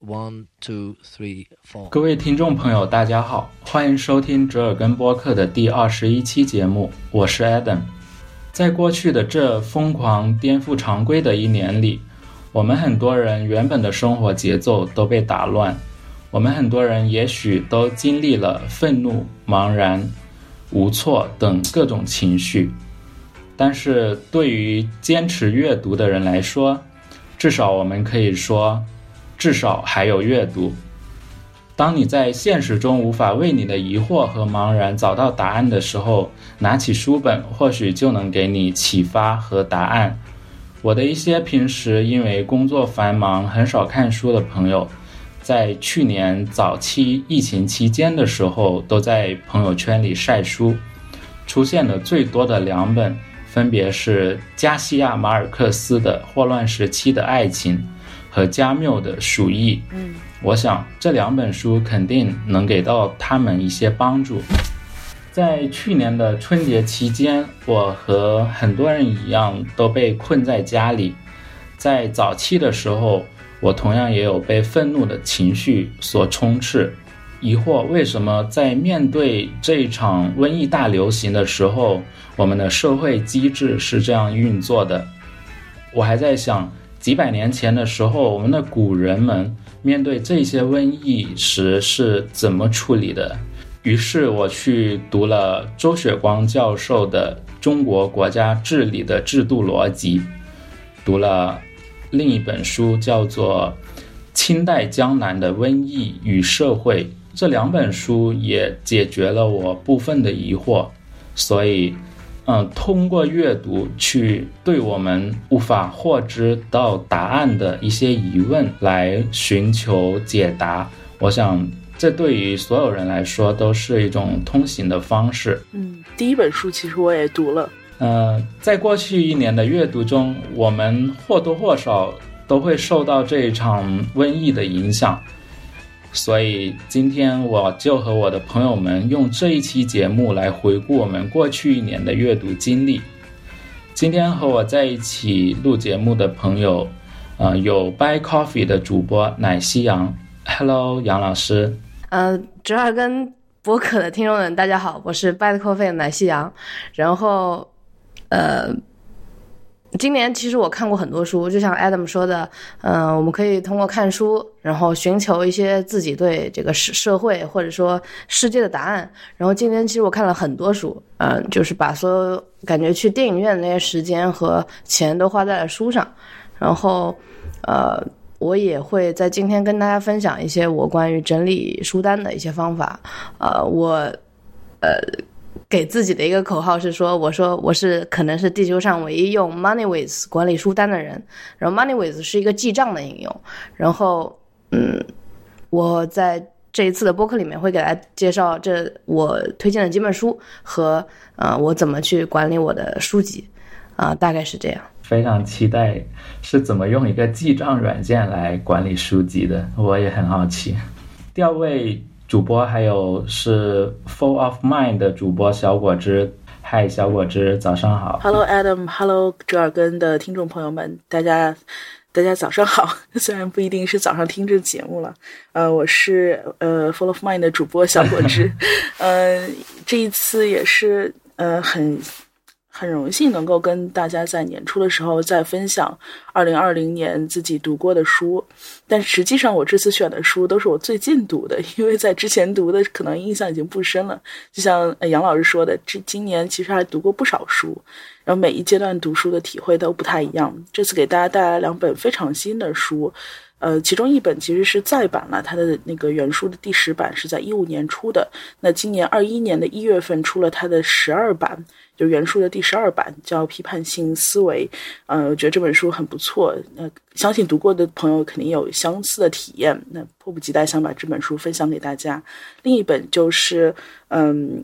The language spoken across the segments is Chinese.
One, two, three, four。各位听众朋友，大家好，欢迎收听折耳根播客的第二十一期节目，我是 Adam。在过去的这疯狂颠覆常规的一年里，我们很多人原本的生活节奏都被打乱，我们很多人也许都经历了愤怒、茫然、无措等各种情绪。但是对于坚持阅读的人来说，至少我们可以说。至少还有阅读。当你在现实中无法为你的疑惑和茫然找到答案的时候，拿起书本，或许就能给你启发和答案。我的一些平时因为工作繁忙很少看书的朋友，在去年早期疫情期间的时候，都在朋友圈里晒书。出现的最多的两本，分别是加西亚马尔克斯的《霍乱时期的爱情》。和加缪的《鼠疫》，嗯，我想这两本书肯定能给到他们一些帮助。在去年的春节期间，我和很多人一样都被困在家里。在早期的时候，我同样也有被愤怒的情绪所充斥，疑惑为什么在面对这一场瘟疫大流行的时候，我们的社会机制是这样运作的。我还在想。几百年前的时候，我们的古人们面对这些瘟疫时是怎么处理的？于是我去读了周雪光教授的《中国国家治理的制度逻辑》，读了另一本书叫做《清代江南的瘟疫与社会》，这两本书也解决了我部分的疑惑，所以。嗯，通过阅读去对我们无法获知到答案的一些疑问来寻求解答，我想这对于所有人来说都是一种通行的方式。嗯，第一本书其实我也读了。呃，在过去一年的阅读中，我们或多或少都会受到这一场瘟疫的影响。所以今天我就和我的朋友们用这一期节目来回顾我们过去一年的阅读经历。今天和我在一起录节目的朋友，呃，有 Buy Coffee 的主播奶昔杨，Hello，杨老师。呃，折耳根博客的听众们，大家好，我是 Buy Coffee 的奶昔杨。然后，呃。今年其实我看过很多书，就像 Adam 说的，嗯，我们可以通过看书，然后寻求一些自己对这个社社会或者说世界的答案。然后今年其实我看了很多书，嗯，就是把所有感觉去电影院的那些时间和钱都花在了书上。然后，呃，我也会在今天跟大家分享一些我关于整理书单的一些方法。呃，我，呃。给自己的一个口号是说，我说我是可能是地球上唯一用 MoneyWiz 管理书单的人。然后 MoneyWiz 是一个记账的应用。然后，嗯，我在这一次的播客里面会给大家介绍这我推荐的几本书和呃我怎么去管理我的书籍，啊，大概是这样。非常期待是怎么用一个记账软件来管理书籍的，我也很好奇。第二位。主播还有是 Full of Mind 的主播小果汁，嗨，小果汁，早上好。Hello Adam，Hello 折耳根的听众朋友们，大家大家早上好。虽然不一定是早上听这节目了，呃，我是呃 Full of Mind 的主播小果汁，呃，这一次也是呃很。很荣幸能够跟大家在年初的时候再分享二零二零年自己读过的书，但实际上我这次选的书都是我最近读的，因为在之前读的可能印象已经不深了。就像杨老师说的，这今年其实还读过不少书，然后每一阶段读书的体会都不太一样。这次给大家带来两本非常新的书。呃，其中一本其实是再版了，它的那个原书的第十版是在一五年出的。那今年二一年的一月份出了它的十二版，就原书的第十二版，叫《批判性思维》。呃，我觉得这本书很不错。那相信读过的朋友肯定有相似的体验。那迫不及待想把这本书分享给大家。另一本就是，嗯，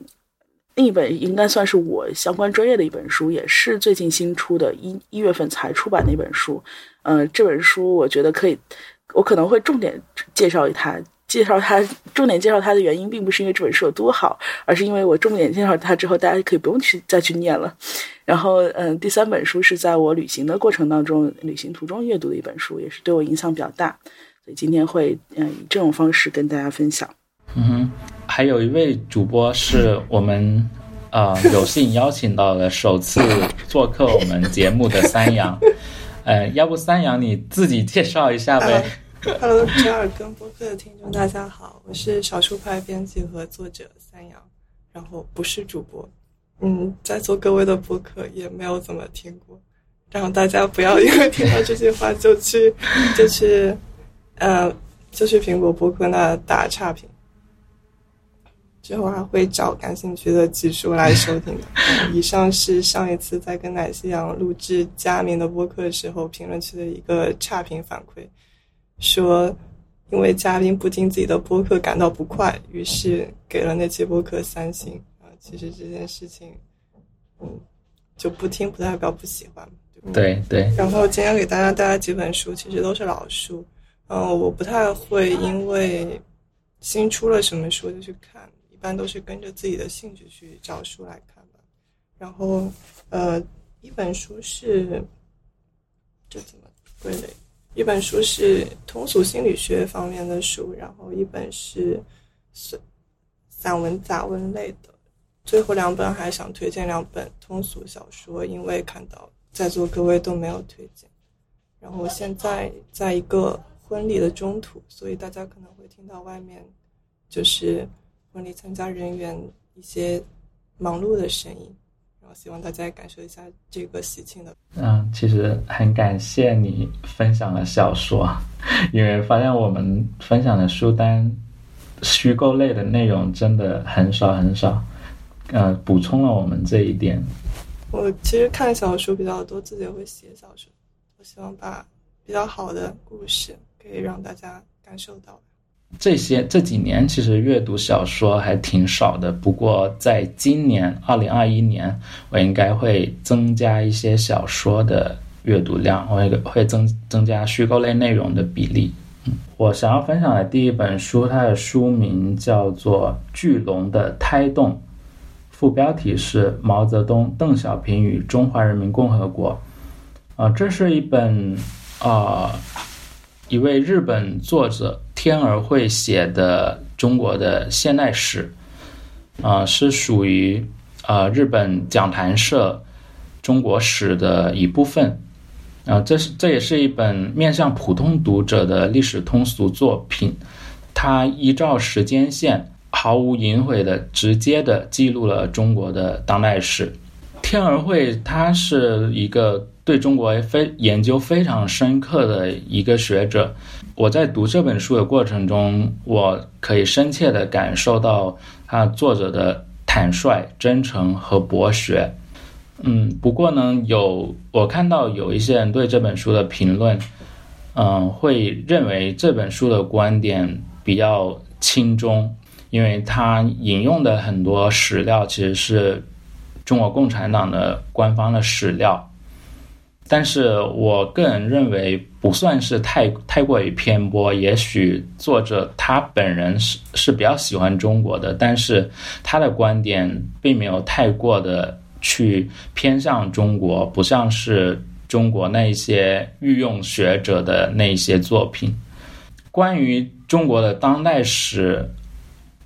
另一本应该算是我相关专业的一本书，也是最近新出的，一一月份才出版的一本书。嗯，这本书我觉得可以，我可能会重点介绍它。介绍它，重点介绍它的原因，并不是因为这本书有多好，而是因为我重点介绍它之后，大家可以不用去再去念了。然后，嗯，第三本书是在我旅行的过程当中，旅行途中阅读的一本书，也是对我影响比较大。所以今天会嗯以这种方式跟大家分享。嗯哼，还有一位主播是我们呃有幸邀请到了首次做客我们节目的三阳，呃，要不三阳你自己介绍一下呗？Hello，折耳根播客的听众，大家好，我是少数派编辑和作者三阳，然后不是主播，嗯，在座各位的播客也没有怎么听过，然后大家不要因为听到这句话就去就去，呃，就去苹果播客那打差评，之后还会找感兴趣的集数来收听的。以上是上一次在跟奶昔阳录制佳明的播客的时候，评论区的一个差评反馈。说，因为嘉宾不听自己的播客感到不快，于是给了那期播客三星啊。其实这件事情，嗯，就不听不代表不喜欢。对对。然后今天给大家带来几本书，其实都是老书。嗯，我不太会因为新出了什么书就去看，一般都是跟着自己的兴趣去找书来看吧。然后，呃，一本书是这怎么归类？一本书是通俗心理学方面的书，然后一本是散散文杂文类的，最后两本还想推荐两本通俗小说，因为看到在座各位都没有推荐。然后现在在一个婚礼的中途，所以大家可能会听到外面就是婚礼参加人员一些忙碌的声音。然后希望大家感受一下这个喜庆的。嗯，其实很感谢你分享了小说，因为发现我们分享的书单虚构类的内容真的很少很少，呃，补充了我们这一点。我其实看小说比较多，自己也会写小说。我希望把比较好的故事可以让大家感受到。这些这几年其实阅读小说还挺少的，不过在今年二零二一年，我应该会增加一些小说的阅读量，我也会增增加虚构类内容的比例。我想要分享的第一本书，它的书名叫做《巨龙的胎动》，副标题是毛泽东、邓小平与中华人民共和国。啊、这是一本啊、一位日本作者。天儿会写的中国的现代史，啊、是属于啊、日本讲谈社中国史的一部分，啊、这是这也是一本面向普通读者的历史通俗作品，它依照时间线毫无隐晦的直接的记录了中国的当代史。天儿会他是一个对中国非研究非常深刻的一个学者。我在读这本书的过程中，我可以深切地感受到他作者的坦率、真诚和博学。嗯，不过呢，有我看到有一些人对这本书的评论，嗯，会认为这本书的观点比较轻中，因为他引用的很多史料其实是中国共产党的官方的史料。但是我个人认为不算是太太过于偏颇，也许作者他本人是是比较喜欢中国的，但是他的观点并没有太过的去偏向中国，不像是中国那一些御用学者的那一些作品。关于中国的当代史，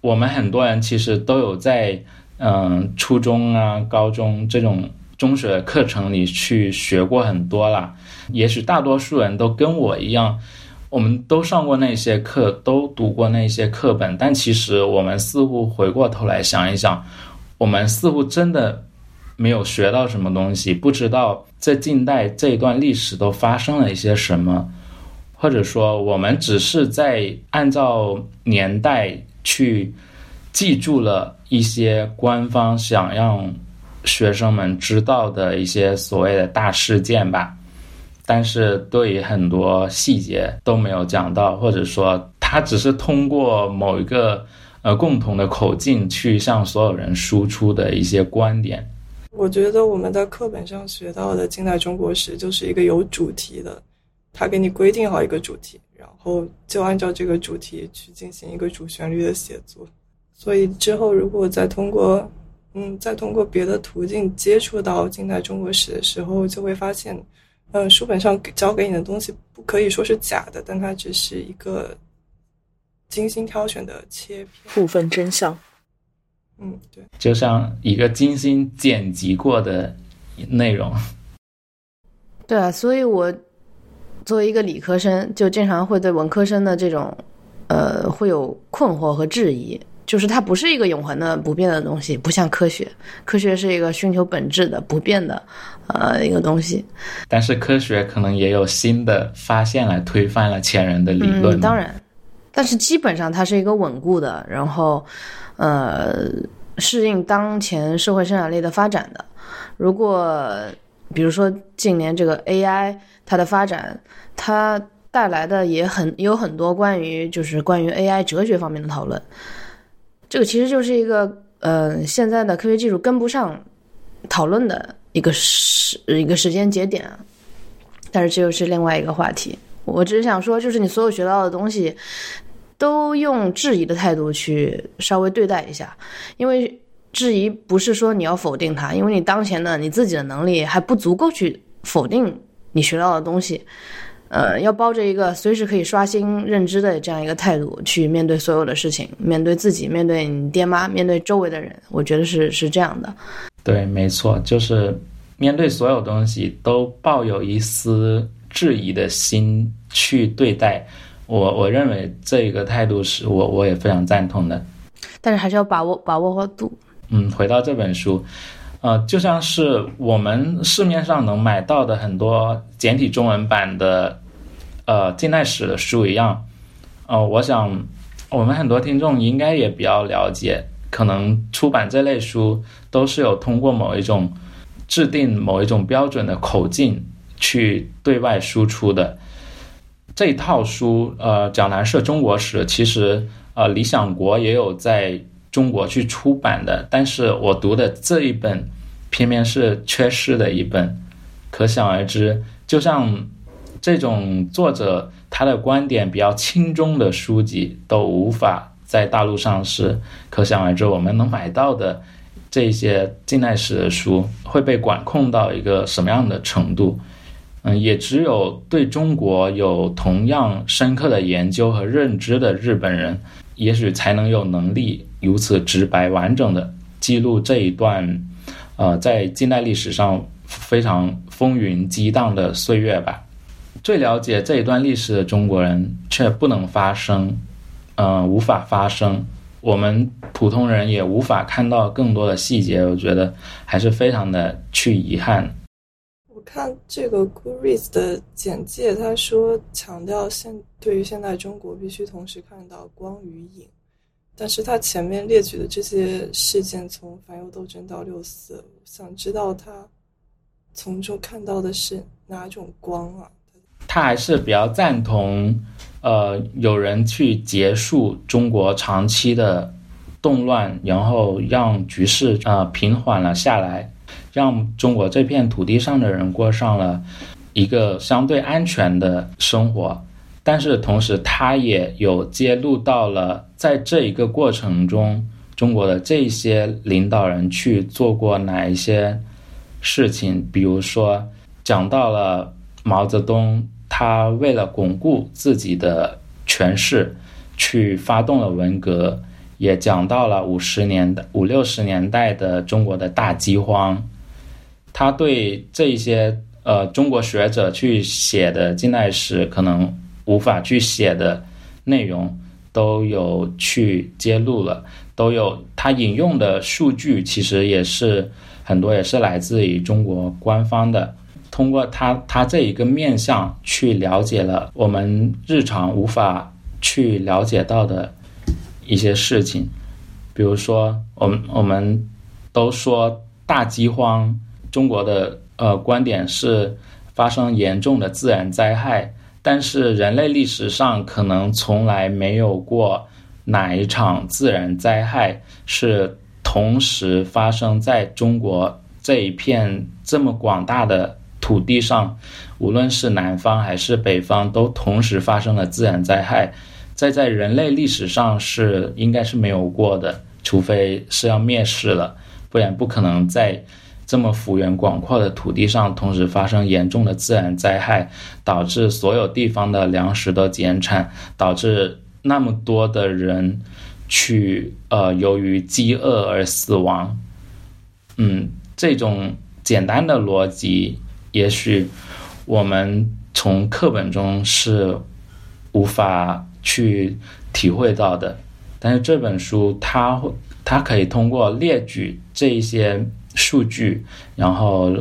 我们很多人其实都有在嗯初中啊、高中这种。中学课程里去学过很多啦，也许大多数人都跟我一样，我们都上过那些课，都读过那些课本，但其实我们似乎回过头来想一想，我们似乎真的没有学到什么东西，不知道在近代这一段历史都发生了一些什么，或者说我们只是在按照年代去记住了一些官方想让。学生们知道的一些所谓的大事件吧，但是对于很多细节都没有讲到，或者说他只是通过某一个呃共同的口径去向所有人输出的一些观点。我觉得我们在课本上学到的近代中国史就是一个有主题的，他给你规定好一个主题，然后就按照这个主题去进行一个主旋律的写作。所以之后如果再通过嗯，再通过别的途径接触到近代中国史的时候，就会发现，嗯，书本上教给你的东西不可以说是假的，但它只是一个精心挑选的切片部分真相。嗯，对，就像一个精心剪辑过的内容。对啊，所以我作为一个理科生，就经常会对文科生的这种呃会有困惑和质疑。就是它不是一个永恒的、不变的东西，不像科学。科学是一个寻求本质的、不变的，呃，一个东西。但是科学可能也有新的发现来推翻了前人的理论。嗯，当然，但是基本上它是一个稳固的，然后呃，适应当前社会生产力的发展的。如果比如说近年这个 AI 它的发展，它带来的也很有很多关于就是关于 AI 哲学方面的讨论。这个其实就是一个，呃，现在的科学技术跟不上讨论的一个时一个时间节点，但是这又是另外一个话题。我只是想说，就是你所有学到的东西，都用质疑的态度去稍微对待一下，因为质疑不是说你要否定它，因为你当前的你自己的能力还不足够去否定你学到的东西。呃，要抱着一个随时可以刷新认知的这样一个态度去面对所有的事情，面对自己，面对你爹妈，面对周围的人，我觉得是是这样的。对，没错，就是面对所有东西都抱有一丝质疑的心去对待。我我认为这个态度是我我也非常赞同的。但是还是要把握把握好度。嗯，回到这本书。呃，就像是我们市面上能买到的很多简体中文版的，呃，近代史的书一样，呃，我想我们很多听众应该也比较了解，可能出版这类书都是有通过某一种制定某一种标准的口径去对外输出的。这一套书，呃，讲南社中国史，其实呃，理想国也有在。中国去出版的，但是我读的这一本，偏偏是缺失的一本，可想而知。就像这种作者他的观点比较轻中的书籍都无法在大陆上市，可想而知我们能买到的这些近代史的书会被管控到一个什么样的程度？嗯，也只有对中国有同样深刻的研究和认知的日本人。也许才能有能力如此直白完整的记录这一段，呃，在近代历史上非常风云激荡的岁月吧。最了解这一段历史的中国人却不能发声，嗯，无法发声。我们普通人也无法看到更多的细节，我觉得还是非常的去遗憾。我看这个 Goodreads 的简介，他说强调现对于现代中国必须同时看到光与影，但是他前面列举的这些事件，从反右斗争到六四，想知道他从中看到的是哪种光啊？他还是比较赞同，呃，有人去结束中国长期的动乱，然后让局势呃平缓了下来。让中国这片土地上的人过上了一个相对安全的生活，但是同时他也有揭露到了，在这一个过程中，中国的这些领导人去做过哪一些事情，比如说讲到了毛泽东，他为了巩固自己的权势，去发动了文革，也讲到了五十年的五六十年代的中国的大饥荒。他对这些呃中国学者去写的近代史可能无法去写的内容，都有去揭露了，都有他引用的数据，其实也是很多也是来自于中国官方的。通过他他这一个面相去了解了我们日常无法去了解到的一些事情，比如说我们我们都说大饥荒。中国的呃观点是发生严重的自然灾害，但是人类历史上可能从来没有过哪一场自然灾害是同时发生在中国这一片这么广大的土地上，无论是南方还是北方，都同时发生了自然灾害，在在人类历史上是应该是没有过的，除非是要灭世了，不然不可能在。这么幅员广阔的土地上，同时发生严重的自然灾害，导致所有地方的粮食都减产，导致那么多的人去呃由于饥饿而死亡。嗯，这种简单的逻辑，也许我们从课本中是无法去体会到的，但是这本书它会，它可以通过列举这一些。数据，然后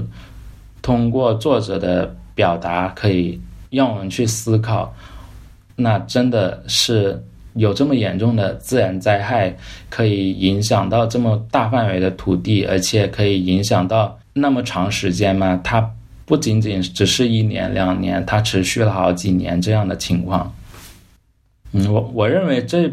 通过作者的表达，可以让我们去思考，那真的是有这么严重的自然灾害，可以影响到这么大范围的土地，而且可以影响到那么长时间吗？它不仅仅只是一年两年，它持续了好几年这样的情况。嗯，我我认为这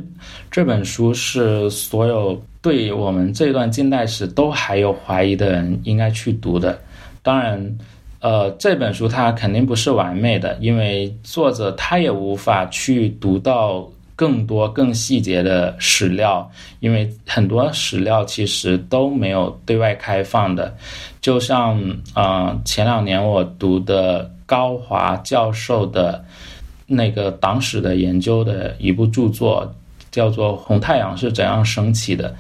这本书是所有。对我们这段近代史都还有怀疑的人应该去读的。当然，呃，这本书它肯定不是完美的，因为作者他也无法去读到更多更细节的史料，因为很多史料其实都没有对外开放的。就像啊，前两年我读的高华教授的那个党史的研究的一部著作，叫做《红太阳是怎样升起的》。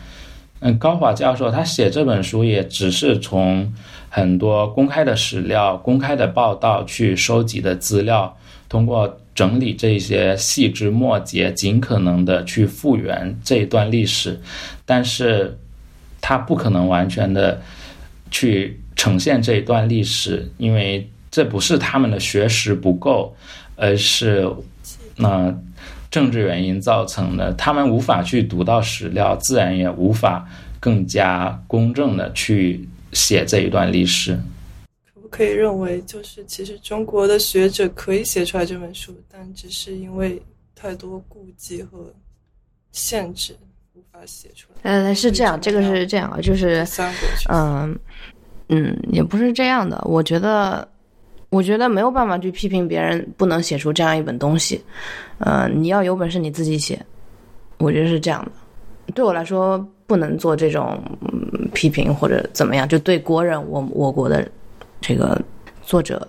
嗯，高华教授他写这本书也只是从很多公开的史料、公开的报道去收集的资料，通过整理这些细枝末节，尽可能的去复原这一段历史，但是他不可能完全的去呈现这一段历史，因为这不是他们的学识不够，而是那。政治原因造成的，他们无法去读到史料，自然也无法更加公正的去写这一段历史。可不可以认为，就是其实中国的学者可以写出来这本书，但只是因为太多顾忌和限制，无法写出来？嗯，是这样，这个是这样啊，就是嗯嗯，也不是这样的，我觉得。我觉得没有办法去批评别人不能写出这样一本东西，嗯，你要有本事你自己写，我觉得是这样的。对我来说，不能做这种批评或者怎么样，就对国人，我我国的这个作者，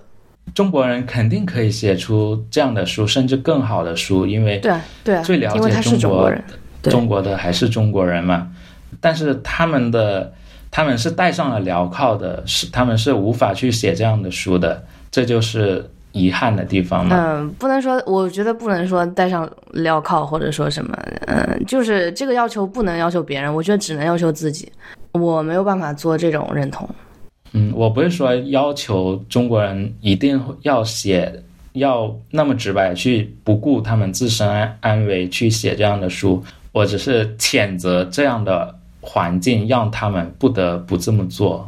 中国人肯定可以写出这样的书，甚至更好的书，因为对对，最了解中国中国的还是中国人嘛。但是他们的他们是戴上了镣铐的，是他们是无法去写这样的书的。这就是遗憾的地方嘛。嗯，不能说，我觉得不能说带上镣铐或者说什么，嗯，就是这个要求不能要求别人，我觉得只能要求自己。我没有办法做这种认同。嗯，我不是说要求中国人一定要写，要那么直白去不顾他们自身安安危去写这样的书，我只是谴责这样的环境让他们不得不这么做。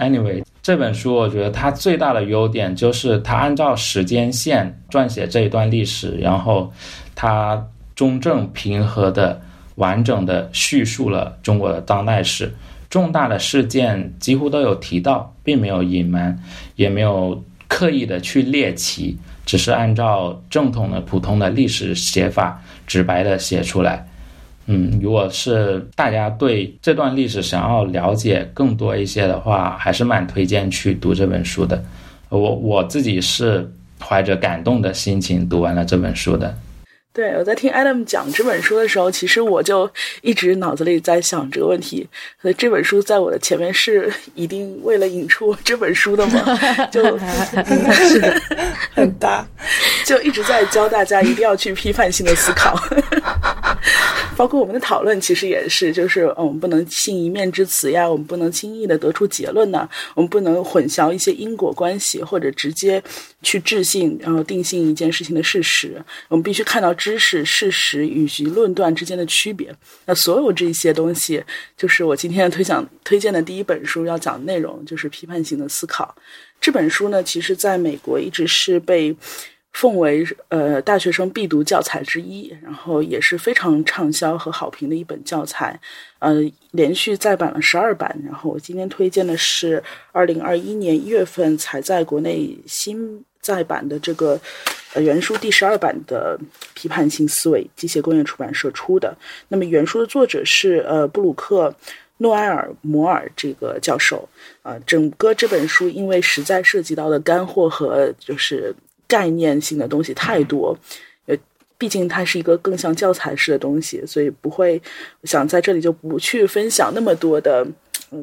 Anyway。这本书我觉得它最大的优点就是它按照时间线撰写这一段历史，然后它中正平和的、完整的叙述了中国的当代史，重大的事件几乎都有提到，并没有隐瞒，也没有刻意的去猎奇，只是按照正统的普通的历史写法，直白的写出来。嗯，如果是大家对这段历史想要了解更多一些的话，还是蛮推荐去读这本书的。我我自己是怀着感动的心情读完了这本书的。对，我在听 Adam 讲这本书的时候，其实我就一直脑子里在想这个问题：，这本书在我的前面是一定为了引出这本书的吗？就，是的，很大，就一直在教大家一定要去批判性的思考。包括我们的讨论，其实也是，就是我们不能信一面之词呀，我们不能轻易的得出结论呢，我们不能混淆一些因果关系，或者直接去置信，然后定性一件事情的事实。我们必须看到知识、事实以及论断之间的区别。那所有这些东西，就是我今天推想推荐的第一本书要讲的内容，就是批判性的思考。这本书呢，其实在美国一直是被。奉为呃大学生必读教材之一，然后也是非常畅销和好评的一本教材，呃，连续再版了十二版。然后我今天推荐的是二零二一年一月份才在国内新再版的这个呃原书第十二版的批判性思维，机械工业出版社出的。那么原书的作者是呃布鲁克诺埃尔·摩尔这个教授啊。整个这本书因为实在涉及到的干货和就是概念性的东西太多，毕竟它是一个更像教材式的东西，所以不会想在这里就不去分享那么多的。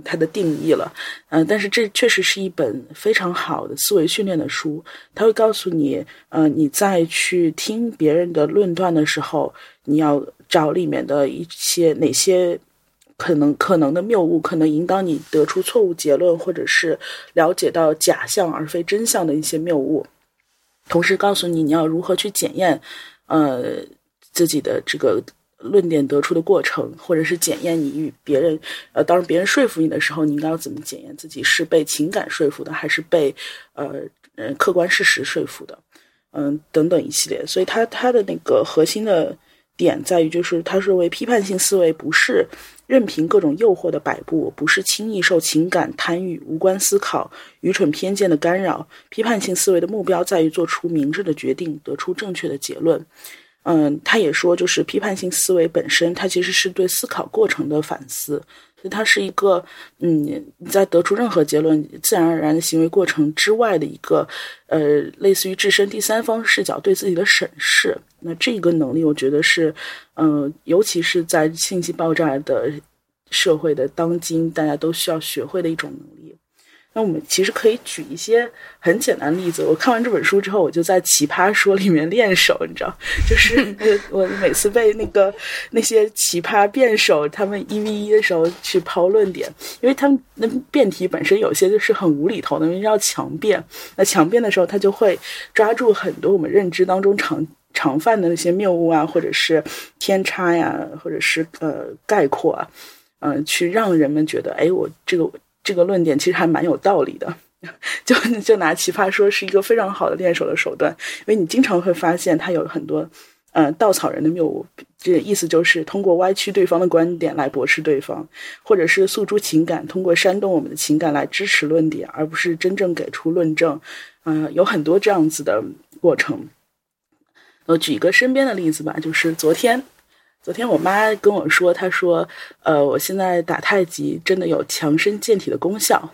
它的定义了，嗯，但是这确实是一本非常好的思维训练的书。它会告诉你，呃，你在去听别人的论断的时候，你要找里面的一些哪些可能可能的谬误，可能引导你得出错误结论，或者是了解到假象而非真相的一些谬误。同时告诉你，你要如何去检验，呃，自己的这个。论点得出的过程，或者是检验你与别人，呃，当别人说服你的时候，你应该要怎么检验自己是被情感说服的，还是被呃呃客观事实说服的，嗯，等等一系列。所以，他他的那个核心的点在于，就是他认为批判性思维不是任凭各种诱惑的摆布，不是轻易受情感贪欲、无关思考、愚蠢偏见的干扰。批判性思维的目标在于做出明智的决定，得出正确的结论。嗯，他也说，就是批判性思维本身，它其实是对思考过程的反思，它是一个，嗯，你在得出任何结论、自然而然的行为过程之外的一个，呃，类似于置身第三方视角对自己的审视。那这个能力，我觉得是，嗯，尤其是在信息爆炸的社会的当今，大家都需要学会的一种能力。那我们其实可以举一些很简单的例子。我看完这本书之后，我就在《奇葩说》里面练手，你知道，就是我 每次被那个那些奇葩辩手他们一 v 一的时候去抛论点，因为他们那辩题本身有些就是很无厘头的，因为要强辩。那强辩的时候，他就会抓住很多我们认知当中常常犯的那些谬误啊，或者是偏差呀，或者是呃概括啊，嗯，去让人们觉得，哎，我这个。这个论点其实还蛮有道理的，就就拿奇葩说是一个非常好的练手的手段，因为你经常会发现它有很多，呃，稻草人的谬误，这意思就是通过歪曲对方的观点来驳斥对方，或者是诉诸情感，通过煽动我们的情感来支持论点，而不是真正给出论证。嗯，有很多这样子的过程。我举一个身边的例子吧，就是昨天。昨天我妈跟我说，她说：“呃，我现在打太极真的有强身健体的功效。”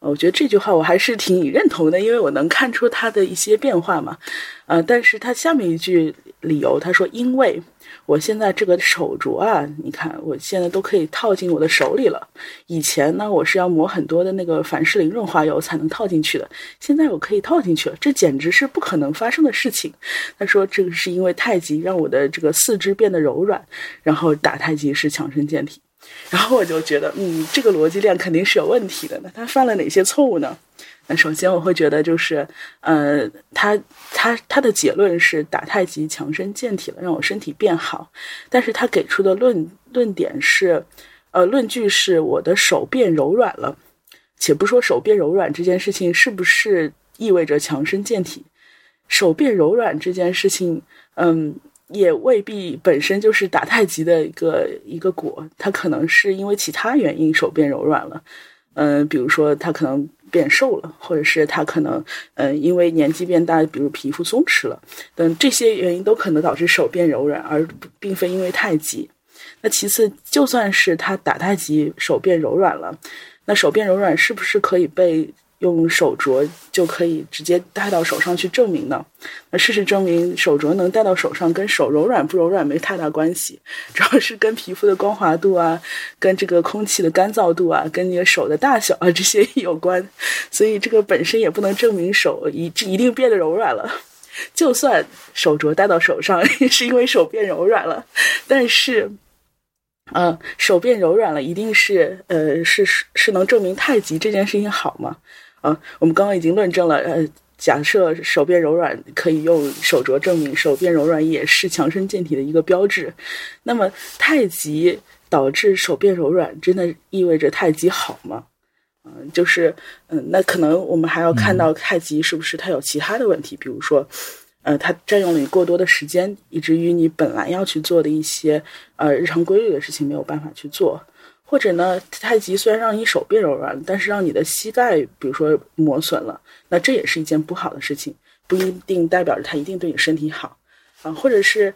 我觉得这句话我还是挺认同的，因为我能看出她的一些变化嘛。呃，但是她下面一句理由，她说：“因为。”我现在这个手镯啊，你看，我现在都可以套进我的手里了。以前呢，我是要抹很多的那个凡士林润滑油才能套进去的，现在我可以套进去了，这简直是不可能发生的事情。他说，这个是因为太极让我的这个四肢变得柔软，然后打太极是强身健体。然后我就觉得，嗯，这个逻辑链肯定是有问题的。那他犯了哪些错误呢？那首先我会觉得就是，呃，他他他的结论是打太极强身健体了，让我身体变好。但是他给出的论论点是，呃，论据是我的手变柔软了。且不说手变柔软这件事情是不是意味着强身健体，手变柔软这件事情，嗯，也未必本身就是打太极的一个一个果。它可能是因为其他原因手变柔软了，嗯，比如说他可能。变瘦了，或者是他可能，嗯，因为年纪变大，比如皮肤松弛了等这些原因都可能导致手变柔软，而并非因为太极。那其次，就算是他打太极手变柔软了，那手变柔软是不是可以被？用手镯就可以直接戴到手上去证明呢？那事实证明，手镯能戴到手上跟手柔软不柔软没太大关系，主要是跟皮肤的光滑度啊，跟这个空气的干燥度啊，跟你的手的大小啊这些有关。所以这个本身也不能证明手一一定变得柔软了。就算手镯戴到手上是因为手变柔软了，但是，嗯，手变柔软了一定是呃是是能证明太极这件事情好吗？啊，我们刚刚已经论证了，呃，假设手变柔软可以用手镯证明，手变柔软也是强身健体的一个标志。那么太极导致手变柔软，真的意味着太极好吗？嗯，就是，嗯，那可能我们还要看到太极是不是它有其他的问题，比如说，呃，它占用了你过多的时间，以至于你本来要去做的一些呃日常规律的事情没有办法去做。或者呢，太极虽然让你手变柔软，但是让你的膝盖，比如说磨损了，那这也是一件不好的事情，不一定代表着它一定对你身体好啊。或者是，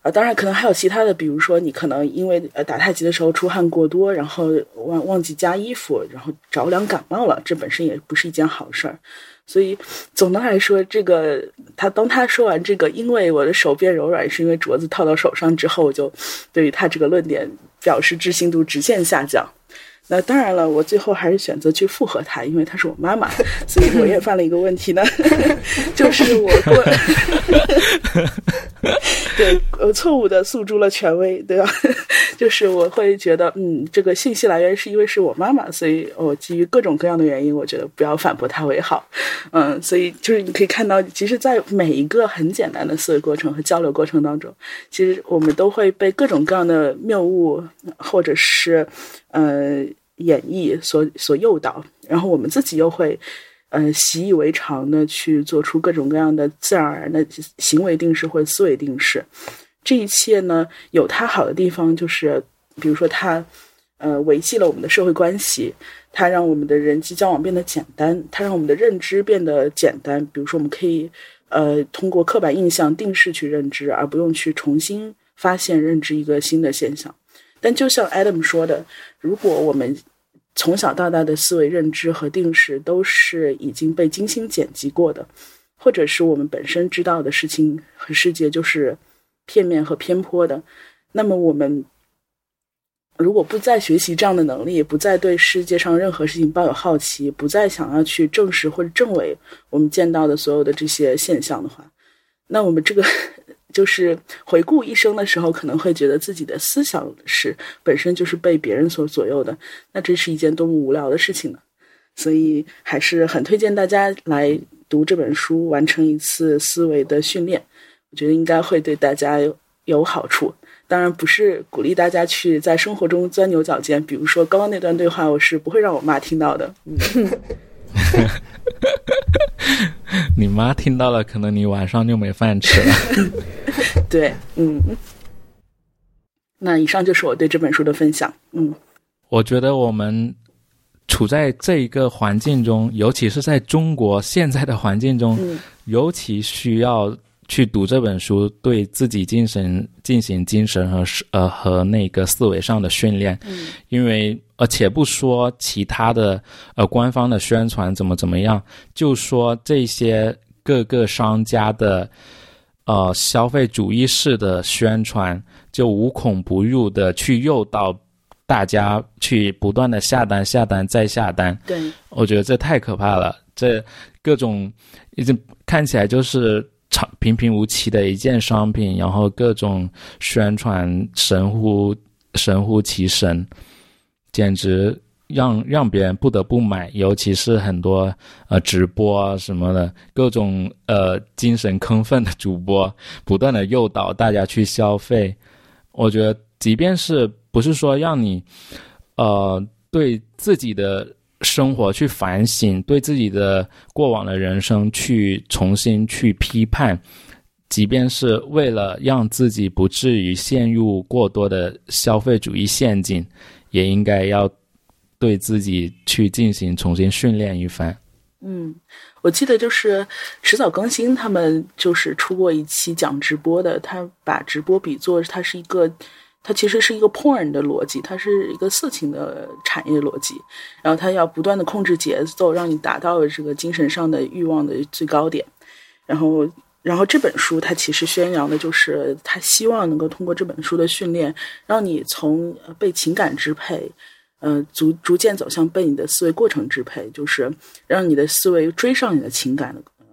啊，当然可能还有其他的，比如说你可能因为呃打太极的时候出汗过多，然后忘忘记加衣服，然后着凉感冒了，这本身也不是一件好事儿。所以总的来说，这个他当他说完这个，因为我的手变柔软是因为镯子套到手上之后，我就对于他这个论点表示置信度直线下降。那当然了，我最后还是选择去附和他，因为她是我妈妈，所以我也犯了一个问题呢，就是我过，对，呃，错误的诉诸了权威，对吧？就是我会觉得，嗯，这个信息来源是因为是我妈妈，所以我基于各种各样的原因，我觉得不要反驳她为好，嗯，所以就是你可以看到，其实，在每一个很简单的思维过程和交流过程当中，其实我们都会被各种各样的谬误或者是。呃，演绎所所诱导，然后我们自己又会呃习以为常的去做出各种各样的自然而然的行为定式或思维定式。这一切呢，有它好的地方，就是比如说它呃维系了我们的社会关系，它让我们的人际交往变得简单，它让我们的认知变得简单。比如说，我们可以呃通过刻板印象定式去认知，而不用去重新发现认知一个新的现象。但就像 Adam 说的，如果我们从小到大的思维认知和定式都是已经被精心剪辑过的，或者是我们本身知道的事情和世界就是片面和偏颇的，那么我们如果不再学习这样的能力，不再对世界上任何事情抱有好奇，不再想要去证实或者证伪我们见到的所有的这些现象的话，那我们这个。就是回顾一生的时候，可能会觉得自己的思想是本身就是被别人所左右的，那这是一件多么无聊的事情呢？所以还是很推荐大家来读这本书，完成一次思维的训练。我觉得应该会对大家有有好处。当然不是鼓励大家去在生活中钻牛角尖，比如说刚刚那段对话，我是不会让我妈听到的。你妈听到了，可能你晚上就没饭吃了。对，嗯。那以上就是我对这本书的分享。嗯，我觉得我们处在这一个环境中，尤其是在中国现在的环境中，尤其需要。去读这本书，对自己精神进行精神和呃和那个思维上的训练。嗯，因为呃，且不说其他的呃官方的宣传怎么怎么样，就说这些各个商家的呃消费主义式的宣传，就无孔不入的去诱导大家去不断的下单、下单再下单。对，我觉得这太可怕了。这各种已经看起来就是。长平平无奇的一件商品，然后各种宣传神乎神乎其神，简直让让别人不得不买。尤其是很多呃直播啊什么的，各种呃精神亢奋的主播，不断的诱导大家去消费。我觉得，即便是不是说让你呃对自己的。生活去反省，对自己的过往的人生去重新去批判，即便是为了让自己不至于陷入过多的消费主义陷阱，也应该要对自己去进行重新训练一番。嗯，我记得就是迟早更新他们就是出过一期讲直播的，他把直播比作它是一个。它其实是一个 porn 的逻辑，它是一个色情的产业逻辑，然后它要不断的控制节奏，让你达到这个精神上的欲望的最高点。然后，然后这本书它其实宣扬的就是，他希望能够通过这本书的训练，让你从被情感支配，呃，逐逐渐走向被你的思维过程支配，就是让你的思维追上你的情感的，呃，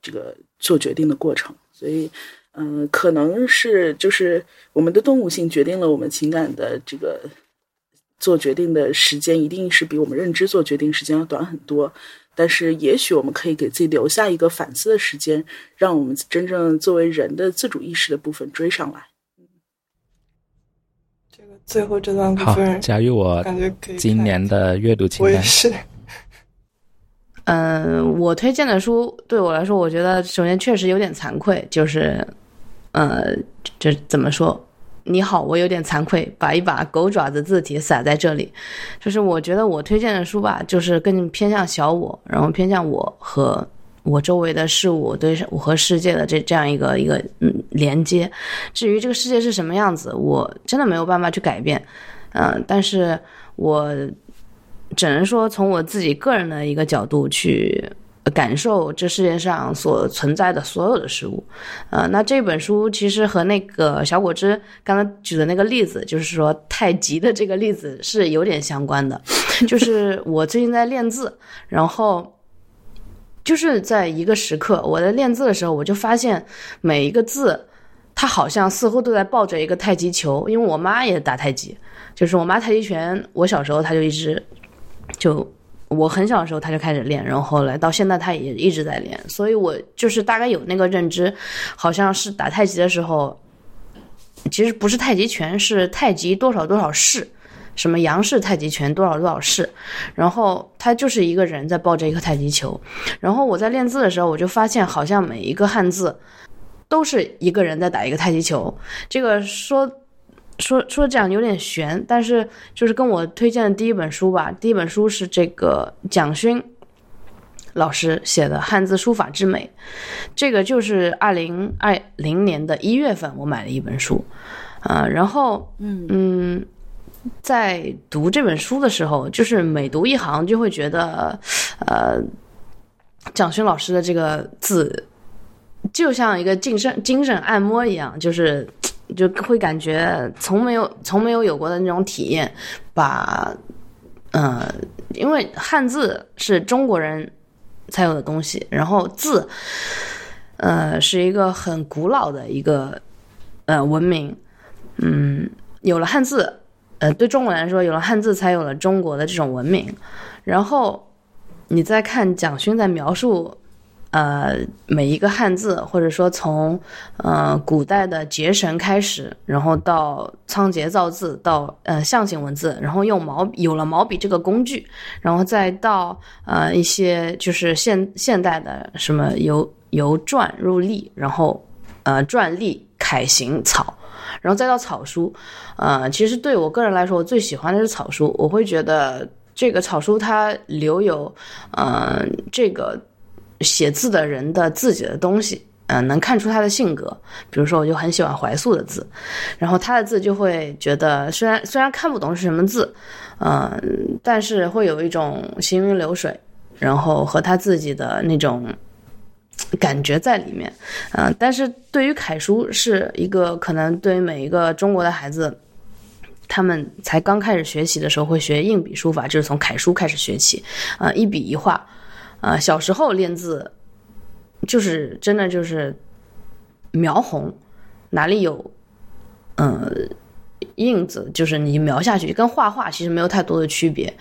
这个做决定的过程。所以。嗯，可能是就是我们的动物性决定了我们情感的这个做决定的时间，一定是比我们认知做决定时间要短很多。但是，也许我们可以给自己留下一个反思的时间，让我们真正作为人的自主意识的部分追上来。这个最后这段部分，假如我感觉可以今年的阅读清单，我也是。嗯，我推荐的书对我来说，我觉得首先确实有点惭愧，就是。呃，这怎么说？你好，我有点惭愧，把一把狗爪子字体撒在这里。就是我觉得我推荐的书吧，就是更偏向小我，然后偏向我和我周围的事物，对我和世界的这这样一个一个嗯连接。至于这个世界是什么样子，我真的没有办法去改变。嗯，但是我只能说从我自己个人的一个角度去。感受这世界上所存在的所有的事物，呃，那这本书其实和那个小果汁刚才举的那个例子，就是说太极的这个例子是有点相关的。就是我最近在练字，然后就是在一个时刻，我在练字的时候，我就发现每一个字，它好像似乎都在抱着一个太极球。因为我妈也打太极，就是我妈太极拳，我小时候她就一直就。我很小的时候他就开始练，然后来到现在他也一直在练，所以我就是大概有那个认知，好像是打太极的时候，其实不是太极拳，是太极多少多少式，什么杨氏太极拳多少多少式，然后他就是一个人在抱着一个太极球，然后我在练字的时候，我就发现好像每一个汉字都是一个人在打一个太极球，这个说。说说这样有点悬，但是就是跟我推荐的第一本书吧。第一本书是这个蒋勋老师写的《汉字书法之美》，这个就是二零二零年的一月份我买了一本书，啊，然后嗯嗯，在读这本书的时候，就是每读一行就会觉得，呃，蒋勋老师的这个字就像一个精神精神按摩一样，就是。就会感觉从没有从没有有过的那种体验，把，呃，因为汉字是中国人才有的东西，然后字，呃，是一个很古老的一个呃文明，嗯，有了汉字，呃，对中国来说，有了汉字才有了中国的这种文明，然后你再看蒋勋在描述。呃，每一个汉字，或者说从呃古代的结绳开始，然后到仓颉造字，到呃象形文字，然后用毛有了毛笔这个工具，然后再到呃一些就是现现代的什么由由篆入隶，然后呃篆隶楷行草，然后再到草书，呃，其实对我个人来说，我最喜欢的是草书，我会觉得这个草书它留有呃这个。写字的人的自己的东西，嗯，能看出他的性格。比如说，我就很喜欢怀素的字，然后他的字就会觉得，虽然虽然看不懂是什么字，嗯，但是会有一种行云流水，然后和他自己的那种感觉在里面，嗯。但是对于楷书，是一个可能对于每一个中国的孩子，他们才刚开始学习的时候会学硬笔书法，就是从楷书开始学起，啊，一笔一画。啊，小时候练字，就是真的就是描红，哪里有呃印子，就是你描下去，跟画画其实没有太多的区别。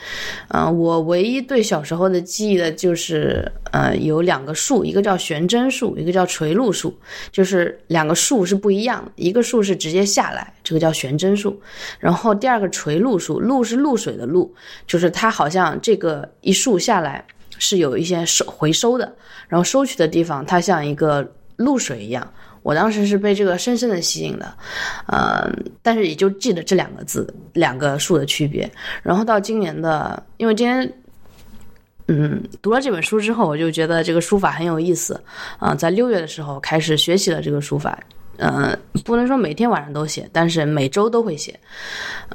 嗯，我唯一对小时候的记忆的就是呃有两个树，一个叫悬针树，一个叫垂露树，就是两个树是不一样的，一个树是直接下来，这个叫悬针树，然后第二个垂露树，露是露水的露，就是它好像这个一树下来。是有一些收回收的，然后收取的地方，它像一个露水一样。我当时是被这个深深的吸引的，呃，但是也就记得这两个字，两个数的区别。然后到今年的，因为今天，嗯，读了这本书之后，我就觉得这个书法很有意思啊。在六月的时候开始学习了这个书法，嗯，不能说每天晚上都写，但是每周都会写，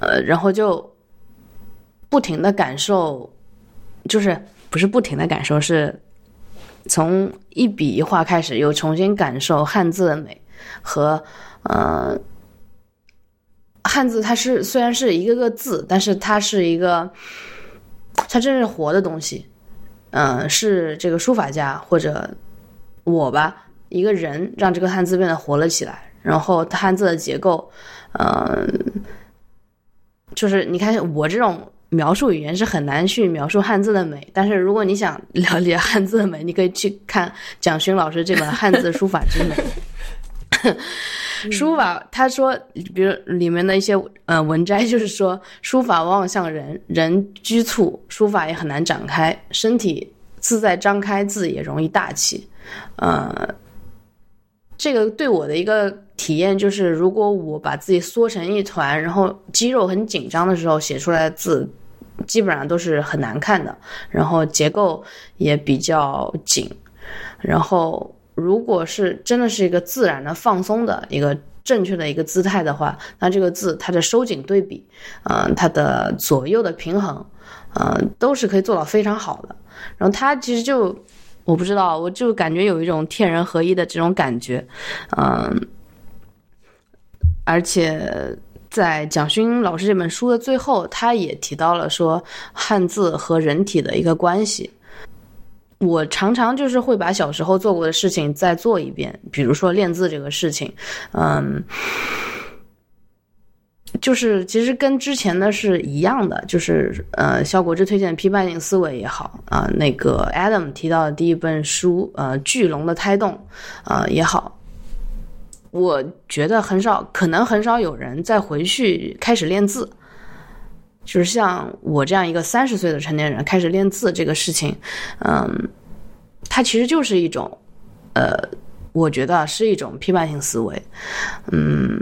呃，然后就不停的感受，就是。不是不停的感受，是从一笔一画开始，又重新感受汉字的美和呃，汉字它是虽然是一个个字，但是它是一个，它真是活的东西，嗯，是这个书法家或者我吧，一个人让这个汉字变得活了起来，然后汉字的结构，嗯，就是你看我这种。描述语言是很难去描述汉字的美，但是如果你想了解汉字的美，你可以去看蒋勋老师这本《汉字书法之美》。书法，他说，比如里面的一些呃文摘，就是说，书法往往像人，人拘促，书法也很难展开，身体自在张开，字也容易大气。呃，这个对我的一个体验就是，如果我把自己缩成一团，然后肌肉很紧张的时候，写出来的字。基本上都是很难看的，然后结构也比较紧。然后，如果是真的是一个自然的放松的一个正确的一个姿态的话，那这个字它的收紧对比，嗯、它的左右的平衡，嗯、都是可以做到非常好的。然后它其实就我不知道，我就感觉有一种天人合一的这种感觉，嗯、而且在蒋勋老师这本书的最后，他也提到了说汉字和人体的一个关系。我常常就是会把小时候做过的事情再做一遍，比如说练字这个事情，嗯，就是其实跟之前的是一样的，就是呃，肖国之推荐的批判性思维也好啊、那个 Adam 提到的第一本书呃《巨龙的胎动》啊、也好，我觉得很少，可能很少有人再回去开始练字。就是像我这样一个三十岁的成年人开始练字这个事情，嗯，它其实就是一种，呃，我觉得是一种批判性思维，嗯，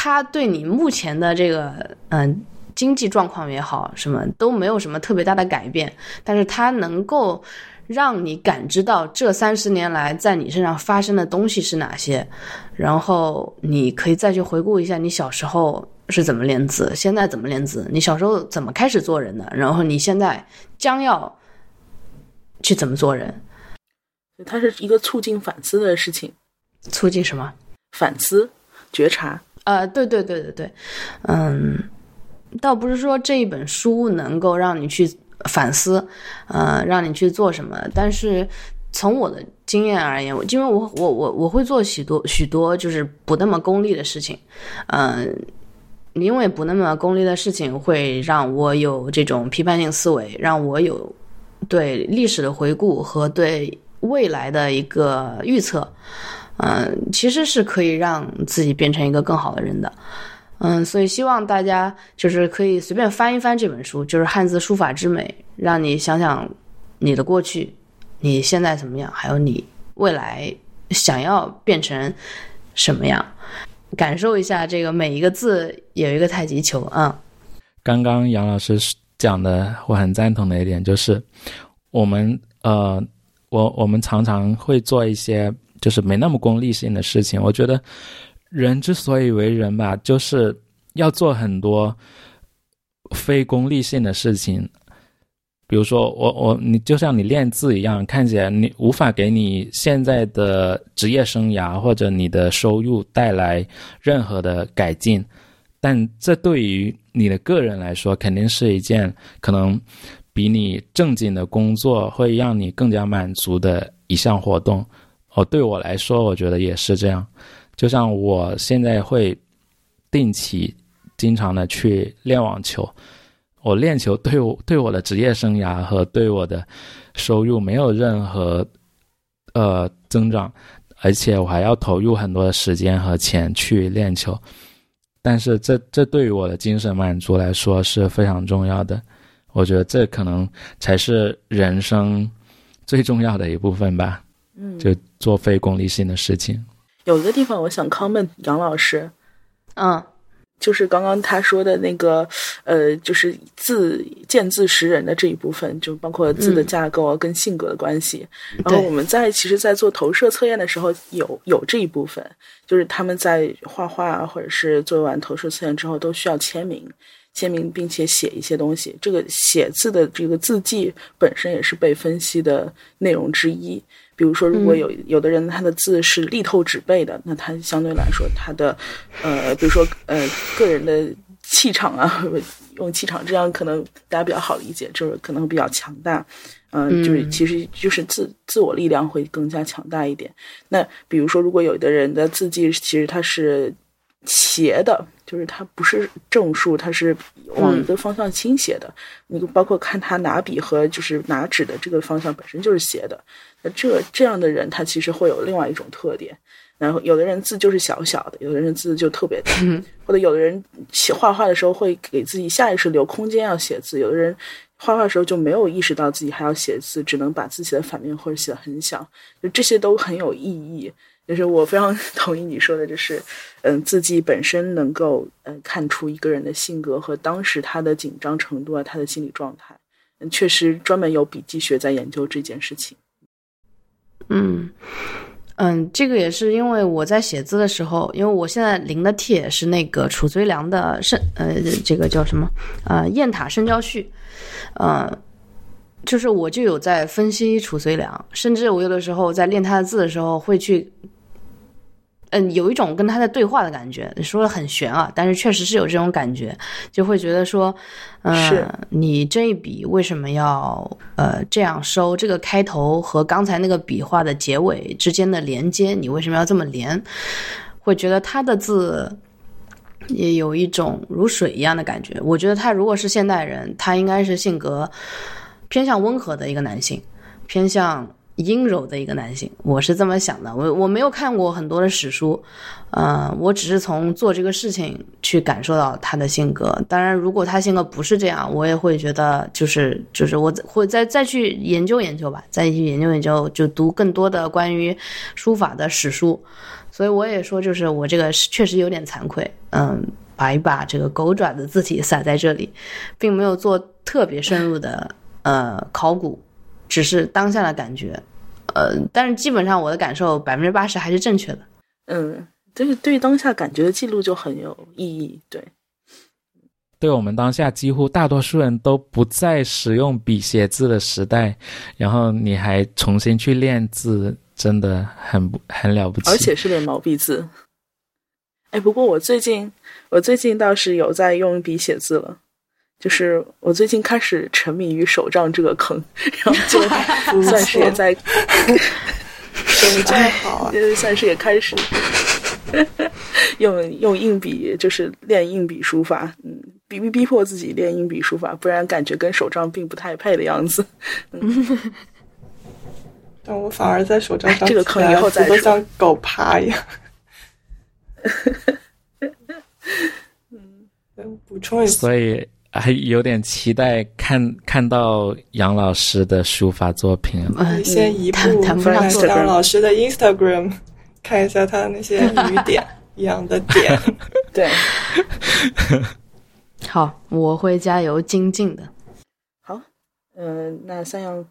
它对你目前的这个嗯、经济状况也好，什么都没有什么特别大的改变，但是它能够让你感知到这三十年来在你身上发生的东西是哪些，然后你可以再去回顾一下你小时候是怎么练字，现在怎么练字，你小时候怎么开始做人的，然后你现在将要去怎么做人，它是一个促进反思的事情，促进什么？反思、觉察。呃，对对对对对，嗯，倒不是说这一本书能够让你去反思，呃，让你去做什么，但是从我的经验而言，我因为我我我我会做许多许多就是不那么功利的事情，嗯、因为不那么功利的事情会让我有这种批判性思维，让我有对历史的回顾和对未来的一个预测。嗯，其实是可以让自己变成一个更好的人的。嗯，所以希望大家就是可以随便翻一翻这本书，就是《汉字书法之美》，让你想想你的过去，你现在怎么样，还有你未来想要变成什么样，感受一下这个每一个字有一个太极球啊。刚刚杨老师讲的，我很赞同的一点就是，我们呃，我我们常常会做一些就是没那么功利性的事情。我觉得人之所以为人吧，就是要做很多非功利性的事情。比如说，我我你就像你练字一样，看起来你无法给你现在的职业生涯或者你的收入带来任何的改进，但这对于你的个人来说，肯定是一件可能比你正经的工作会让你更加满足的一项活动。哦，对我来说，我觉得也是这样。就像我现在会定期、经常的去练网球，我练球对我对我的职业生涯和对我的收入没有任何呃增长，而且我还要投入很多的时间和钱去练球。但是这这对于我的精神满足来说是非常重要的，我觉得这可能才是人生最重要的一部分吧。嗯，就做非功利性的事情。有一个地方我想 comment 杨老师，嗯就是刚刚他说的那个，呃，就是字见字识人的这一部分，就包括字的架构啊跟性格的关系。然后我们在其实，在做投射测验的时候，有有这一部分，就是他们在画画或者是做完投射测验之后，都需要签名。签名，并且写一些东西。这个写字的这个字迹本身也是被分析的内容之一。比如说，如果有有的人他的字是力透纸背的，那他相对来说他的呃，比如说呃个人的气场啊，用气场这样可能大家比较好理解，就是可能比较强大。嗯、呃，就是其实就是自自我力量会更加强大一点。那比如说，如果有的人的字迹其实他是斜的，就是它不是正数，它是往一个方向倾斜的。你、包括看他拿笔和就是拿纸的这个方向本身就是斜的。那这这样的人，他其实会有另外一种特点。然后有的人字就是小小的，有的人字就特别大，或者有的人写画画的时候会给自己下意识留空间要写字，有的人画画的时候就没有意识到自己还要写字，只能把字写的反面或者写的很小，就这些都很有意义。就是我非常 同意你说的，就是嗯，字迹本身能够呃看出一个人的性格和当时他的紧张程度啊，他的心理状态。嗯，确实专门有笔记学在研究这件事情。嗯嗯，这个也是因为我在写字的时候，因为我现在临的帖是那个褚遂良的圣呃，这个叫什么呃《雁塔圣教序》，呃，就是我就有在分析褚遂良，甚至我有的时候在练他的字的时候会去。嗯，有一种跟他在对话的感觉，说的很玄啊，但是确实是有这种感觉，就会觉得说，嗯，你这一笔为什么要呃这样收？这个开头和刚才那个笔画的结尾之间的连接，你为什么要这么连？会觉得他的字也有一种如水一样的感觉。我觉得他如果是现代人，他应该是性格偏向温和的一个男性，偏向。阴柔的一个男性，我是这么想的。我我没有看过很多的史书，呃，我只是从做这个事情去感受到他的性格。当然，如果他性格不是这样，我也会觉得就是就是我会再再去研究研究吧，再去研究研究，就读更多的关于书法的史书。所以我也说，就是我这个确实有点惭愧，嗯，把一把这个狗爪的字体撒在这里，并没有做特别深入的呃考古。只是当下的感觉，呃，但是基本上我的感受百分之八十还是正确的。嗯，就是对于当下感觉的记录就很有意义。对，对我们当下几乎大多数人都不再使用笔写字的时代，然后你还重新去练字，真的很不很了不起。而且是练毛笔字。哎，不过我最近我最近倒是有在用笔写字了。就是我最近开始沉迷于手账这个坑，然后就 算是也在手账好，算是也开始用用硬笔，就是练硬笔书法，嗯，逼逼逼迫自己练硬笔书法，不然感觉跟手账并不太配的样子。但我反而在手账上这个坑以后再都，像狗爬一样。嗯，补充一下，所以。还有点期待看看到杨老师的书法作品。嗯，先移步看杨老师的 Instagram，看一下他的那些雨点 一样的点。对，好，我会加油精进的。好，嗯，那三阳，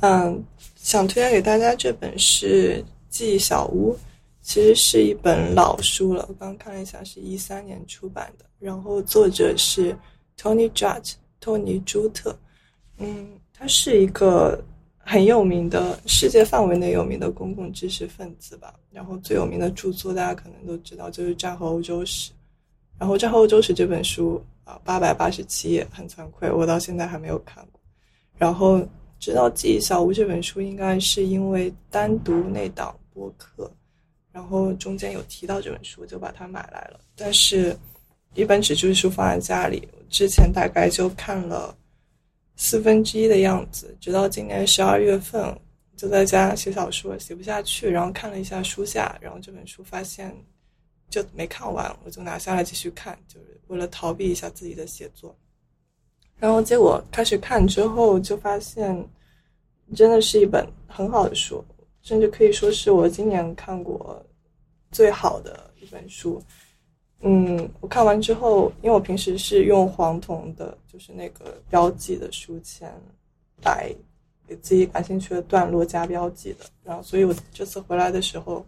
嗯，想推荐给大家这本是《记忆小屋》，其实是一本老书了。我刚看了一下，是一三年出版的，然后作者是。Tony Judd，托尼·朱特，嗯，他是一个很有名的世界范围内有名的公共知识分子吧。然后最有名的著作大家可能都知道，就是《战后欧洲史》。然后《战后欧洲史》这本书啊，八百八十七页，很惭愧，我到现在还没有看过。然后知道《记忆小屋》这本书，应该是因为单独那档播客，然后中间有提到这本书，就把它买来了。但是。一本纸质书放在家里，之前大概就看了四分之一的样子，直到今年十二月份，就在家写小说，写不下去，然后看了一下书架，然后这本书发现就没看完，我就拿下来继续看，就是为了逃避一下自己的写作。然后结果开始看之后，就发现真的是一本很好的书，甚至可以说是我今年看过最好的一本书。嗯，我看完之后，因为我平时是用黄铜的，就是那个标记的书签，来给自己感兴趣的段落加标记的。然后，所以我这次回来的时候，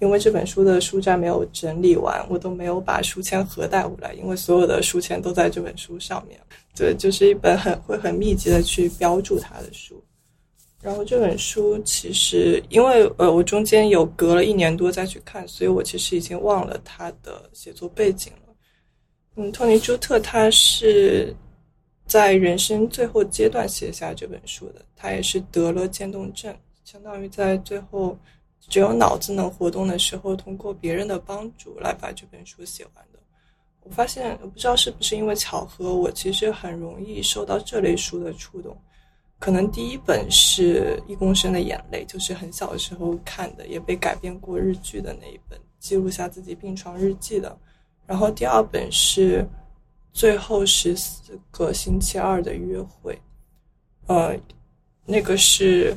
因为这本书的书站没有整理完，我都没有把书签盒带回来，因为所有的书签都在这本书上面。对，就是一本很会很密集的去标注它的书。然后这本书其实，因为呃，我中间有隔了一年多再去看，所以我其实已经忘了他的写作背景了。嗯，托尼·朱特他是在人生最后阶段写下这本书的，他也是得了渐冻症，相当于在最后只有脑子能活动的时候，通过别人的帮助来把这本书写完的。我发现，我不知道是不是因为巧合，我其实很容易受到这类书的触动。可能第一本是《一公升的眼泪》，就是很小的时候看的，也被改编过日剧的那一本，记录下自己病床日记的。然后第二本是《最后十四个星期二的约会》，呃，那个是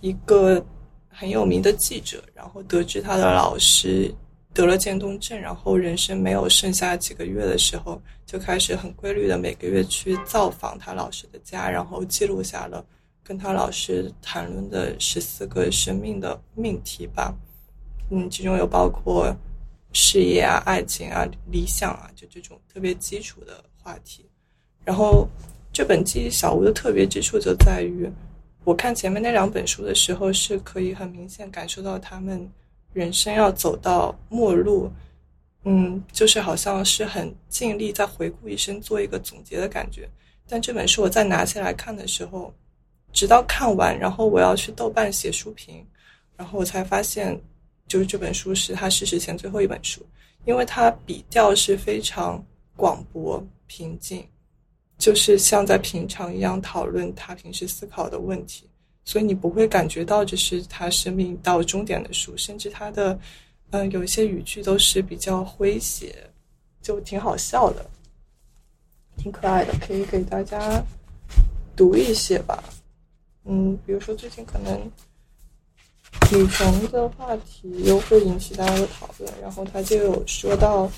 一个很有名的记者，然后得知他的老师得了渐冻症，然后人生没有剩下几个月的时候。就开始很规律的每个月去造访他老师的家，然后记录下了跟他老师谈论的十四个生命的命题吧。嗯，其中有包括事业啊、爱情啊、理想啊，就这种特别基础的话题。然后这本记忆小屋的特别之处就在于，我看前面那两本书的时候，是可以很明显感受到他们人生要走到末路，嗯，就是好像是很尽力在回顾一生，做一个总结的感觉。但这本书我再拿起来看的时候，直到看完，然后我要去豆瓣写书评，然后我才发现。就是这本书是他逝世前最后一本书，因为他笔调是非常广博平静，就是像在平常一样讨论他平时思考的问题，所以你不会感觉到这是他生命到终点的书，甚至他的嗯有一些语句都是比较诙谐，就挺好笑的，挺可爱的，可以给大家读一些吧，嗯，比如说最近可能。女权的话题又会引起大家的讨论，然后他就有说到，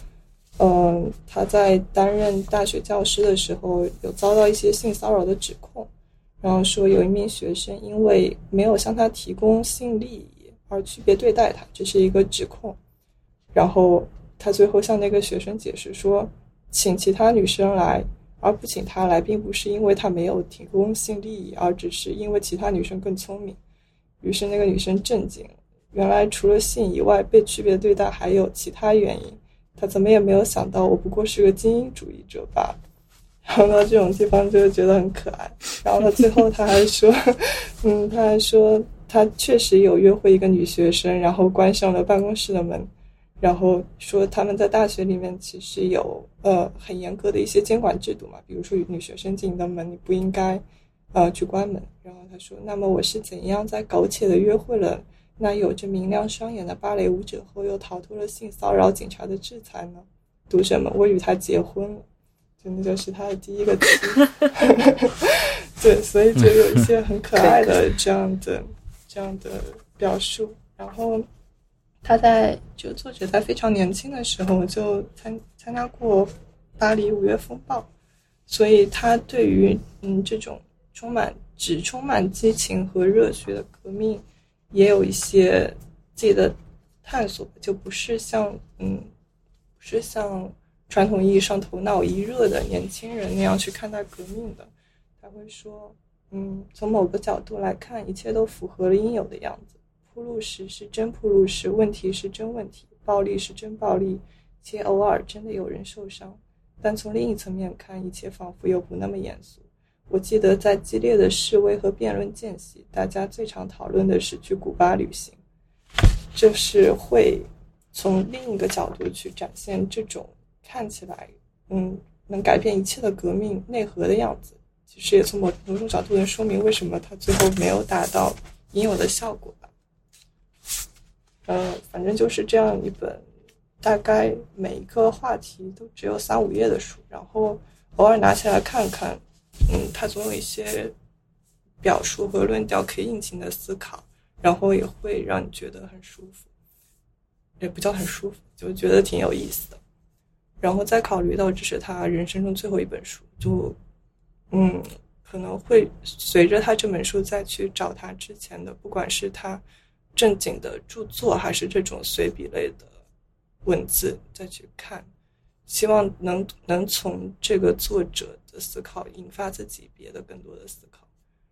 嗯，他在担任大学教师的时候有遭到一些性骚扰的指控，然后说有一名学生因为没有向他提供性利益而区别对待他，这是一个指控。然后他最后向那个学生解释说，请其他女生来而不请他来，并不是因为他没有提供性利益，而只是因为其他女生更聪明。于是那个女生震惊，原来除了性以外，被区别对待还有其他原因。她怎么也没有想到，我不过是个精英主义者罢了。然后到这种地方就会觉得很可爱。然后他最后他还说，嗯，他还说他确实有约会一个女学生，然后关上了办公室的门，然后说他们在大学里面其实有呃很严格的一些监管制度嘛，比如说女学生进你的门你不应该。呃，去关门。然后他说：“那么我是怎样在苟且的约会了那有着明亮双眼的芭蕾舞者后，又逃脱了性骚扰警察的制裁呢？”读者们，我与他结婚了，真的就是他的第一个妻。对，所以就有一些很可爱的这样的这样的表述。然后他在就作者在非常年轻的时候就参参加过巴黎五月风暴，所以他对于嗯这种。充满只充满激情和热血的革命，也有一些自己的探索，就不是像嗯，不是像传统意义上头脑一热的年轻人那样去看待革命的。他会说，嗯，从某个角度来看，一切都符合了应有的样子。铺路石是真铺路石，问题是真问题，暴力是真暴力，且偶尔真的有人受伤。但从另一层面看，一切仿佛又不那么严肃。我记得在激烈的示威和辩论间隙，大家最常讨论的是去古巴旅行，就是会从另一个角度去展现这种看起来嗯能改变一切的革命内核的样子。其实也从某某种角度能说明为什么他最后没有达到应有的效果吧。呃，反正就是这样一本，大概每一个话题都只有三五页的书，然后偶尔拿起来看看。嗯，它总有一些表述和论调可以尽情的思考，然后也会让你觉得很舒服，也不叫很舒服，就觉得挺有意思的。然后再考虑到这是他人生中最后一本书，就嗯，可能会随着他这本书再去找他之前的，不管是他正经的著作，还是这种随笔类的文字再去看，希望能能从这个作者。的思考引发自己别的更多的思考，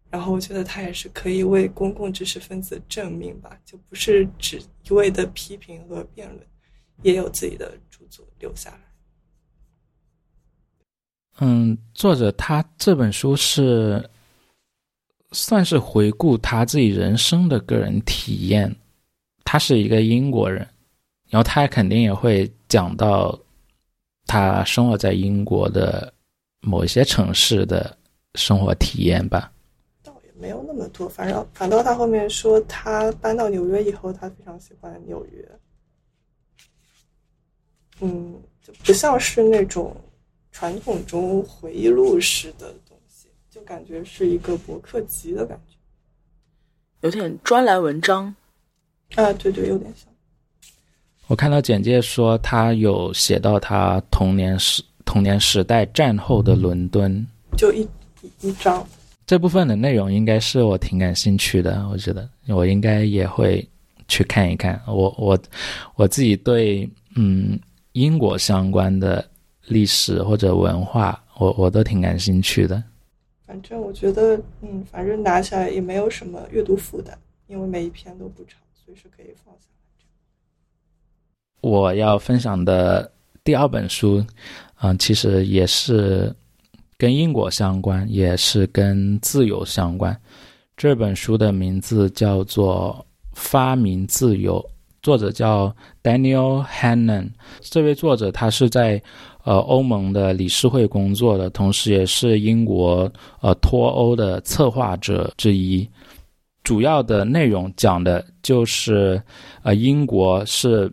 然后我觉得他也是可以为公共知识分子证明吧，就不是只一味的批评和辩论，也有自己的著作留下来。嗯，作者他这本书是算是回顾他自己人生的个人体验，他是一个英国人，然后他肯定也会讲到他生活在英国的。某一些城市的生活体验吧，倒也没有那么多。反正反倒他后面说，他搬到纽约以后，他非常喜欢纽约。嗯，就不像是那种传统中回忆录式的东西，就感觉是一个博客集的感觉，有点专栏文章。啊，对对，有点像。我看到简介说，他有写到他童年时。童年时代战后的伦敦，就一一章。这部分的内容应该是我挺感兴趣的，我觉得我应该也会去看一看。我我我自己对嗯英国相关的历史或者文化，我我都挺感兴趣的。反正我觉得，嗯，反正拿起来也没有什么阅读负担，因为每一篇都不长，随时可以放下来。我要分享的第二本书，嗯，其实也是跟因果相关，也是跟自由相关。这本书的名字叫做《发明自由》，作者叫 Daniel Hannan。这位作者他是在呃欧盟的理事会工作的，同时也是英国呃脱欧的策划者之一。主要的内容讲的就是呃英国是。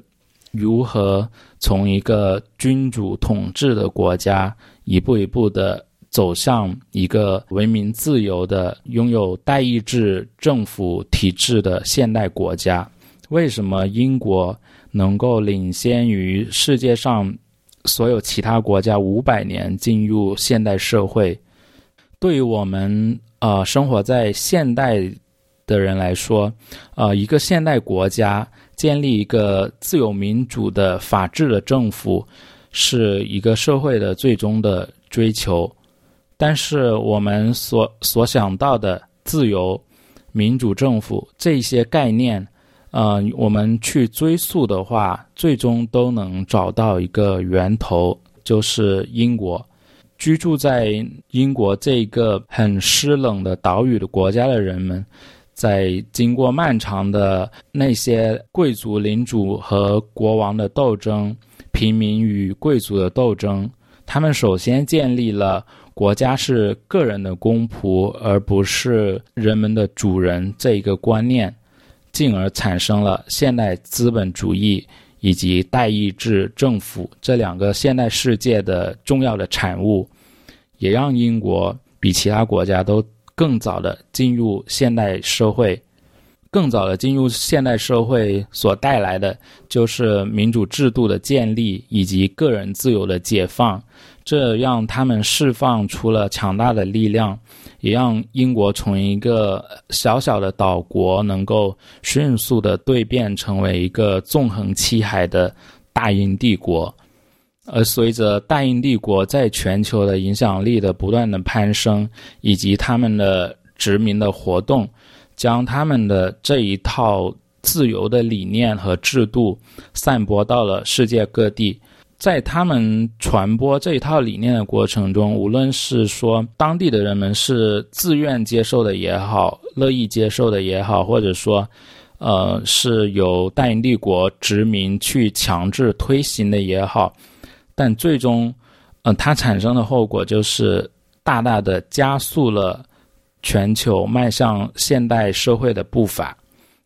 如何从一个君主统治的国家一步一步的走向一个文明自由的、拥有代议制政府体制的现代国家？为什么英国能够领先于世界上所有其他国家五百年进入现代社会？对于我们呃生活在现代的人来说，呃，一个现代国家。建立一个自由民主的法治的政府，是一个社会的最终的追求。但是我们所所想到的自由民主政府这些概念，呃，我们去追溯的话，最终都能找到一个源头，就是英国。居住在英国这个很湿冷的岛屿的国家的人们。在经过漫长的那些贵族领主和国王的斗争，平民与贵族的斗争，他们首先建立了国家是个人的公仆，而不是人们的主人这一个观念，进而产生了现代资本主义以及代议制政府这两个现代世界的重要的产物，也让英国比其他国家都。更早的进入现代社会，更早的进入现代社会所带来的就是民主制度的建立以及个人自由的解放，这让他们释放出了强大的力量，也让英国从一个小小的岛国能够迅速的蜕变成为一个纵横七海的大英帝国。而随着大英帝国在全球的影响力的不断的攀升，以及他们的殖民的活动，将他们的这一套自由的理念和制度散播到了世界各地。在他们传播这一套理念的过程中，无论是说当地的人们是自愿接受的也好，乐意接受的也好，或者说，呃，是由大英帝国殖民去强制推行的也好。但最终，嗯，它产生的后果就是大大的加速了全球迈向现代社会的步伐。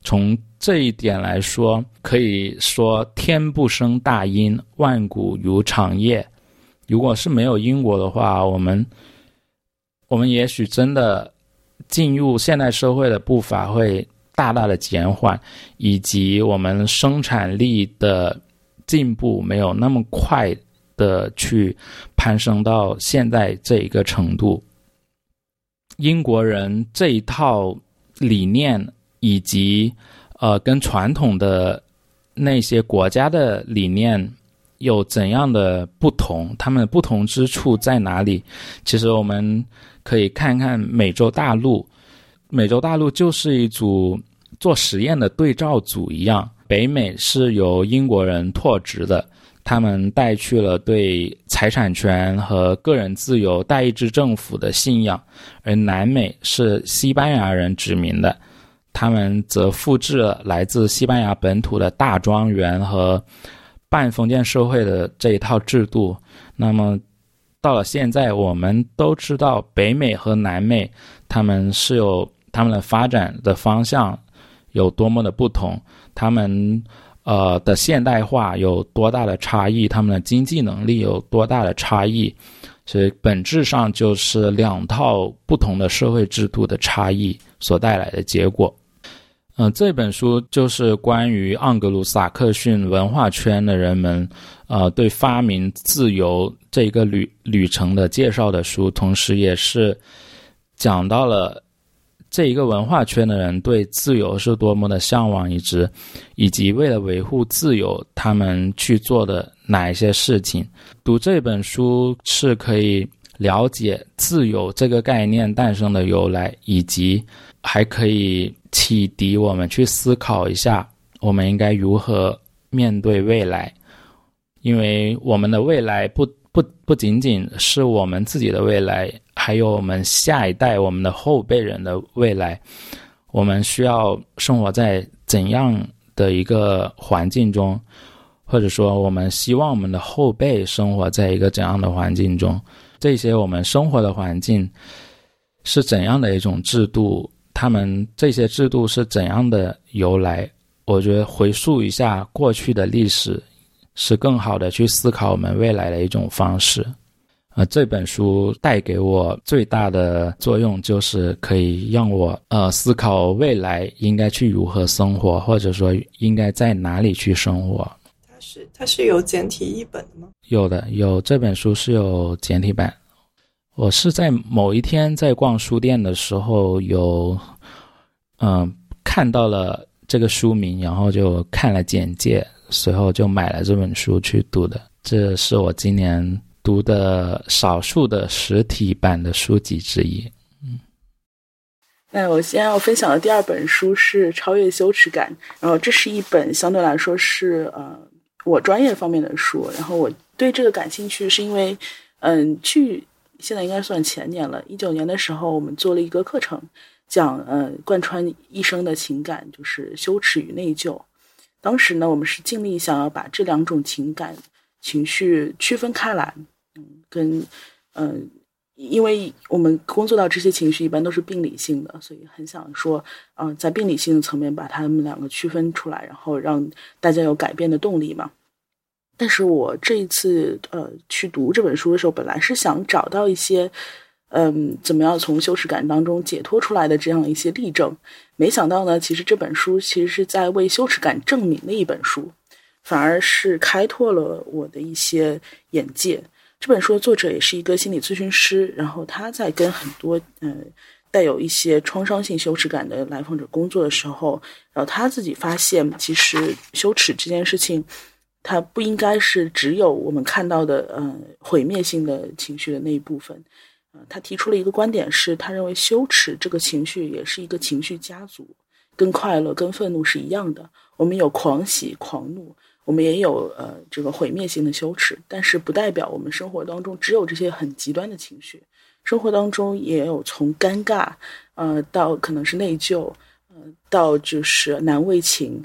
从这一点来说，可以说天不生大因，万古如长夜。如果是没有英国的话，我们，我们也许真的进入现代社会的步伐会大大的减缓，以及我们生产力的进步没有那么快。的去攀升到现在这一个程度，英国人这一套理念以及呃跟传统的那些国家的理念有怎样的不同？他们不同之处在哪里？其实我们可以看看美洲大陆，美洲大陆就是一组做实验的对照组一样，北美是由英国人拓殖的。他们带去了对财产权和个人自由、代议制政府的信仰，而南美是西班牙人殖民的，他们则复制了来自西班牙本土的大庄园和半封建社会的这一套制度。那么，到了现在，我们都知道北美和南美他们是有他们的发展的方向有多么的不同，他们。呃的现代化有多大的差异？他们的经济能力有多大的差异？所以本质上就是两套不同的社会制度的差异所带来的结果。嗯，这本书就是关于盎格鲁撒克逊文化圈的人们，呃，对发明自由这一个旅旅程的介绍的书，同时也是。讲到了这一个文化圈的人对自由是多么的向往，以及以及为了维护自由，他们去做的哪一些事情。读这本书是可以了解自由这个概念诞生的由来，以及还可以启迪我们去思考一下，我们应该如何面对未来，因为我们的未来不。不不仅仅是我们自己的未来，还有我们下一代、我们的后辈人的未来。我们需要生活在怎样的一个环境中，或者说，我们希望我们的后辈生活在一个怎样的环境中？这些我们生活的环境是怎样的一种制度？他们这些制度是怎样的由来？我觉得回溯一下过去的历史。是更好的去思考我们未来的一种方式，呃，这本书带给我最大的作用就是可以让我呃思考未来应该去如何生活，或者说应该在哪里去生活。它是它是有简体译本的吗？有的，有这本书是有简体版。我是在某一天在逛书店的时候有嗯看到了这个书名，然后就看了简介。随后就买了这本书去读的，这是我今年读的少数的实体版的书籍之一。嗯，那我先要分享的第二本书是《超越羞耻感》，然后这是一本相对来说是呃我专业方面的书，然后我对这个感兴趣是因为，嗯，去现在应该算前年了，一九年的时候我们做了一个课程，讲呃贯穿一生的情感就是羞耻与内疚。当时呢，我们是尽力想要把这两种情感情绪区分开来，嗯，跟嗯，因为我们工作到这些情绪一般都是病理性的，所以很想说，嗯，在病理性的层面把它们两个区分出来，然后让大家有改变的动力嘛。但是我这一次呃去读这本书的时候，本来是想找到一些。嗯，怎么样从羞耻感当中解脱出来的这样一些例证？没想到呢，其实这本书其实是在为羞耻感证明的一本书，反而是开拓了我的一些眼界。这本书的作者也是一个心理咨询师，然后他在跟很多嗯带有一些创伤性羞耻感的来访者工作的时候，然后他自己发现，其实羞耻这件事情，它不应该是只有我们看到的嗯毁灭性的情绪的那一部分。他提出了一个观点，是他认为羞耻这个情绪也是一个情绪家族，跟快乐、跟愤怒是一样的。我们有狂喜、狂怒，我们也有呃这个毁灭性的羞耻，但是不代表我们生活当中只有这些很极端的情绪。生活当中也有从尴尬，呃，到可能是内疚，呃，到就是难为情，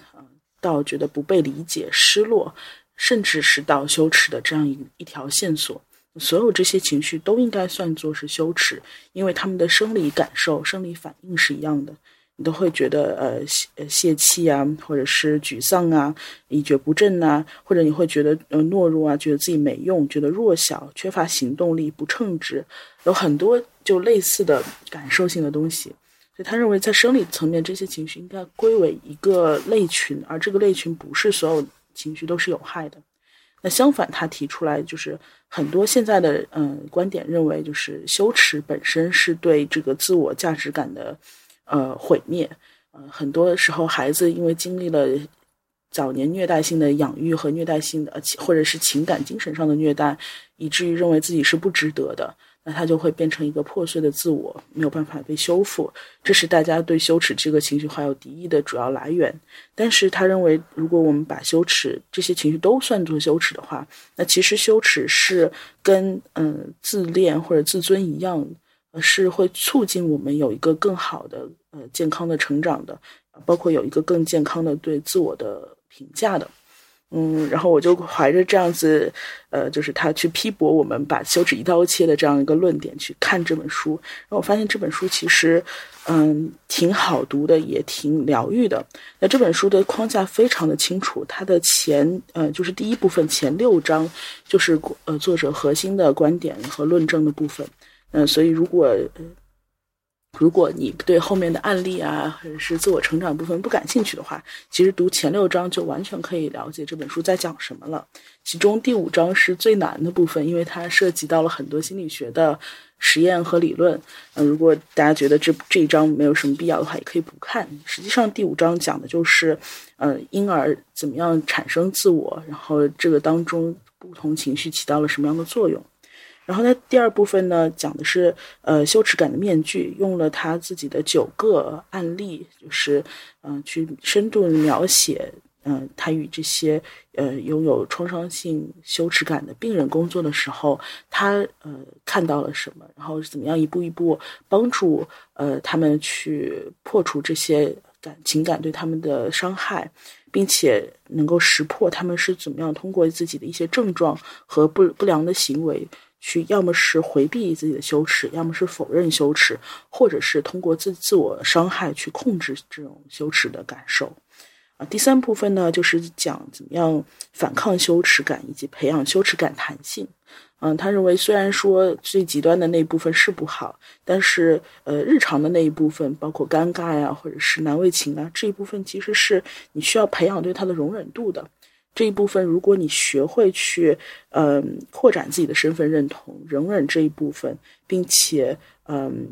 到觉得不被理解、失落，甚至是到羞耻的这样一一条线索。所有这些情绪都应该算作是羞耻，因为他们的生理感受、生理反应是一样的。你都会觉得呃泄泄气啊，或者是沮丧啊、一蹶不振呐，或者你会觉得呃懦弱啊，觉得自己没用，觉得弱小、缺乏行动力、不称职，有很多就类似的感受性的东西。所以他认为，在生理层面，这些情绪应该归为一个类群，而这个类群不是所有情绪都是有害的。那相反，他提出来就是很多现在的嗯观点认为，就是羞耻本身是对这个自我价值感的呃毁灭。呃，很多时候孩子因为经历了早年虐待性的养育和虐待性的，或者是情感精神上的虐待，以至于认为自己是不值得的。那他就会变成一个破碎的自我，没有办法被修复。这是大家对羞耻这个情绪怀有敌意的主要来源。但是他认为，如果我们把羞耻这些情绪都算作羞耻的话，那其实羞耻是跟嗯自恋或者自尊一样，是会促进我们有一个更好的呃健康的成长的，包括有一个更健康的对自我的评价的。嗯，然后我就怀着这样子，呃，就是他去批驳我们把手指一刀切的这样一个论点去看这本书，然后我发现这本书其实，嗯，挺好读的，也挺疗愈的。那这本书的框架非常的清楚，它的前，呃，就是第一部分前六章就是呃作者核心的观点和论证的部分。嗯，所以如果。如果你对后面的案例啊，或者是自我成长部分不感兴趣的话，其实读前六章就完全可以了解这本书在讲什么了。其中第五章是最难的部分，因为它涉及到了很多心理学的实验和理论。嗯，如果大家觉得这这一章没有什么必要的话，也可以不看。实际上，第五章讲的就是，呃，婴儿怎么样产生自我，然后这个当中不同情绪起到了什么样的作用。然后呢，第二部分呢，讲的是呃羞耻感的面具，用了他自己的九个案例，就是嗯去深度描写。嗯，他与这些呃拥有创伤性羞耻感的病人工作的时候，他呃看到了什么，然后怎么样一步一步帮助呃他们去破除这些感情感对他们的伤害，并且能够识破他们是怎么样通过自己的一些症状和不不良的行为，去要么是回避自己的羞耻，要么是否认羞耻，或者是通过自自我伤害去控制这种羞耻的感受。啊，第三部分呢，就是讲怎么样反抗羞耻感以及培养羞耻感弹性。嗯，他认为虽然说最极端的那一部分是不好，但是呃，日常的那一部分，包括尴尬呀，或者是难为情啊，这一部分其实是你需要培养对他的容忍度的。这一部分，如果你学会去嗯扩展自己的身份认同，容忍这一部分，并且嗯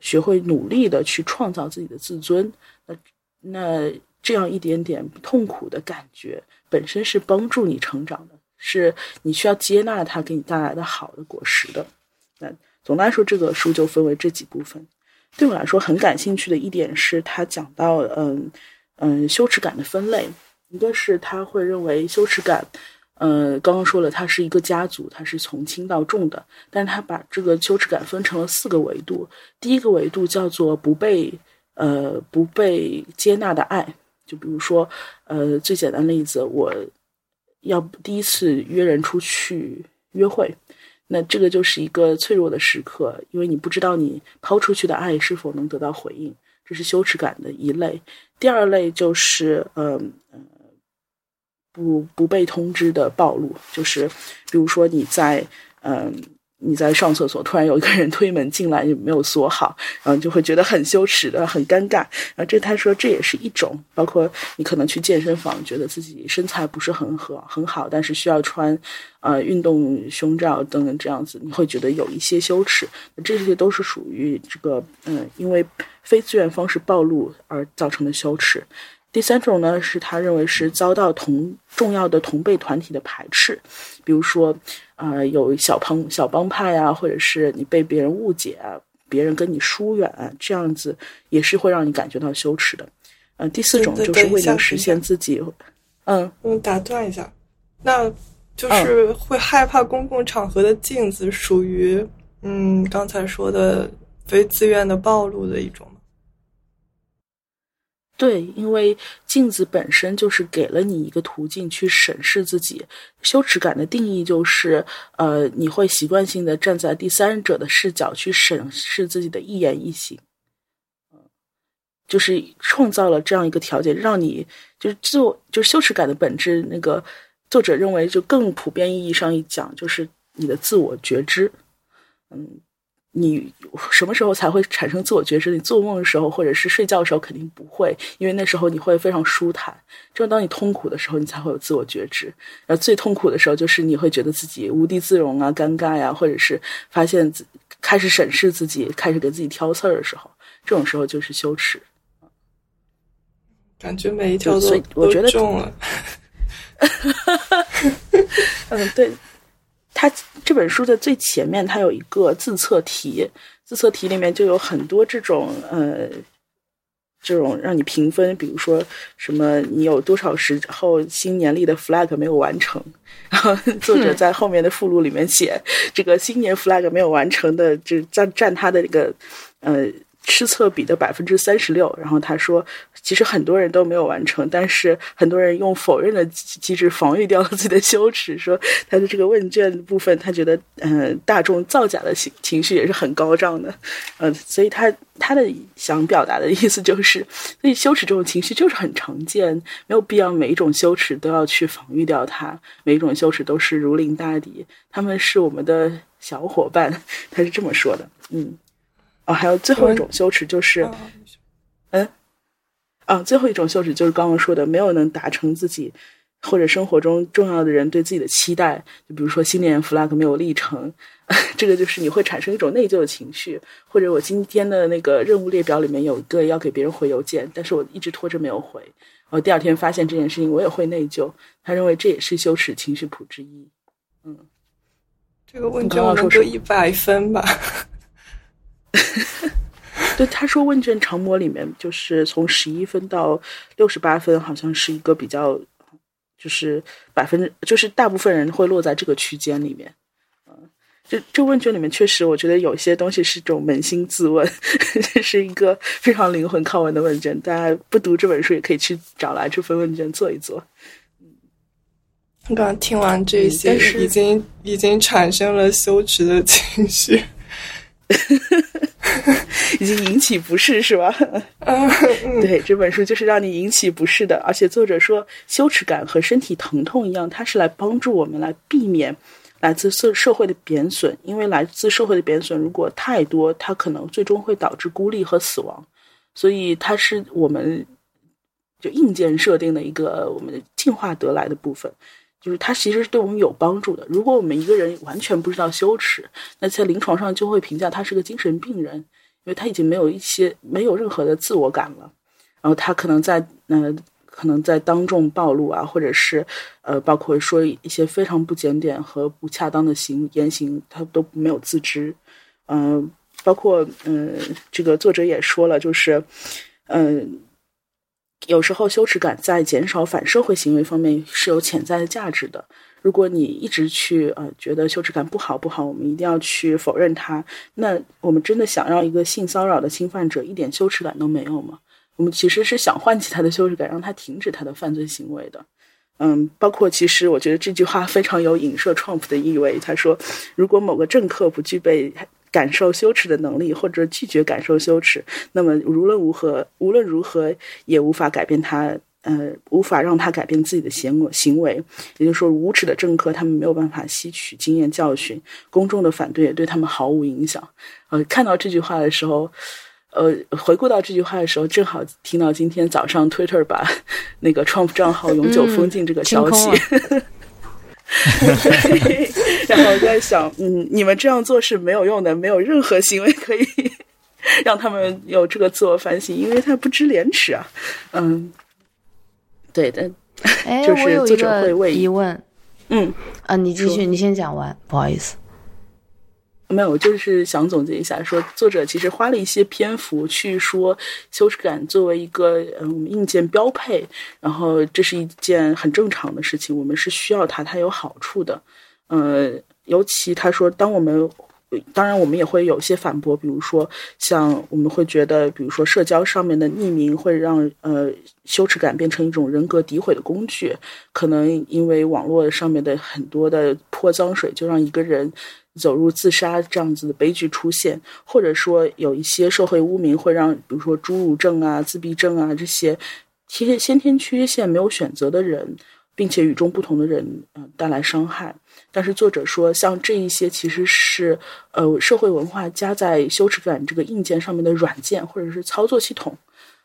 学会努力的去创造自己的自尊，那那。这样一点点痛苦的感觉，本身是帮助你成长的，是你需要接纳它给你带来的好的果实的。那总的来说，这个书就分为这几部分。对我来说很感兴趣的一点是，他讲到，嗯嗯，羞耻感的分类。一个是他会认为羞耻感，呃，刚刚说了，它是一个家族，它是从轻到重的。但他把这个羞耻感分成了四个维度。第一个维度叫做不被，呃，不被接纳的爱。就比如说，呃，最简单的例子，我要第一次约人出去约会，那这个就是一个脆弱的时刻，因为你不知道你抛出去的爱是否能得到回应，这是羞耻感的一类。第二类就是，嗯嗯，不不被通知的暴露，就是比如说你在，嗯。你在上厕所，突然有一个人推门进来，你没有锁好，嗯就会觉得很羞耻的，很尴尬。啊这他说这也是一种，包括你可能去健身房，觉得自己身材不是很合很好，但是需要穿呃运动胸罩等等这样子，你会觉得有一些羞耻。这些都是属于这个嗯，因为非自愿方式暴露而造成的羞耻。第三种呢，是他认为是遭到同重要的同辈团体的排斥，比如说。啊，有小帮小帮派啊，或者是你被别人误解啊，别人跟你疏远啊，这样子也是会让你感觉到羞耻的。嗯，第四种就是为了实现自己，嗯，嗯，打断一下，那就是会害怕公共场合的镜子，属于嗯刚才说的非自愿的暴露的一种。对，因为镜子本身就是给了你一个途径去审视自己。羞耻感的定义就是，呃，你会习惯性的站在第三者的视角去审视自己的一言一行，就是创造了这样一个条件，让你就是自我，就是羞耻感的本质。那个作者认为，就更普遍意义上一讲，就是你的自我觉知，嗯。你什么时候才会产生自我觉知？你做梦的时候，或者是睡觉的时候，肯定不会，因为那时候你会非常舒坦。只有当你痛苦的时候，你才会有自我觉知。然后最痛苦的时候，就是你会觉得自己无地自容啊、尴尬呀，或者是发现自开始审视自己、开始给自己挑刺儿的时候，这种时候就是羞耻。感觉每一条都我觉得中了。嗯，对。他这本书的最前面，它有一个自测题，自测题里面就有很多这种呃，这种让你评分，比如说什么你有多少时候新年历的 flag 没有完成，然后 作者在后面的附录里面写，这个新年 flag 没有完成的，就占占他的这个呃。失策比的百分之三十六，然后他说，其实很多人都没有完成，但是很多人用否认的机制防御掉了自己的羞耻。说他的这个问卷部分，他觉得，嗯，大众造假的情情绪也是很高涨的，呃，所以他他的想表达的意思就是，所以羞耻这种情绪就是很常见，没有必要每一种羞耻都要去防御掉它，每一种羞耻都是如临大敌，他们是我们的小伙伴，他是这么说的，嗯。哦，还有最后一种羞耻就是，嗯，啊，最后一种羞耻就是刚刚说的，没有能达成自己或者生活中重要的人对自己的期待，就比如说新年 flag 没有立成，这个就是你会产生一种内疚的情绪。或者我今天的那个任务列表里面有一个要给别人回邮件，但是我一直拖着没有回，我第二天发现这件事情，我也会内疚。他认为这也是羞耻情绪谱之一。嗯，这个问卷我们就一百分吧。对，他说问卷长模里面就是从十一分到六十八分，好像是一个比较，就是百分之，就是大部分人会落在这个区间里面。嗯，这这问卷里面确实，我觉得有些东西是种扪心自问，这是一个非常灵魂拷问的问卷。大家不读这本书也可以去找来这份问卷做一做。刚刚听完这些，已经已经产生了羞耻的情绪。已经引起不适是吧？对，这本书就是让你引起不适的。而且作者说，羞耻感和身体疼痛一样，它是来帮助我们来避免来自社社会的贬损。因为来自社会的贬损如果太多，它可能最终会导致孤立和死亡。所以它是我们就硬件设定的一个我们进化得来的部分。就是它其实是对我们有帮助的。如果我们一个人完全不知道羞耻，那在临床上就会评价他是个精神病人，因为他已经没有一些没有任何的自我感了。然后他可能在呃，可能在当众暴露啊，或者是呃，包括说一些非常不检点和不恰当的行言行，他都没有自知。嗯，包括嗯，这个作者也说了，就是嗯。有时候羞耻感在减少反社会行为方面是有潜在的价值的。如果你一直去呃觉得羞耻感不好不好，我们一定要去否认它，那我们真的想让一个性骚扰的侵犯者一点羞耻感都没有吗？我们其实是想唤起他的羞耻感，让他停止他的犯罪行为的。嗯，包括其实我觉得这句话非常有影射 Trump 的意味。他说，如果某个政客不具备。感受羞耻的能力，或者拒绝感受羞耻，那么无论如何，无论如何也无法改变他，呃，无法让他改变自己的行为行为。也就是说，无耻的政客他们没有办法吸取经验教训，公众的反对也对他们毫无影响。呃，看到这句话的时候，呃，回顾到这句话的时候，正好听到今天早上 Twitter 把那个 Trump 账号永久封禁这个消息。然后我在想，嗯，你们这样做是没有用的，没有任何行为可以让他们有这个自我反省，因为他不知廉耻啊。嗯，对的，哎就是作者会问疑问，嗯啊，你继续，你先讲完，不好意思。没有，就是想总结一下，说作者其实花了一些篇幅去说羞耻感作为一个嗯硬件标配，然后这是一件很正常的事情，我们是需要它，它有好处的。呃，尤其他说，当我们当然我们也会有些反驳，比如说像我们会觉得，比如说社交上面的匿名会让呃羞耻感变成一种人格诋毁的工具，可能因为网络上面的很多的泼脏水，就让一个人。走入自杀这样子的悲剧出现，或者说有一些社会污名会让，比如说侏儒症啊、自闭症啊这些天先天缺陷没有选择的人，并且与众不同的人，嗯，带来伤害。但是作者说，像这一些其实是呃社会文化加在羞耻感这个硬件上面的软件或者是操作系统。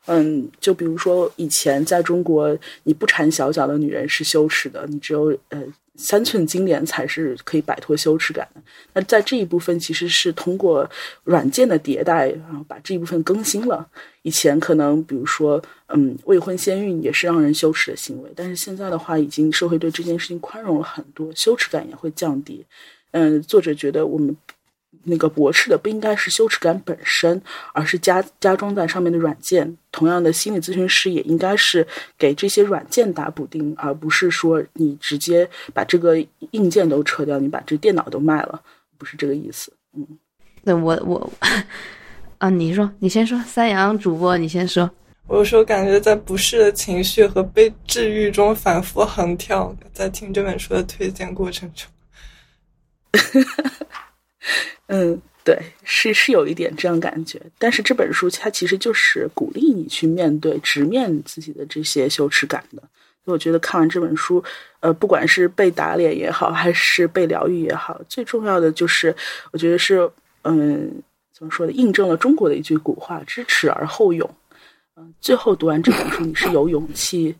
嗯，就比如说以前在中国，你不缠小脚的女人是羞耻的，你只有呃。三寸金莲才是可以摆脱羞耻感的。那在这一部分，其实是通过软件的迭代，然后把这一部分更新了。以前可能，比如说，嗯，未婚先孕也是让人羞耻的行为，但是现在的话，已经社会对这件事情宽容了很多，羞耻感也会降低。嗯，作者觉得我们。那个驳斥的不应该是羞耻感本身，而是加加装在上面的软件。同样的，心理咨询师也应该是给这些软件打补丁，而不是说你直接把这个硬件都撤掉，你把这电脑都卖了，不是这个意思。嗯，那我我啊，你说，你先说，三阳主播，你先说。我有时候感觉在不适的情绪和被治愈中反复横跳，在听这本书的推荐过程中。嗯，对，是是有一点这样感觉，但是这本书它其实就是鼓励你去面对、直面自己的这些羞耻感的。我觉得看完这本书，呃，不管是被打脸也好，还是被疗愈也好，最重要的就是，我觉得是，嗯，怎么说呢？印证了中国的一句古话：“知耻而后勇。”嗯，最后读完这本书，你是有勇气，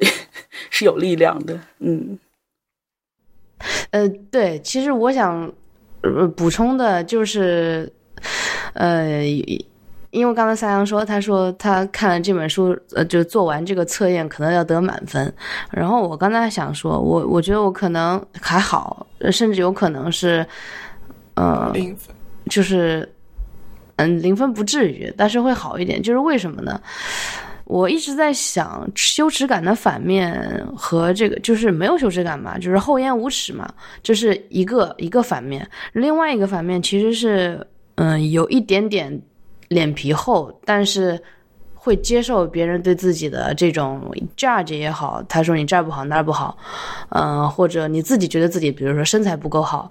是有力量的。嗯，呃，对，其实我想呃补充的就是，呃，因为刚才三阳说，他说他看了这本书，呃，就做完这个测验可能要得满分。然后我刚才想说，我我觉得我可能还好，甚至有可能是，呃，零分。就是，嗯，零分不至于，但是会好一点。就是为什么呢？我一直在想，羞耻感的反面和这个就是没有羞耻感嘛，就是厚颜无耻嘛，这是一个一个反面。另外一个反面其实是，嗯，有一点点脸皮厚，但是会接受别人对自己的这种 judge 也好，他说你这儿不好那儿不好，嗯、或者你自己觉得自己，比如说身材不够好，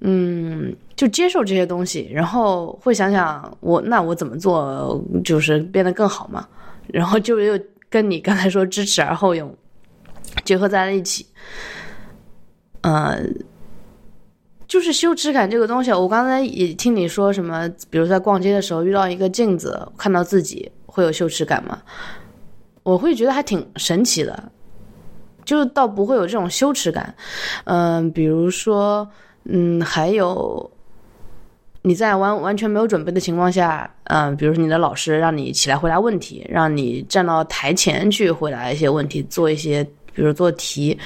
嗯，就接受这些东西，然后会想想我那我怎么做就是变得更好嘛，然后就又跟你刚才说知耻而后勇结合在了一起，呃，就是羞耻感这个东西，我刚才也听你说什么，比如在逛街的时候遇到一个镜子，看到自己会有羞耻感吗？我会觉得还挺神奇的，就倒不会有这种羞耻感，嗯、比如说。嗯，还有你在完完全没有准备的情况下，嗯、比如说你的老师让你起来回答问题，让你站到台前去回答一些问题，做一些，比如做题，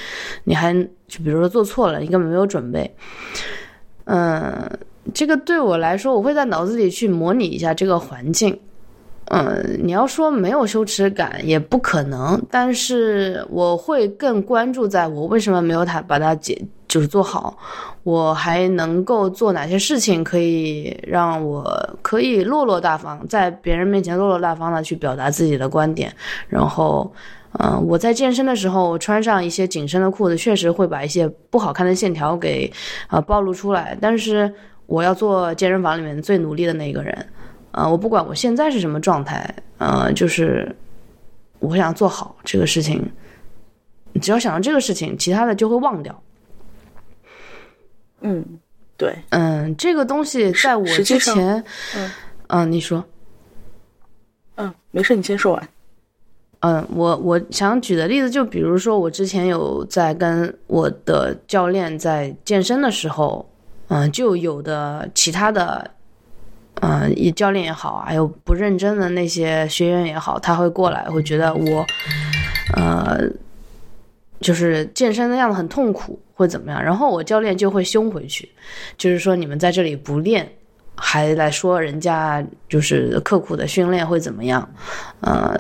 你还就比如说做错了，你根本没有准备。嗯，这个对我来说，我会在脑子里去模拟一下这个环境。嗯，你要说没有羞耻感也不可能，但是我会更关注在我为什么没有它把它解就是做好，我还能够做哪些事情可以让我可以落落大方，在别人面前落落大方的去表达自己的观点，然后。嗯、我在健身的时候，穿上一些紧身的裤子，确实会把一些不好看的线条给呃暴露出来。但是我要做健身房里面最努力的那个人，呃，我不管我现在是什么状态，呃，就是我想做好这个事情，只要想到这个事情，其他的就会忘掉。嗯，对，嗯，这个东西在我之前，嗯嗯，你说，嗯，没事，你先说完。嗯，我我想举的例子，就比如说我之前有在跟我的教练在健身的时候，嗯，就有的其他的，嗯，也教练也好，还有不认真的那些学员也好，他会过来，会觉得我，呃，就是健身的样子很痛苦，会怎么样？然后我教练就会凶回去，就是说你们在这里不练，还来说人家就是刻苦的训练会怎么样？呃。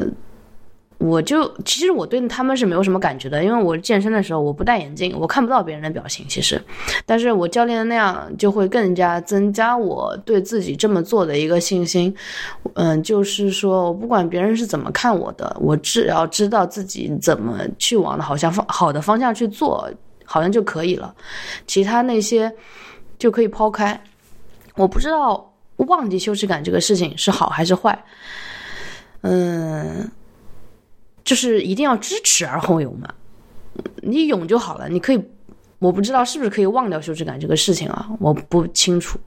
我就其实我对他们是没有什么感觉的，因为我健身的时候我不戴眼镜，我看不到别人的表情。其实，但是我教练那样就会更加增加我对自己这么做的一个信心。嗯，就是说我不管别人是怎么看我的，我只要知道自己怎么去往的好像方好的方向去做，好像就可以了。其他那些就可以抛开。我不知道忘记羞耻感这个事情是好还是坏。嗯。就是一定要知耻而后勇嘛，你勇就好了。你可以，我不知道是不是可以忘掉羞耻感这个事情啊，我不清楚，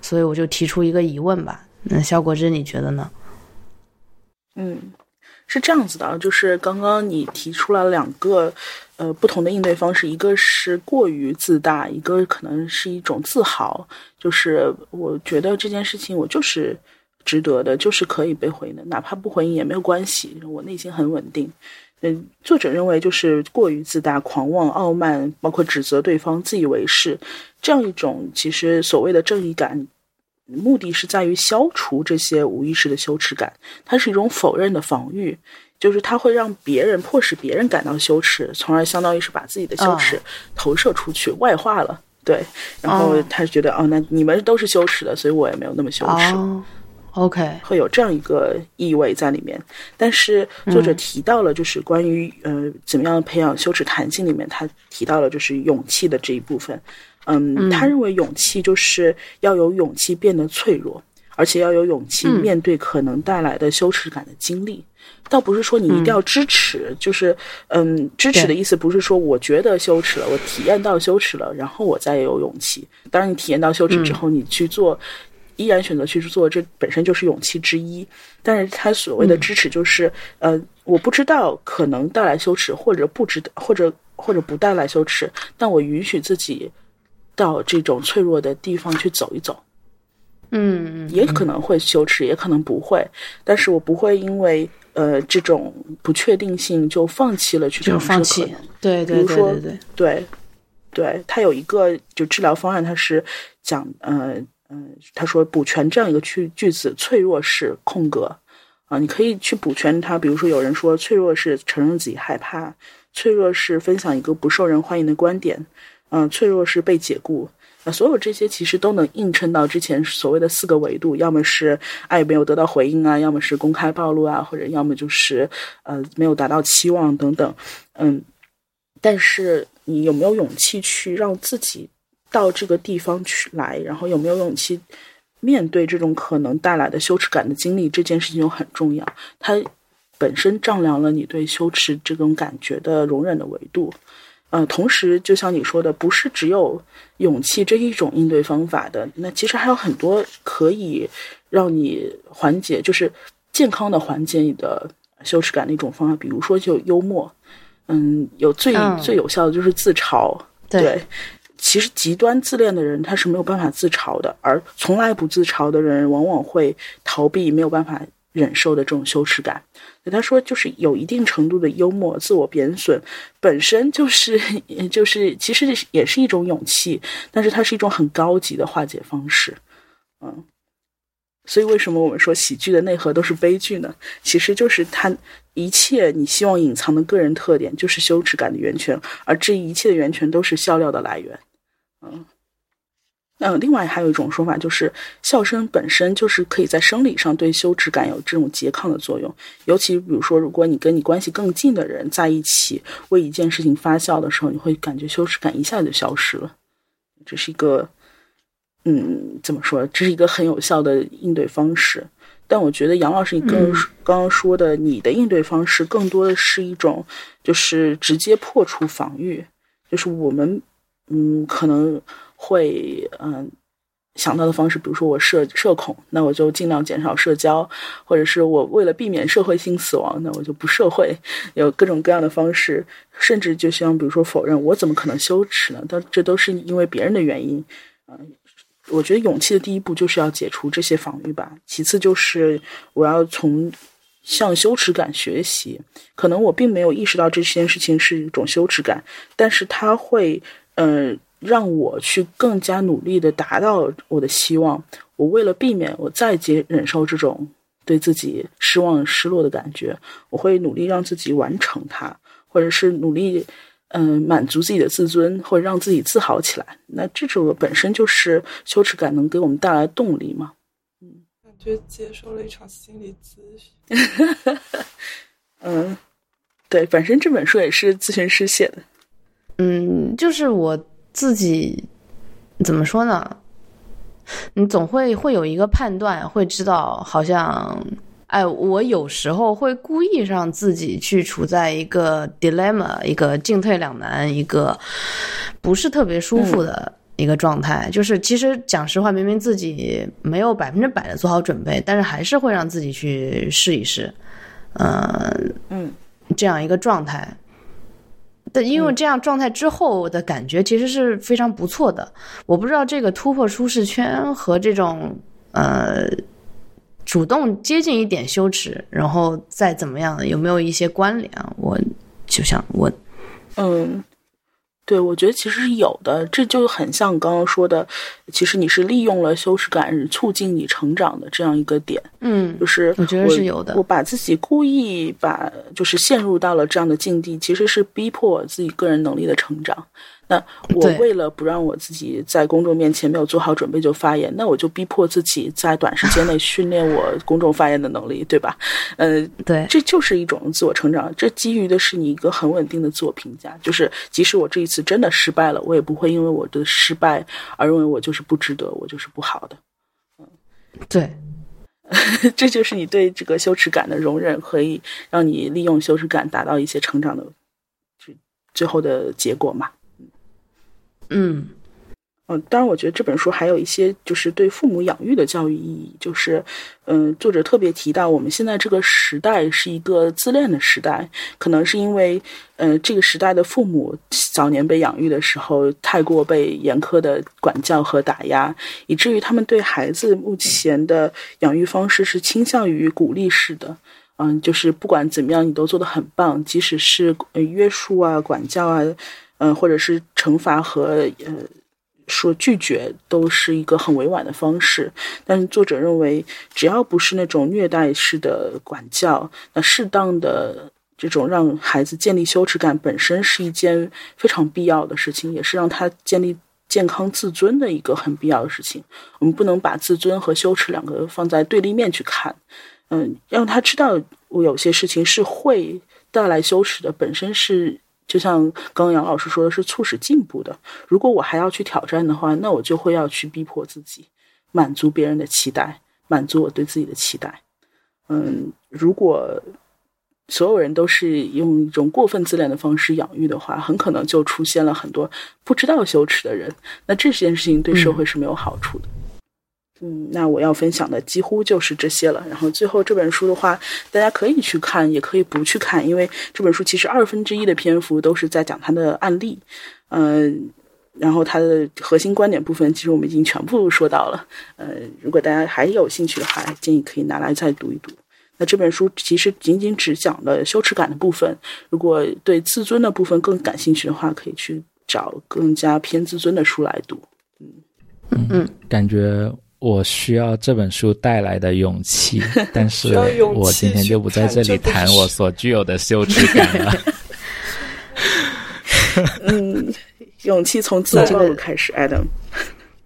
所以我就提出一个疑问吧。那肖国芝，你觉得呢？嗯，是这样子的啊，就是刚刚你提出了两个呃不同的应对方式，一个是过于自大，一个可能是一种自豪，就是我觉得这件事情我就是。值得的，就是可以被回应的，哪怕不回应也没有关系，我内心很稳定。嗯，作者认为就是过于自大、狂妄、傲慢，包括指责对方、自以为是这样一种，其实所谓的正义感，目的是在于消除这些无意识的羞耻感，它是一种否认的防御，就是它会让别人迫使别人感到羞耻，从而相当于是把自己的羞耻投射出去、外化了。对，然后他觉得哦，那你们都是羞耻的，所以我也没有那么羞耻。哦 OK，会有这样一个意味在里面，但是作者提到了，就是关于、嗯、呃怎么样培养羞耻弹性里面，他提到了就是勇气的这一部分。嗯，嗯他认为勇气就是要有勇气变得脆弱，而且要有勇气嗯面对可能带来的羞耻感的经历。倒不是说你一定要支持，就是嗯，支持的意思不是说我觉得羞耻了，我体验到羞耻了，然后我再有勇气。当然，你体验到羞耻之后，你去做。依然选择去做，这本身就是勇气之一。但是他所谓的支持，就是、呃，我不知道可能带来羞耻，或者不知道，或者或者不带来羞耻，但我允许自己到这种脆弱的地方去走一走。嗯，也可能会羞耻，也可能不会，但是我不会因为呃这种不确定性就放弃了去就尝试可放弃。对对比如说对对对，对，对，他有一个就治疗方案，他是讲呃嗯、他说补全这样一个句句子，脆弱是空格啊，你可以去补全它。比如说有人说脆弱是承认自己害怕，脆弱是分享一个不受人欢迎的观点，嗯、脆弱是被解雇。啊所有这些其实都能映衬到之前所谓的四个维度，要么是爱没有得到回应啊，要么是公开暴露啊，或者要么就是呃没有达到期望等等，嗯。但是你有没有勇气去让自己到这个地方去来，然后有没有勇气面对这种可能带来的羞耻感的经历，这件事情就很重要。它本身丈量了你对羞耻这种感觉的容忍的维度。呃，同时，就像你说的，不是只有勇气这一种应对方法的，那其实还有很多可以让你缓解，就是健康的缓解你的羞耻感的一种方法。比如说，就幽默，嗯，有最、嗯最有效的就是自嘲，对其实极端自恋的人他是没有办法自嘲的，而从来不自嘲的人往往会逃避没有办法忍受的这种羞耻感。他说，就是有一定程度的幽默、自我贬损，本身就是 就是其实也是一种勇气，但是它是一种很高级的化解方式。嗯，所以为什么我们说喜剧的内核都是悲剧呢？其实就是它一切你希望隐藏的个人特点，就是羞耻感的源泉，而这一切的源泉都是笑料的来源。嗯，那另外还有一种说法，就是笑声本身就是可以在生理上对羞耻感有这种拮抗的作用。尤其比如说，如果你跟你关系更近的人在一起为一件事情发笑的时候，你会感觉羞耻感一下就消失了。这是一个，嗯，怎么说？这是一个很有效的应对方式。但我觉得杨老师，你刚嗯刚刚说的，你的应对方式更多的是一种，就是直接破除防御，就是我们，嗯，可能会，嗯、想到的方式，比如说我社社恐，那我就尽量减少社交，或者是我为了避免社会性死亡，那我就不社会，有各种各样的方式，甚至就像比如说否认，我怎么可能羞耻呢？但这都是因为别人的原因，嗯、我觉得勇气的第一步就是要解除这些防御吧，其次就是我要从向羞耻感学习。可能我并没有意识到这件事情是一种羞耻感，但是它会，呃，让我去更加努力的达到我的希望。我为了避免我再接忍受这种对自己失望、失落的感觉，我会努力让自己完成它，或者是努力。嗯，满足自己的自尊，或者让自己自豪起来，那这种本身就是羞耻感能给我们带来动力嘛。感觉接受了一场心理咨询。嗯，对，本身这本书也是咨询师写的。嗯，就是我自己怎么说呢？你总会会有一个判断，会知道好像，哎，我有时候会故意让自己去处在一个 dilemma，一个进退两难，一个不是特别舒服的一个状态。就是其实讲实话，明明自己没有百分之百的做好准备，但是还是会让自己去试一试，嗯、嗯这样一个状态。但因为这样状态之后的感觉其实是非常不错的。我不知道这个突破舒适圈和这种呃主动接近一点羞耻，然后再怎么样有没有一些关联啊？我就想问，嗯，对，我觉得其实是有的，这就很像刚刚说的，其实你是利用了羞耻感促进你成长的这样一个点。嗯就是我觉得是有的我把自己故意把就是陷入到了这样的境地，其实是逼迫我自己个人能力的成长。那我为了不让我自己在公众面前没有做好准备就发言，那我就逼迫自己在短时间内 训练我公众发言的能力，对吧？呃，对，这就是一种自我成长，这基于的是你一个很稳定的自我评价，就是即使我这一次真的失败了，我也不会因为我的失败而认为我就是不值得，我就是不好的。嗯对，这就是你对这个羞耻感的容忍，可以让你利用羞耻感达到一些成长的，就最后的结果嘛。嗯嗯，当然，我觉得这本书还有一些就是对父母养育的教育意义，就是，嗯，作者特别提到，我们现在这个时代是一个自恋的时代，可能是因为，呃，这个时代的父母早年被养育的时候太过被严苛的管教和打压，以至于他们对孩子目前的养育方式是倾向于鼓励式的。嗯，就是不管怎么样，你都做得很棒，即使是约束啊、管教啊，嗯、或者是惩罚和呃说拒绝，都是一个很委婉的方式。但是作者认为，只要不是那种虐待式的管教，那适当的这种让孩子建立羞耻感，本身是一件非常必要的事情，也是让他建立健康自尊的一个很必要的事情。我们不能把自尊和羞耻两个放在对立面去看。嗯，让他知道我有些事情是会带来羞耻的，本身是就像刚刚杨老师说的是促使进步的。如果我还要去挑战的话，那我就会要去逼迫自己，满足别人的期待，满足我对自己的期待。嗯，如果所有人都是用一种过分自恋的方式养育的话，很可能就出现了很多不知道羞耻的人。那这件事情对社会是没有好处的。嗯，那我要分享的几乎就是这些了。然后最后这本书的话，大家可以去看，也可以不去看，因为这本书其实二分之一的篇幅都是在讲它的案例。嗯、然后它的核心观点部分，其实我们已经全部说到了。呃，如果大家还有兴趣的话，建议可以拿来再读一读。那这本书其实仅仅只讲了羞耻感的部分，如果对自尊的部分更感兴趣的话，可以去找更加偏自尊的书来读。嗯嗯感觉我需要这本书带来的勇气，但是我今天就不在这里谈我所具有的羞耻感了。嗯，勇气从自我暴露开始，Adam。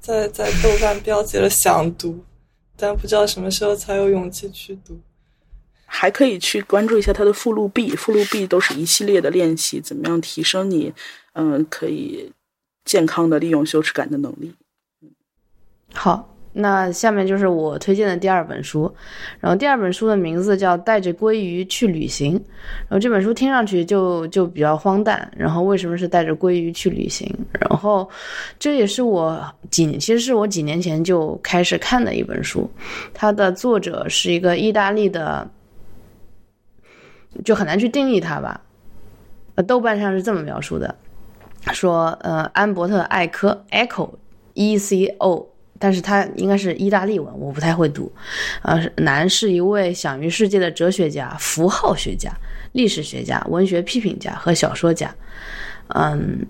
在在豆瓣标记了想读，但不知道什么时候才有勇气去读。还可以去关注一下他的附录 B，附录 B 都是一系列的练习，怎么样提升你，嗯，可以健康的利用羞耻感的能力。好，那下面就是我推荐的第二本书，然后第二本书的名字叫《带着鲑鱼去旅行》，然后这本书听上去就就比较荒诞，然后为什么是带着鲑鱼去旅行？然后这也是我几其实是我几年前就开始看的一本书，它的作者是一个意大利的，就很难去定义它吧，呃，豆瓣上是这么描述的，说呃安伯特·艾科 （Echo E C O）。但是他应该是意大利文，我不太会读。呃，男是一位享誉世界的哲学家、符号学家、历史学家、文学批评家和小说家。嗯，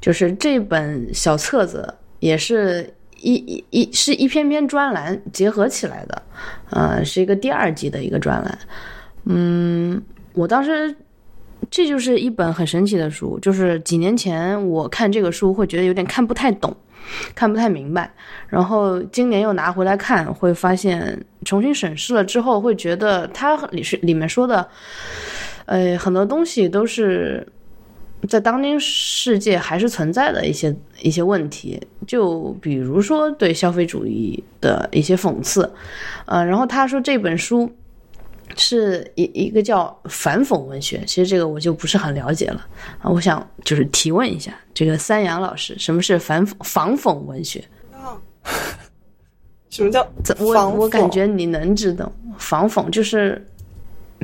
就是这本小册子也是一一一是一篇篇专栏结合起来的，呃，是一个第二季的一个专栏。嗯，我当时这就是一本很神奇的书，就是几年前我看这个书会觉得有点看不太懂。看不太明白，然后今年又拿回来看，会发现重新审视了之后，会觉得它里是里面说的，呃，很多东西都是在当今世界还是存在的一些一些问题，就比如说对消费主义的一些讽刺，呃，然后他说这本书。是一一个叫反讽文学，其实这个我就不是很了解了啊。我想就是提问一下这个三阳老师，什么是反讽反讽文学？啊，什么叫我我感觉你能知道，反讽就是，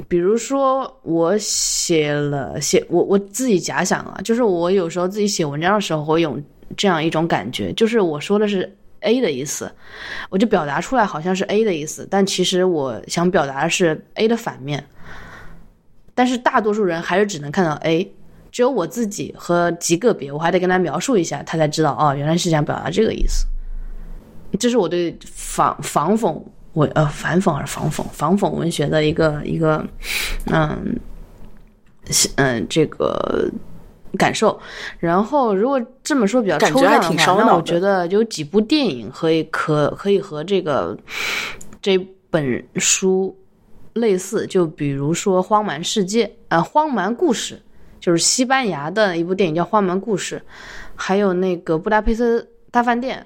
比如说我写了写我我自己假想啊，就是我有时候自己写文章的时候我有这样一种感觉，就是我说的是 A 的意思，我就表达出来好像是 A 的意思，但其实我想表达的是 A 的反面。但是大多数人还是只能看到 A，只有我自己和极个别，我还得跟他描述一下，他才知道哦，原来是想表达这个意思。这是我对仿仿讽文呃反讽还是仿讽仿讽文学的一个一个嗯嗯这个感受。然后如果这么说比较抽象的话，那我觉得有几部电影可以可可以和这个这本书类似，就比如说《荒蛮世界》啊，《荒蛮故事》就是西班牙的一部电影叫《荒蛮故事》，还有那个《布达佩斯大饭店》。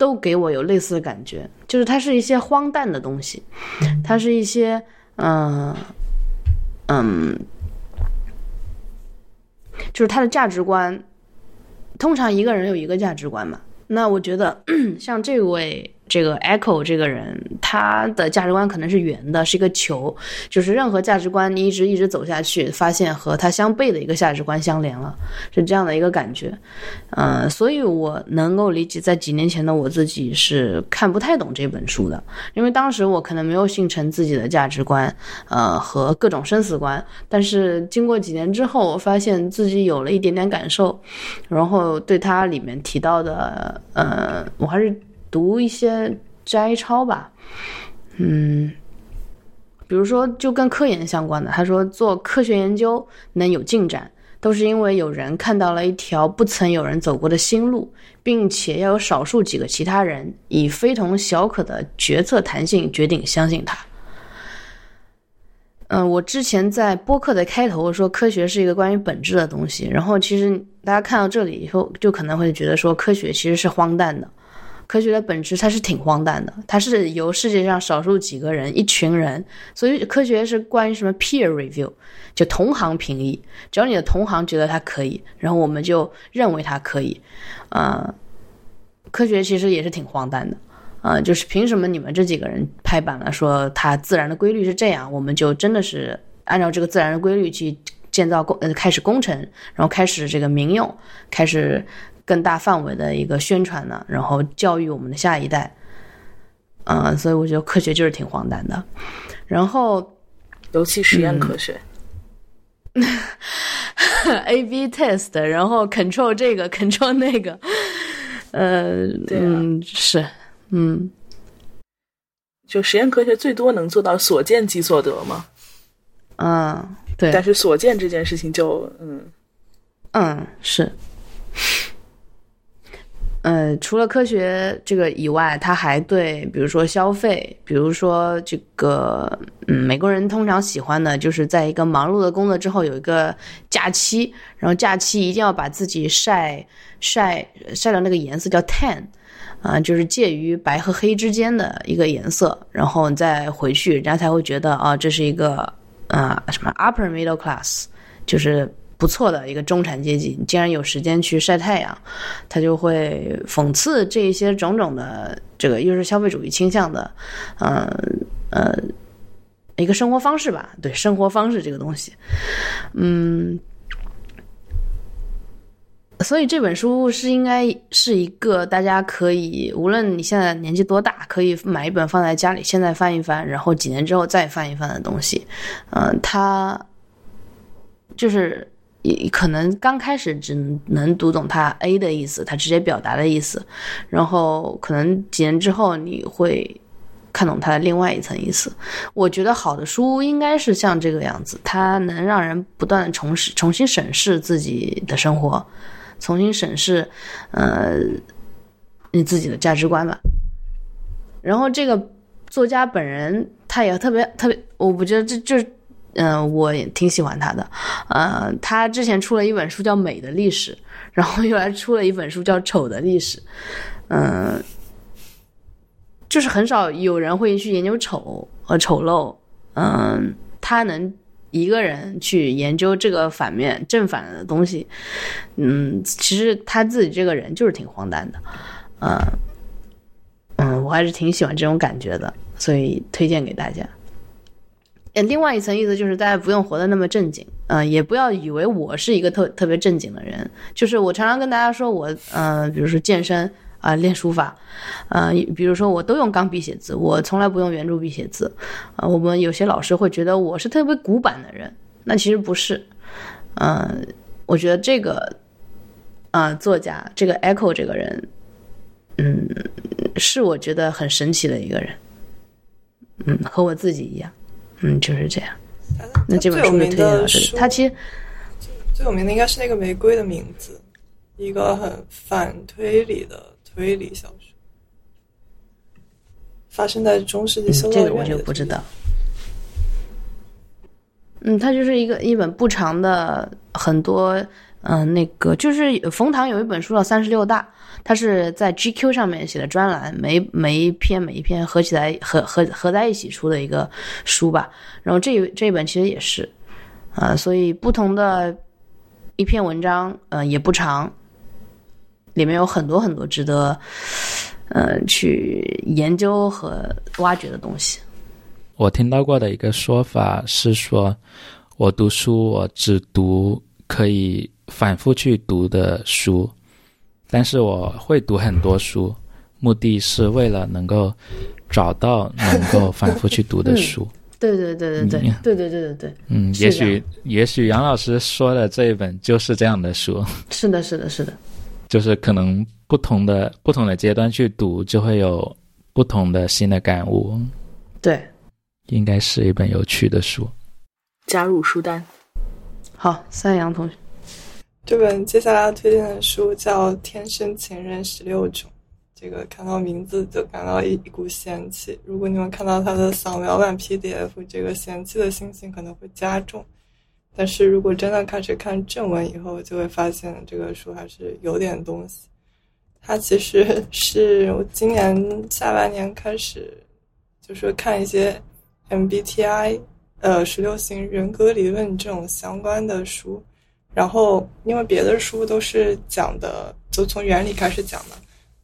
都给我有类似的感觉，就是它是一些荒诞的东西，它是一些嗯嗯，就是他的价值观通常一个人有一个价值观嘛。那我觉得，像这位这个 Echo 这个人，他的价值观可能是圆的，是一个球，就是任何价值观你一直一直走下去，发现和他相悖的一个价值观相连了，是这样的一个感觉。嗯，所以我能够理解，在几年前的我自己是看不太懂这本书的，因为当时我可能没有形成自己的价值观，呃，和各种生死观。但是经过几年之后，我发现自己有了一点点感受，然后对它里面提到的，呃，我还是读一些摘抄吧，嗯。比如说，就跟科研相关的，他说做科学研究能有进展。都是因为有人看到了一条不曾有人走过的新路，并且要有少数几个其他人以非同小可的决策弹性决定相信他。嗯，我之前在播客的开头说科学是一个关于本质的东西，然后其实大家看到这里以后，就可能会觉得说科学其实是荒诞的。科学的本质它是挺荒诞的，它是由世界上少数几个人、一群人，所以科学是关于什么 peer review，就同行评议，只要你的同行觉得它可以，然后我们就认为它可以。啊，科学其实也是挺荒诞的，啊，就是凭什么你们这几个人拍板了，说它自然的规律是这样，我们就真的是按照这个自然的规律去建造工呃开始工程，然后开始这个民用，开始。更大范围的一个宣传呢，然后教育我们的下一代，嗯，所以我觉得科学就是挺荒诞的。然后，尤其实验科学，A/B test，然后 control 这个，control 那个，呃，嗯，是，嗯，就实验科学最多能做到所见即所得嘛？嗯，对。但是所见这件事情就，嗯，嗯，是。呃，除了科学这个以外，他还对，比如说消费，比如说这个，嗯，美国人通常喜欢的就是在一个忙碌的工作之后有一个假期，然后假期一定要把自己晒晒晒的那个颜色叫 tan，啊，就是介于白和黑之间的一个颜色，然后你再回去，人家才会觉得啊，这是一个啊什么 upper middle class，就是。不错的一个中产阶级，你竟然有时间去晒太阳，他就会讽刺这一些种种的这个又是消费主义倾向的，嗯呃一个生活方式吧，对生活方式这个东西，嗯，所以这本书是应该是一个大家可以无论你现在年纪多大，可以买一本放在家里，现在翻一翻，然后几年之后再翻一翻的东西，嗯，它就是。也可能刚开始只能读懂它 A 的意思，它直接表达的意思，然后可能几年之后你会看懂它的另外一层意思。我觉得好的书应该是像这个样子，它能让人不断重视、重新审视自己的生活，重新审视，呃，你自己的价值观吧。然后这个作家本人他也特别特别，我不觉得这就是。嗯，我也挺喜欢他的。呃，他之前出了一本书叫《美的历史》，然后又来出了一本书叫《丑的历史》。嗯，就是很少有人会去研究丑和丑陋。嗯，他能一个人去研究这个反面、正反的东西。嗯，其实他自己这个人就是挺荒诞的。嗯，嗯，我还是挺喜欢这种感觉的，所以推荐给大家。嗯，另外一层意思就是大家不用活得那么正经，嗯，也不要以为我是一个特特别正经的人。就是我常常跟大家说，我嗯，比如说健身啊，练书法，呃，比如说我都用钢笔写字，我从来不用圆珠笔写字。啊，我们有些老师会觉得我是特别古板的人，那其实不是。嗯，我觉得这个啊，作家这个 Echo 这个人，嗯，是我觉得很神奇的一个人。嗯，和我自己一样。嗯，就是这样。那这本书推荐到这里。他其实最有名的应该是那个《玫瑰的名字》，一个很反推理的推理小说，发生在中世纪修道院。这个我就不知道。嗯，它就是一个一本不长的，很多嗯，那个就是冯唐有一本书叫《三十六大》。他是在 GQ 上面写的专栏，每每一篇每一篇合起来合合合在一起出的一个书吧。然后这这一本其实也是，啊，所以不同的一篇文章，呃，也不长，里面有很多很多值得，嗯，去研究和挖掘的东西。我听到过的一个说法是说，我读书我只读可以反复去读的书，但是我会读很多书，目的是为了能够找到能够反复去读的书。对对对对对对对对对对，嗯，也许也许杨老师说的这一本就是这样的书。是的，是的，是的，就是可能不同的不同的阶段去读，就会有不同的新的感悟。对，应该是一本有趣的书。加入书单。好，三阳同学，这本接下来要推荐的书叫《天生情人十六种》。这个看到名字就感到一一股嫌弃。如果你们看到它的扫描版 PDF，这个嫌弃的心情可能会加重。但是如果真的开始看正文以后，就会发现这个书还是有点东西。它其实是我今年下半年开始，就是看一些 MBTI，呃，十六型人格理论这种相关的书。然后因为别的书都是讲的，就从原理开始讲嘛。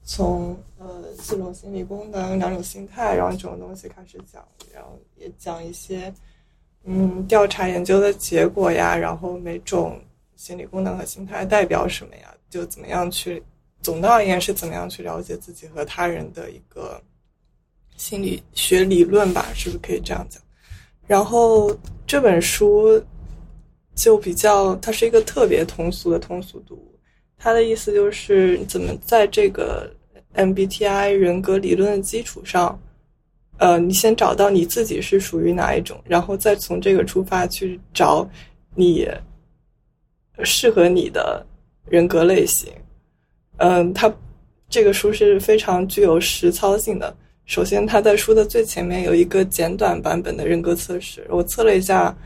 从呃四种心理功能、两种心态，然后这种东西开始讲，然后也讲一些嗯调查研究的结果呀，然后每种心理功能和心态代表什么呀，就怎么样去，总的而言是怎么样去了解自己和他人的一个心理学理论吧，是不是可以这样讲？然后这本书就比较，它是一个特别通俗的通俗读物。他的意思就是怎么在这个 MBTI 人格理论的基础上，呃，你先找到你自己是属于哪一种，然后再从这个出发去找你适合你的人格类型。嗯，他这个书是非常具有实操性的。首先，他在书的最前面有一个简短版本的人格测试，我测了一下，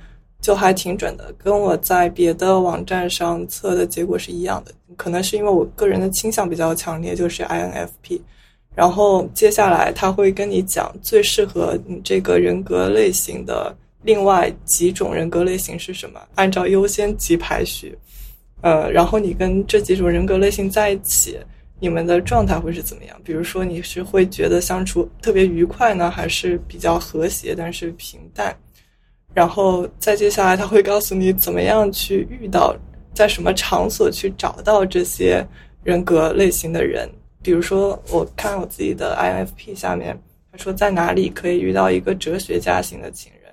就还挺准的，跟我在别的网站上测的结果是一样的。可能是因为我个人的倾向比较强烈，就是 INFP。然后接下来他会跟你讲最适合你这个人格类型的另外几种人格类型是什么，按照优先级排序。呃，然后你跟这几种人格类型在一起，你们的状态会是怎么样？比如说你是会觉得相处特别愉快呢，还是比较和谐但是平淡？然后再接下来他会告诉你怎么样去遇到。在什么场所去找到这些人格类型的人？比如说，我看我自己的 INFP 下面，他说在哪里可以遇到一个哲学家型的情人，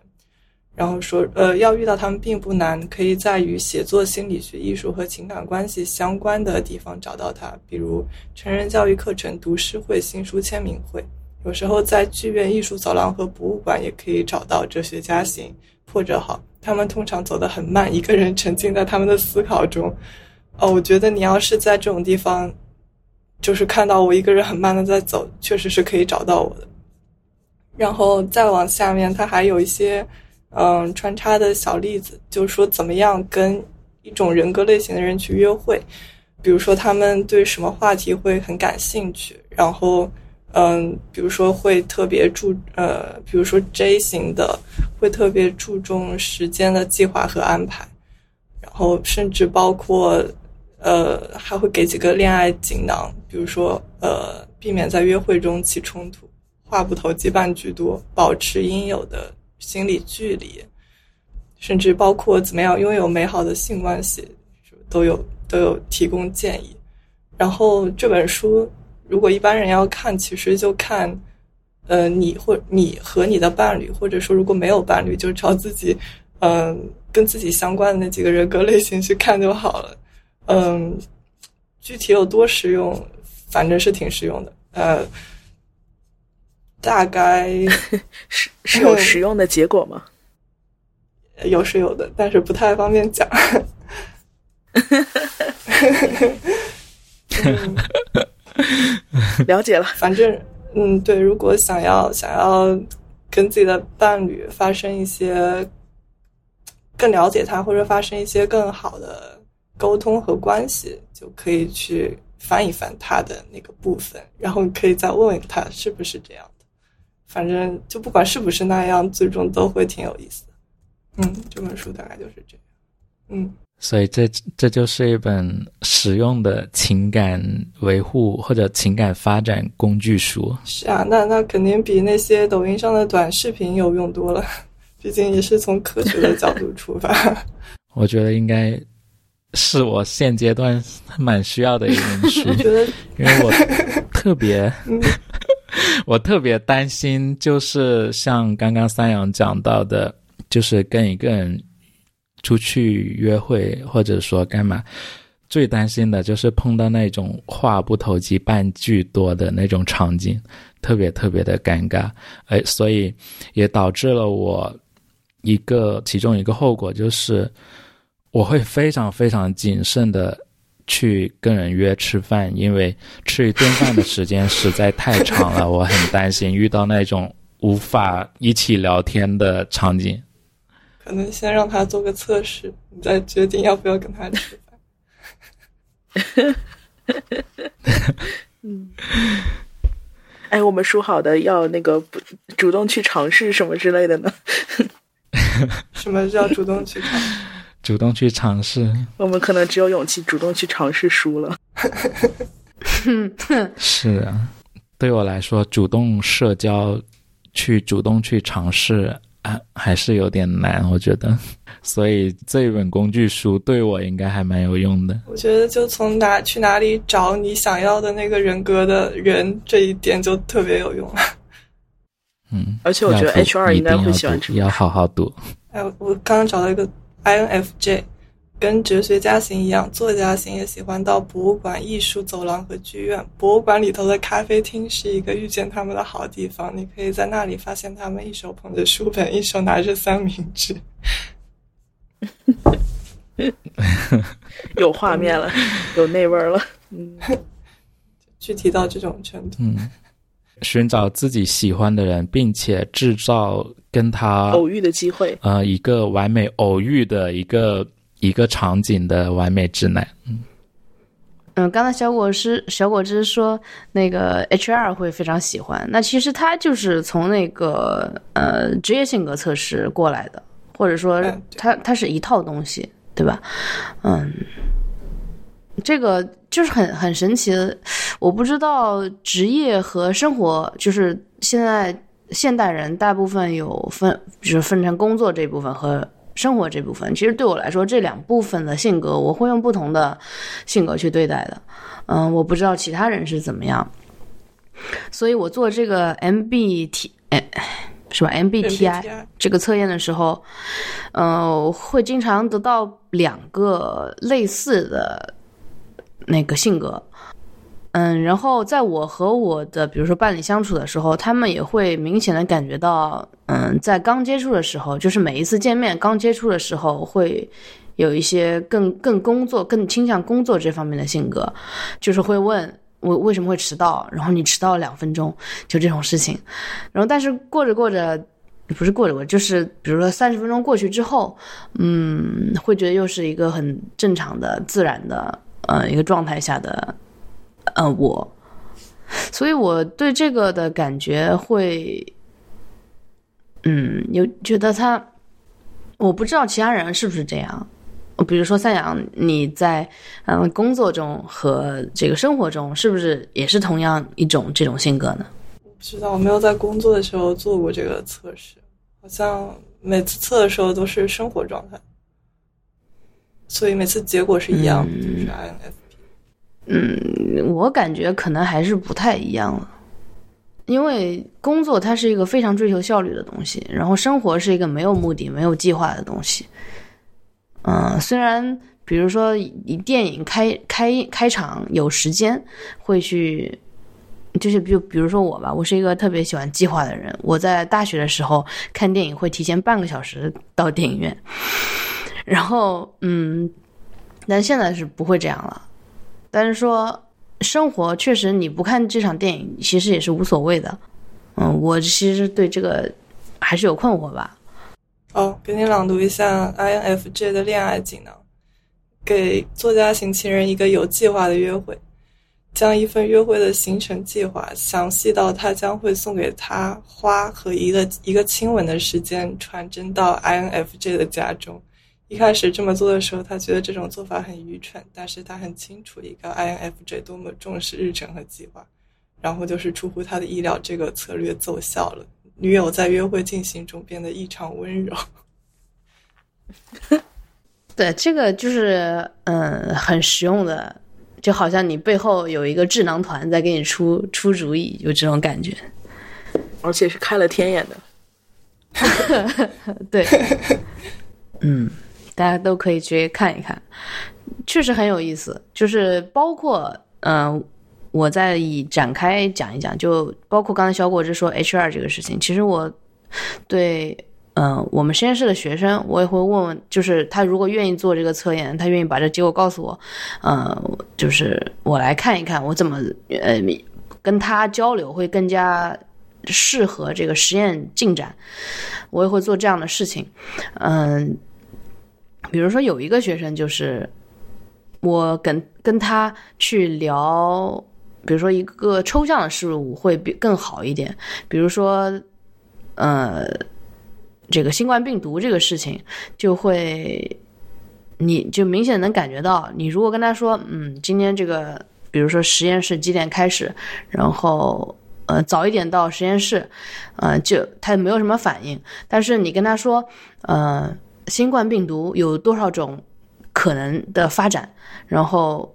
然后说，呃，要遇到他们并不难，可以在与写作、心理学、艺术和情感关系相关的地方找到他，比如成人教育课程、读诗会、新书签名会。有时候在剧院、艺术走廊和博物馆也可以找到哲学家型破折号。他们通常走得很慢，一个人沉浸在他们的思考中。哦，我觉得你要是在这种地方，就是看到我一个人很慢的在走，确实是可以找到我的。然后再往下面，他还有一些嗯穿插的小例子，就是说怎么样跟一种人格类型的人去约会，比如说他们对什么话题会很感兴趣，然后。嗯，比如说会特别注呃，比如说 J 型的会特别注重时间的计划和安排，然后甚至包括呃还会给几个恋爱锦囊，比如说呃避免在约会中起冲突，话不投机半句多，保持应有的心理距离，甚至包括怎么样拥有美好的性关系，都有都有提供建议。然后这本书。如果一般人要看，其实就看，呃，你或你和你的伴侣，或者说如果没有伴侣，就找自己，嗯，跟自己相关的那几个人格类型去看就好了。嗯，具体有多实用，反正是挺实用的。呃，大概 是是有实用的结果吗？有是有的，但是不太方便讲。了解了，反正嗯，对，如果想要想要跟自己的伴侣发生一些更了解他，或者发生一些更好的沟通和关系，就可以去翻一翻他的那个部分，然后可以再问问他是不是这样的。反正就不管是不是那样，最终都会挺有意思的。嗯，这本书大概就是这样。嗯，所以这这就是一本实用的情感维护或者情感发展工具书。是啊，那那肯定比那些抖音上的短视频有用多了，毕竟也是从科学的角度出发。我觉得应该是我现阶段蛮需要的一本书，因为我特别，我特别担心，就是像刚刚三阳讲到的，就是跟一个人。出去约会，或者说干嘛，最担心的就是碰到那种话不投机半句多的那种场景，特别特别的尴尬。哎，所以也导致了我一个其中一个后果就是，我会非常非常谨慎的去跟人约吃饭，因为吃一顿饭的时间实在太长了，我很担心遇到那种无法一起聊天的场景。可能先让他做个测试，你再决定要不要跟他吃饭。嗯，哎，我们说好的要那个不主动去尝试什么之类的呢？什么叫主动去尝？主动去尝试？我们可能只有勇气主动去尝试输了。是啊，对我来说，主动社交，去主动去尝试。还是有点难，我觉得，所以这一本工具书对我应该还蛮有用的。我觉得就从哪去哪里找你想要的那个人格的人这一点就特别有用了。嗯，而且我觉得 H R 应该会喜欢这个，要好好读。哎，我刚刚找到一个 I N F J。跟哲学家型一样，作家型也喜欢到博物馆、艺术走廊和剧院。博物馆里头的咖啡厅是一个遇见他们的好地方，你可以在那里发现他们一手捧着书本，一手拿着三明治。有画面了，有那味儿了。嗯，具体到这种程度。嗯，寻找自己喜欢的人，并且制造跟他偶遇的机会。呃，一个完美偶遇的一个。一个场景的完美直男，嗯嗯，刚才小果汁小果汁说那个 H R 会非常喜欢，那其实他就是从那个呃职业性格测试过来的，或者说他他是一套东西，对吧？嗯，这个就是很很神奇的，我不知道职业和生活，就是现在现代人大部分有分，就是分成工作这部分和。生活这部分，其实对我来说，这两部分的性格，我会用不同的性格去对待的。嗯，我不知道其他人是怎么样。所以我做这个 MBT，哎，是吧？MBTI 这个测验的时候，嗯，会经常得到两个类似的那个性格。嗯，然后在我和我的比如说伴侣相处的时候，他们也会明显的感觉到，嗯，在刚接触的时候，就是每一次见面刚接触的时候，会有一些更更工作、更倾向工作这方面的性格，就是会问我为什么会迟到，然后你迟到了两分钟，就这种事情。然后但是过着过着，不是过着过，就是比如说三十分钟过去之后，嗯，会觉得又是一个很正常的、自然的，呃，一个状态下的。呃，我，所以我对这个的感觉会，嗯，有觉得他，我不知道其他人是不是这样。比如说三阳，你在嗯工作中和这个生活中是不是也是同样一种这种性格呢？我不知道，我没有在工作的时候做过这个测试，好像每次测的时候都是生活状态，所以每次结果是一样的，就是 INF。嗯，我感觉可能还是不太一样了，因为工作它是一个非常追求效率的东西，然后生活是一个没有目的、没有计划的东西。嗯，虽然比如说以电影开开开场有时间会去，就是比比如说我吧，我是一个特别喜欢计划的人，我在大学的时候看电影会提前半个小时到电影院，然后嗯，但现在是不会这样了。但是说生活确实你不看这场电影，其实也是无所谓的。嗯，我其实对这个还是有困惑吧。哦，给你朗读一下 INFJ 的恋爱技能：给作家型情人一个有计划的约会，将一份约会的行程计划详细到他将会送给他花和一个一个亲吻的时间传真到 INFJ 的家中。一开始这么做的时候，他觉得这种做法很愚蠢，但是他很清楚一个 INFJ 多么重视日程和计划。然后就是出乎他的意料，这个策略奏效了，女友在约会进行中变得异常温柔。对，这个就是嗯，很实用的，就好像你背后有一个智囊团在给你出出主意，有这种感觉。而且是开了天眼的。对，嗯，大家都可以去看一看，确实很有意思。就是包括嗯，我再以展开讲一讲，就包括刚才小果子说 H 二这个事情，其实我对。嗯，我们实验室的学生，我也会问问，就是他如果愿意做这个测验，他愿意把这结果告诉我，嗯，就是我来看一看，我怎么呃跟他交流会更加适合这个实验进展，我也会做这样的事情。嗯，比如说有一个学生，就是我跟跟他去聊，比如说一个抽象的事物会比更好一点，比如说，呃。这个新冠病毒这个事情，就会，你就明显能感觉到，你如果跟他说，嗯，今天这个，比如说实验室几点开始，然后，呃，早一点到实验室，呃，就他没有什么反应。但是你跟他说，呃，新冠病毒有多少种可能的发展，然后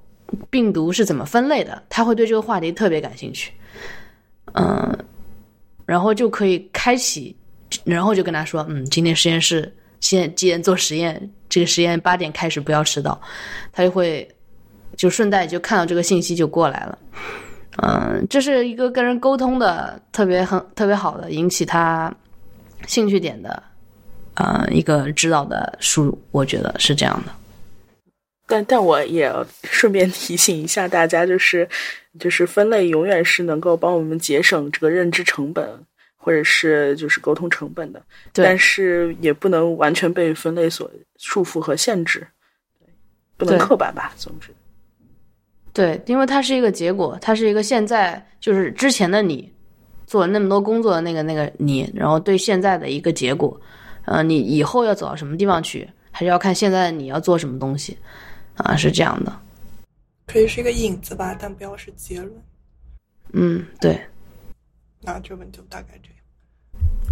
病毒是怎么分类的，他会对这个话题特别感兴趣，嗯，然后就可以开启。然后就跟他说，嗯，今天实验室现几点做实验？这个实验八点开始，不要迟到。他就会就顺带就看到这个信息就过来了。嗯，这是一个跟人沟通的特别很特别好的引起他兴趣点的啊一个指导的输入，我觉得是这样的。但但我也顺便提醒一下大家，就是就是分类永远是能够帮我们节省这个认知成本。或者是就是沟通成本的，但是也不能完全被分类所束缚和限制，不能刻板吧。总之，对，因为它是一个结果，它是一个现在就是之前的你做了那么多工作的那个那个你，然后对现在的一个结果，呃，你以后要走到什么地方去，还是要看现在你要做什么东西啊，是这样的。可以是一个影子吧，但不要是结论。嗯，对。那这本就大概这样。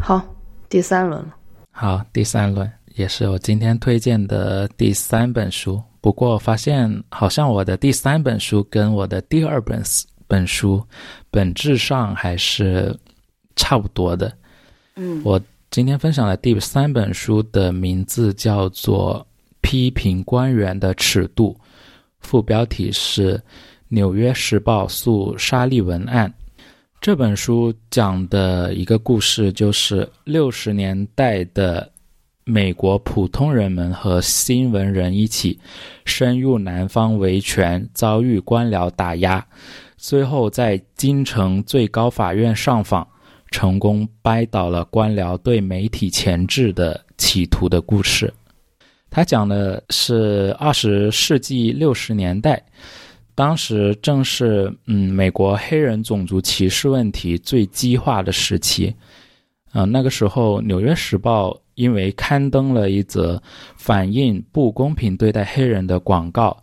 好，第三轮了。好，第三轮也是我今天推荐的第三本书。不过发现好像我的第三本书跟我的第二本本书本质上还是差不多的。嗯，我今天分享的第三本书的名字叫做《批评官员的尺度》，副标题是《纽约时报诉沙利文案》。这本书讲的一个故事，就是六十年代的美国普通人们和新闻人一起深入南方维权，遭遇官僚打压，最后在京城最高法院上访，成功掰倒了官僚对媒体钳制的企图的故事。他讲的是二十世纪六十年代。当时正是嗯，美国黑人种族歧视问题最激化的时期，啊，那个时候《纽约时报》因为刊登了一则反映不公平对待黑人的广告，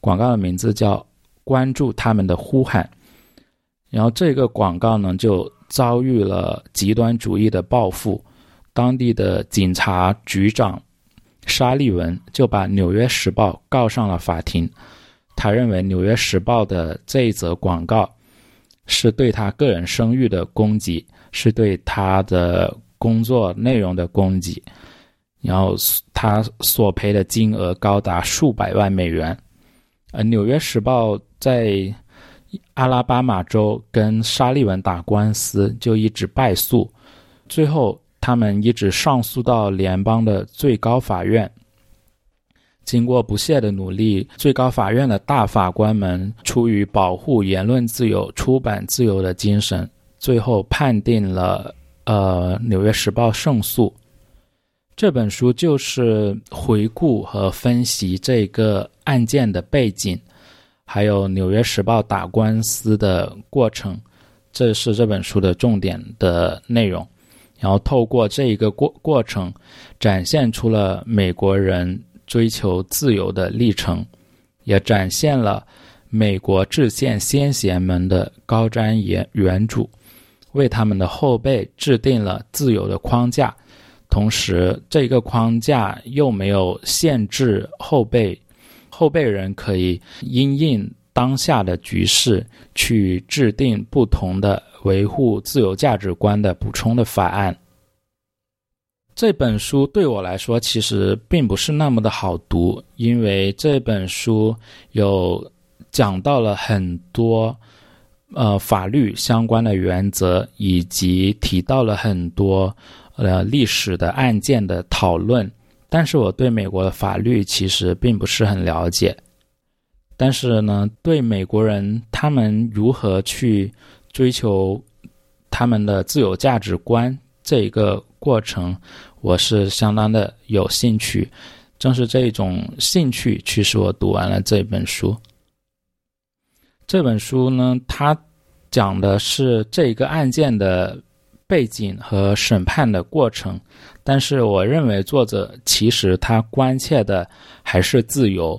广告的名字叫《关注他们的呼喊》，然后这个广告呢就遭遇了极端主义的报复，当地的警察局长沙利文就把《纽约时报》告上了法庭。他认为《纽约时报》的这一则广告是对他个人声誉的攻击，是对他的工作内容的攻击，然后他索赔的金额高达数百万美元。呃，《纽约时报》在阿拉巴马州跟沙利文打官司，就一直败诉，最后他们一直上诉到联邦的最高法院。经过不懈的努力，最高法院的大法官们出于保护言论自由、出版自由的精神，最后判定了呃《纽约时报》胜诉。这本书就是回顾和分析这个案件的背景，还有《纽约时报》打官司的过程，这是这本书的重点的内容。然后透过这一个过过程，展现出了美国人。追求自由的历程，也展现了美国制宪先贤们的高瞻远远瞩，为他们的后辈制定了自由的框架。同时，这个框架又没有限制后辈，后辈人可以因应当下的局势去制定不同的维护自由价值观的补充的法案。这本书对我来说其实并不是那么的好读，因为这本书有讲到了很多呃法律相关的原则，以及提到了很多。呃，历史的案件的讨论，但是我对美国的法律其实并不是很了解。但是呢，对美国人他们如何去追求他们的自由价值观这一个过程，我是相当的有兴趣。正是这一种兴趣驱使我读完了这本书。这本书呢，它讲的是这个案件的。背景和审判的过程，但是我认为作者其实他关切的还是自由。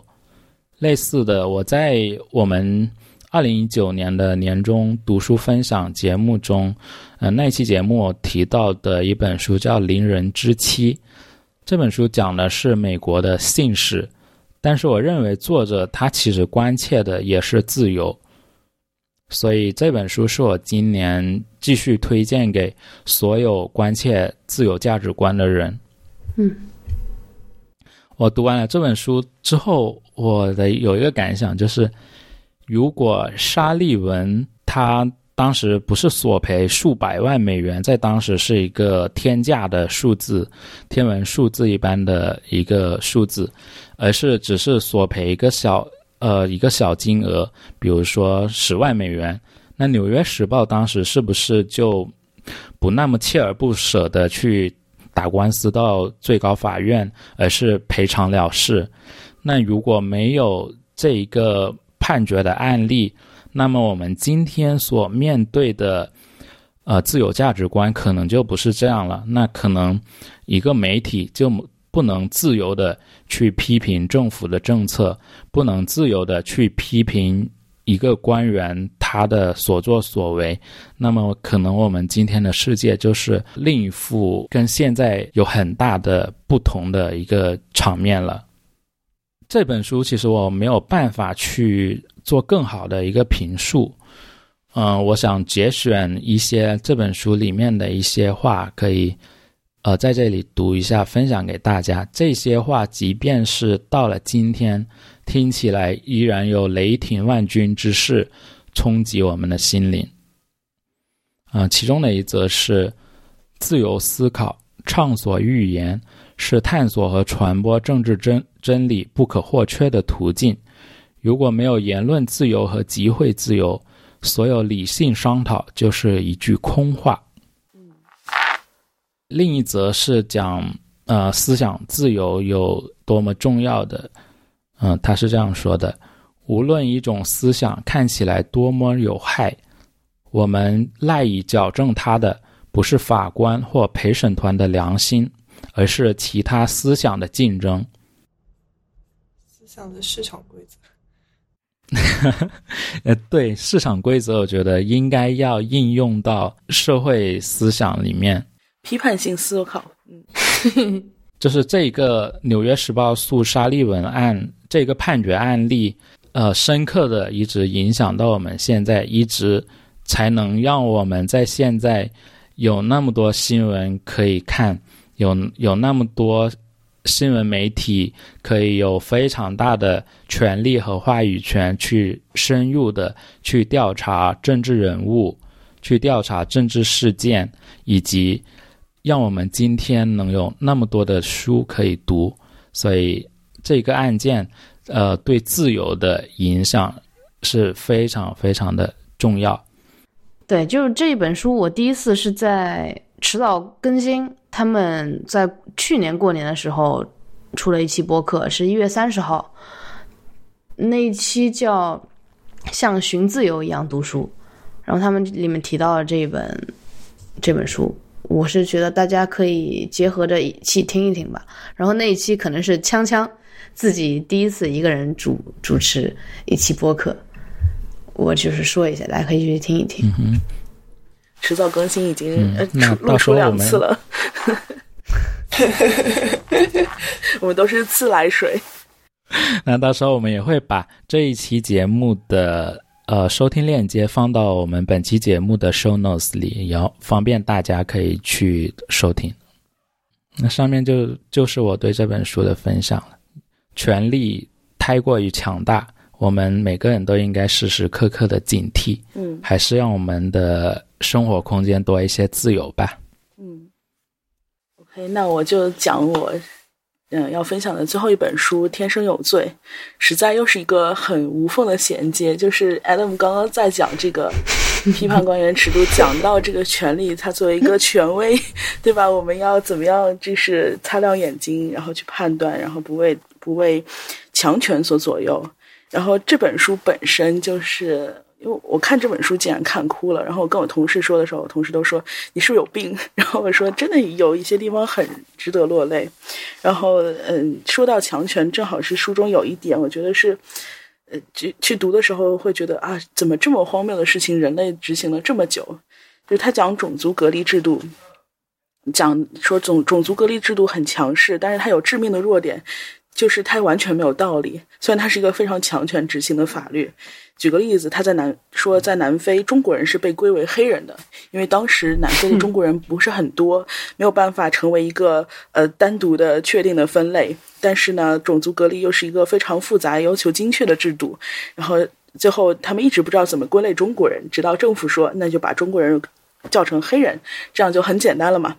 类似的，我在我们二零一九年的年终读书分享节目中，呃，那期节目提到的一本书叫《邻人之妻》，这本书讲的是美国的姓氏，但是我认为作者他其实关切的也是自由。所以这本书是我今年继续推荐给所有关切自由价值观的人。嗯，我读完了这本书之后，我的有一个感想就是，如果沙利文他当时不是索赔数百万美元，在当时是一个天价的数字，天文数字一般的一个数字，而是只是索赔一个小。呃，一个小金额，比如说十万美元，那《纽约时报》当时是不是就不那么锲而不舍的去打官司到最高法院，而是赔偿了事？那如果没有这一个判决的案例，那么我们今天所面对的呃自由价值观可能就不是这样了。那可能一个媒体就。不能自由的去批评政府的政策，不能自由的去批评一个官员他的所作所为，那么可能我们今天的世界就是另一副跟现在有很大的不同的一个场面了。这本书其实我没有办法去做更好的一个评述，嗯，我想节选一些这本书里面的一些话，可以。呃，在这里读一下，分享给大家这些话，即便是到了今天，听起来依然有雷霆万钧之势冲击我们的心灵。啊，其中的一则是：自由思考、畅所欲言，是探索和传播政治真真理不可或缺的途径。如果没有言论自由和集会自由，所有理性商讨就是一句空话。另一则是讲，呃，思想自由有多么重要的，嗯，他是这样说的：无论一种思想看起来多么有害，我们赖以矫正它的，不是法官或陪审团的良心，而是其他思想的竞争。思想的市场规则。呃，对，市场规则，我觉得应该要应用到社会思想里面。批判性思考，嗯，就是这个《纽约时报》诉沙利文案这个判决案例，呃，深刻的一直影响到我们现在，一直才能让我们在现在有那么多新闻可以看，有有那么多新闻媒体可以有非常大的权利和话语权去深入的去调查政治人物，去调查政治事件，以及。让我们今天能有那么多的书可以读，所以这个案件，呃，对自由的影响是非常非常的重要。对，就是这一本书，我第一次是在迟早更新。他们在去年过年的时候出了一期播客，是一月三十号，那一期叫《像寻自由一样读书》，然后他们里面提到了这一本这本书。我是觉得大家可以结合着一起听一听吧。然后那一期可能是锵锵自己第一次一个人主主持一期播客，我就是说一下，大家可以去听一听。嗯迟早更新已经、呃出录出两次了，我们都是自来水。那到时候我们也会把这一期节目的呃收听链接放到我们本期节目的 show notes 里，也要方便大家可以去收听。那上面就就是我对这本书的分享了。权力太过于强大，我们每个人都应该时时刻刻的警惕，嗯还是让我们的生活空间多一些自由吧。嗯，OK，那我就讲我嗯要分享的最后一本书《天生有罪》，实在又是一个很无缝的衔接。就是 Adam 刚刚在讲这个批判官员尺度，讲到这个权利，它作为一个权威，对吧？我们要怎么样，就是擦亮眼睛，然后去判断，然后不为不为强权所左右。然后这本书本身就是，因为我看这本书竟然看哭了。然后我跟我同事说的时候，我同事都说你是不是有病？然后我说真的有一些地方很值得落泪。然后嗯，说到强权，正好是书中有一点，我觉得是。呃，去去读的时候会觉得啊，怎么这么荒谬的事情，人类执行了这么久？就是他讲种族隔离制度，讲说种种族隔离制度很强势，但是它有致命的弱点，就是它完全没有道理。虽然它是一个非常强权执行的法律。举个例子，他在南说，在南非中国人是被归为黑人的，因为当时南非的中国人不是很多，没有办法成为一个呃单独的确定的分类。但是呢，种族隔离又是一个非常复杂、要求精确的制度。然后最后他们一直不知道怎么归类中国人，直到政府说，那就把中国人叫成黑人，这样就很简单了嘛。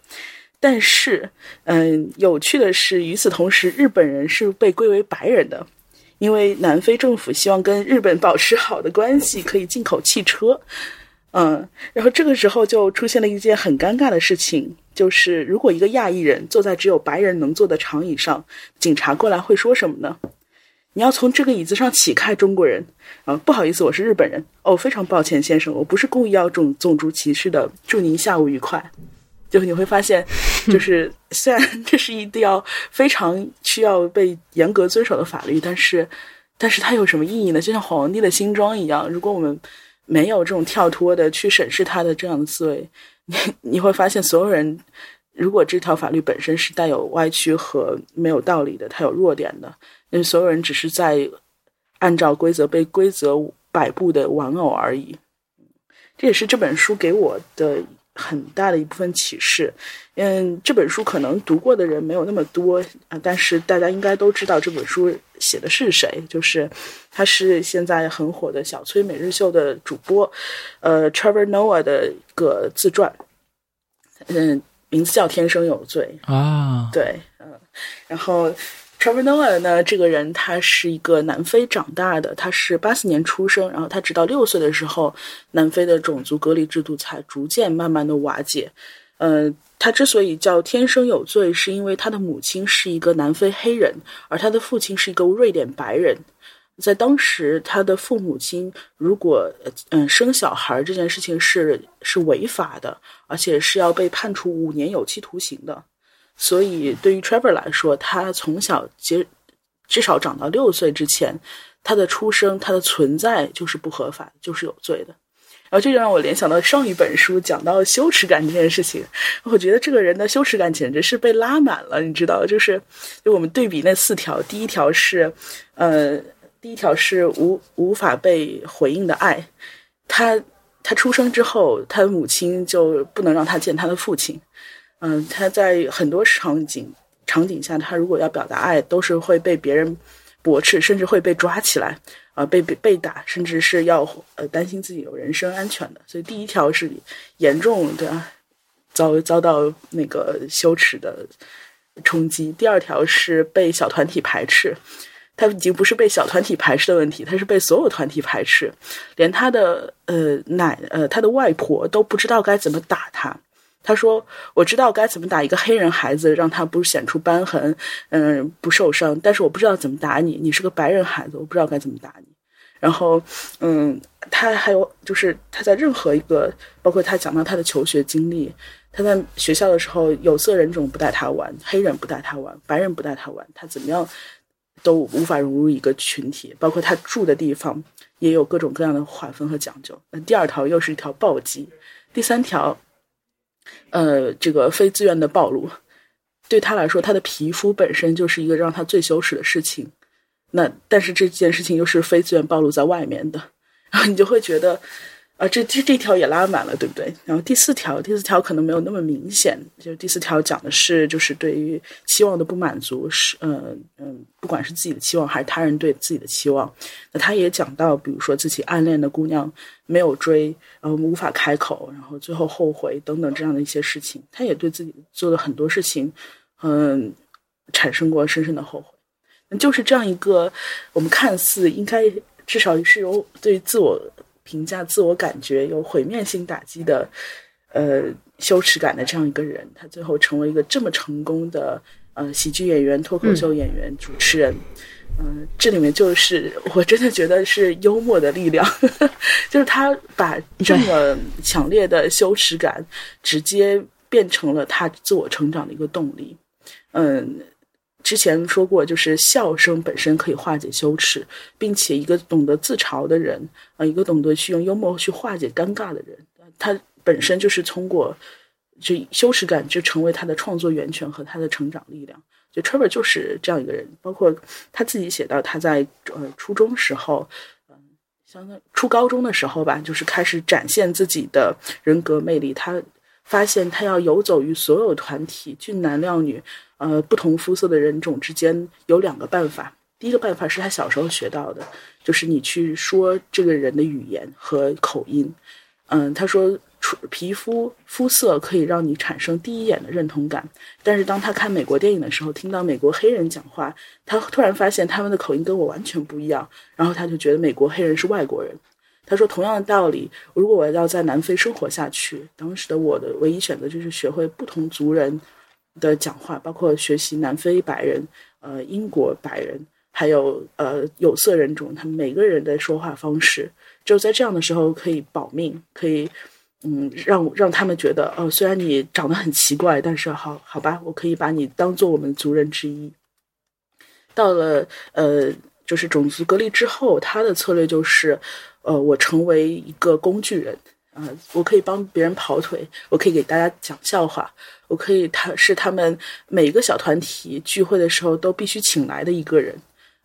但是，嗯，有趣的是，与此同时，日本人是被归为白人的。因为南非政府希望跟日本保持好的关系，可以进口汽车，嗯，然后这个时候就出现了一件很尴尬的事情，就是如果一个亚裔人坐在只有白人能坐的长椅上，警察过来会说什么呢？你要从这个椅子上起开，中国人啊，不好意思，我是日本人哦，非常抱歉，先生，我不是故意要种种族歧视的，祝您下午愉快。就你会发现，就是虽然这是一条非常需要被严格遵守的法律，但是，但是它有什么意义呢？就像皇帝的新装一样，如果我们没有这种跳脱的去审视他的这样的思维，你你会发现，所有人如果这条法律本身是带有歪曲和没有道理的，它有弱点的，因为所有人只是在按照规则被规则摆布的玩偶而已。这也是这本书给我的。很大的一部分启示，嗯，这本书可能读过的人没有那么多啊，但是大家应该都知道这本书写的是谁，就是他是现在很火的小崔每日秀的主播，呃，Trevor Noah 的一个自传，嗯，名字叫《天生有罪》啊，对，嗯，然后。Trevor Noah 呢？这个人他是一个南非长大的，他是八四年出生，然后他直到六岁的时候，南非的种族隔离制度才逐渐慢慢的瓦解。呃，他之所以叫天生有罪，是因为他的母亲是一个南非黑人，而他的父亲是一个瑞典白人。在当时，他的父母亲如果嗯生小孩这件事情是是违法的，而且是要被判处五年有期徒刑的。所以，对于 Trevor 来说，他从小接至少长到六岁之前，他的出生、他的存在就是不合法，就是有罪的。然后，这就让我联想到上一本书讲到羞耻感这件事情。我觉得这个人的羞耻感简直是被拉满了，你知道，就是就我们对比那四条，第一条是呃，第一条是无无法被回应的爱。他他出生之后，他的母亲就不能让他见他的父亲。嗯，他在很多场景场景下，他如果要表达爱，都是会被别人驳斥，甚至会被抓起来，啊、被被被打，甚至是要呃担心自己有人身安全的。所以第一条是严重的遭遭到那个羞耻的冲击，第二条是被小团体排斥。他已经不是被小团体排斥的问题，他是被所有团体排斥，连他的呃奶呃他的外婆都不知道该怎么打他。他说：“我知道该怎么打一个黑人孩子，让他不显出斑痕，嗯，不受伤。但是我不知道怎么打你。你是个白人孩子，我不知道该怎么打你。然后，嗯，他还有就是他在任何一个，包括他讲到他的求学经历，他在学校的时候，有色人种不带他玩，黑人不带他玩，白人不带他玩，他怎么样都无法融入一个群体。包括他住的地方也有各种各样的划分和讲究。那第二条又是一条暴击，第三条，呃，这个非自愿的暴露，对他来说，他的皮肤本身就是一个让他最羞耻的事情。那但是这件事情又是非自愿暴露在外面的，然后你就会觉得，啊，这这这条也拉满了，对不对？然后第四条，第四条可能没有那么明显，就是第四条讲的是就是对于期望的不满足，是嗯嗯，不管是自己的期望还是他人对自己的期望。那他也讲到，比如说自己暗恋的姑娘没有追，然后无法开口，然后最后后悔等等这样的一些事情，他也对自己做的很多事情，嗯，产生过深深的后悔。那就是这样一个，我们看似应该至少是有对自我评价、自我感觉有毁灭性打击的，呃，羞耻感的这样一个人，他最后成为一个这么成功的呃喜剧演员、脱口秀演员、主持人。嗯，这里面就是我真的觉得是幽默的力量，就是他把这么强烈的羞耻感直接变成了他自我成长的一个动力。嗯。之前说过，就是笑声本身可以化解羞耻，并且一个懂得自嘲的人，啊，一个懂得去用幽默去化解尴尬的人，他本身就是通过就羞耻感就成为他的创作源泉和他的成长力量。就 Trevor 就是这样一个人，包括他自己写到他在呃初中时候，嗯，相当初高中的时候吧，就是开始展现自己的人格魅力。他发现他要游走于所有团体，俊男靓女。呃，不同肤色的人种之间有两个办法。第一个办法是他小时候学到的，就是你去说这个人的语言和口音。嗯，他说，皮肤肤色可以让你产生第一眼的认同感，但是当他看美国电影的时候，听到美国黑人讲话，他突然发现他们的口音跟我完全不一样，然后他就觉得美国黑人是外国人。他说，同样的道理，如果我要在南非生活下去，当时的我的唯一选择就是学会不同族人。的讲话，包括学习南非白人、呃英国白人，还有呃有色人种，他们每个人的说话方式，只有在这样的时候可以保命，可以嗯让让他们觉得哦，虽然你长得很奇怪，但是好好吧，我可以把你当做我们族人之一。到了呃就是种族隔离之后，他的策略就是呃我成为一个工具人。啊，我可以帮别人跑腿，我可以给大家讲笑话，我可以他是他们每一个小团体聚会的时候都必须请来的一个人。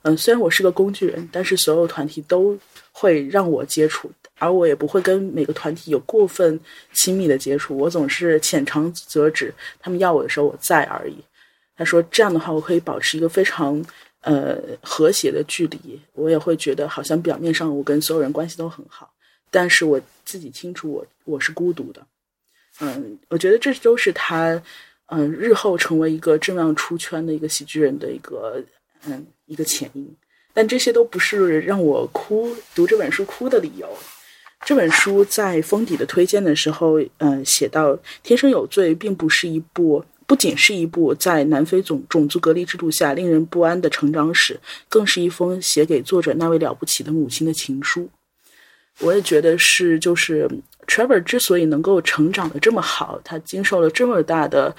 嗯，虽然我是个工具人，但是所有团体都会让我接触，而我也不会跟每个团体有过分亲密的接触。我总是浅尝辄止，他们要我的时候我在而已。他说这样的话，我可以保持一个非常呃和谐的距离，我也会觉得好像表面上我跟所有人关系都很好。但是我自己清楚，我我是孤独的，嗯，我觉得这都是他，嗯，日后成为一个这样出圈的一个喜剧人的一个，嗯，一个前因。但这些都不是让我哭读这本书哭的理由。这本书在封底的推荐的时候，嗯，写到《天生有罪》并不是一部，不仅是一部在南非种种族隔离制度下令人不安的成长史，更是一封写给作者那位了不起的母亲的情书。我也觉得是，就是 Trevor 之所以能够成长的这么好，他经受了这么大的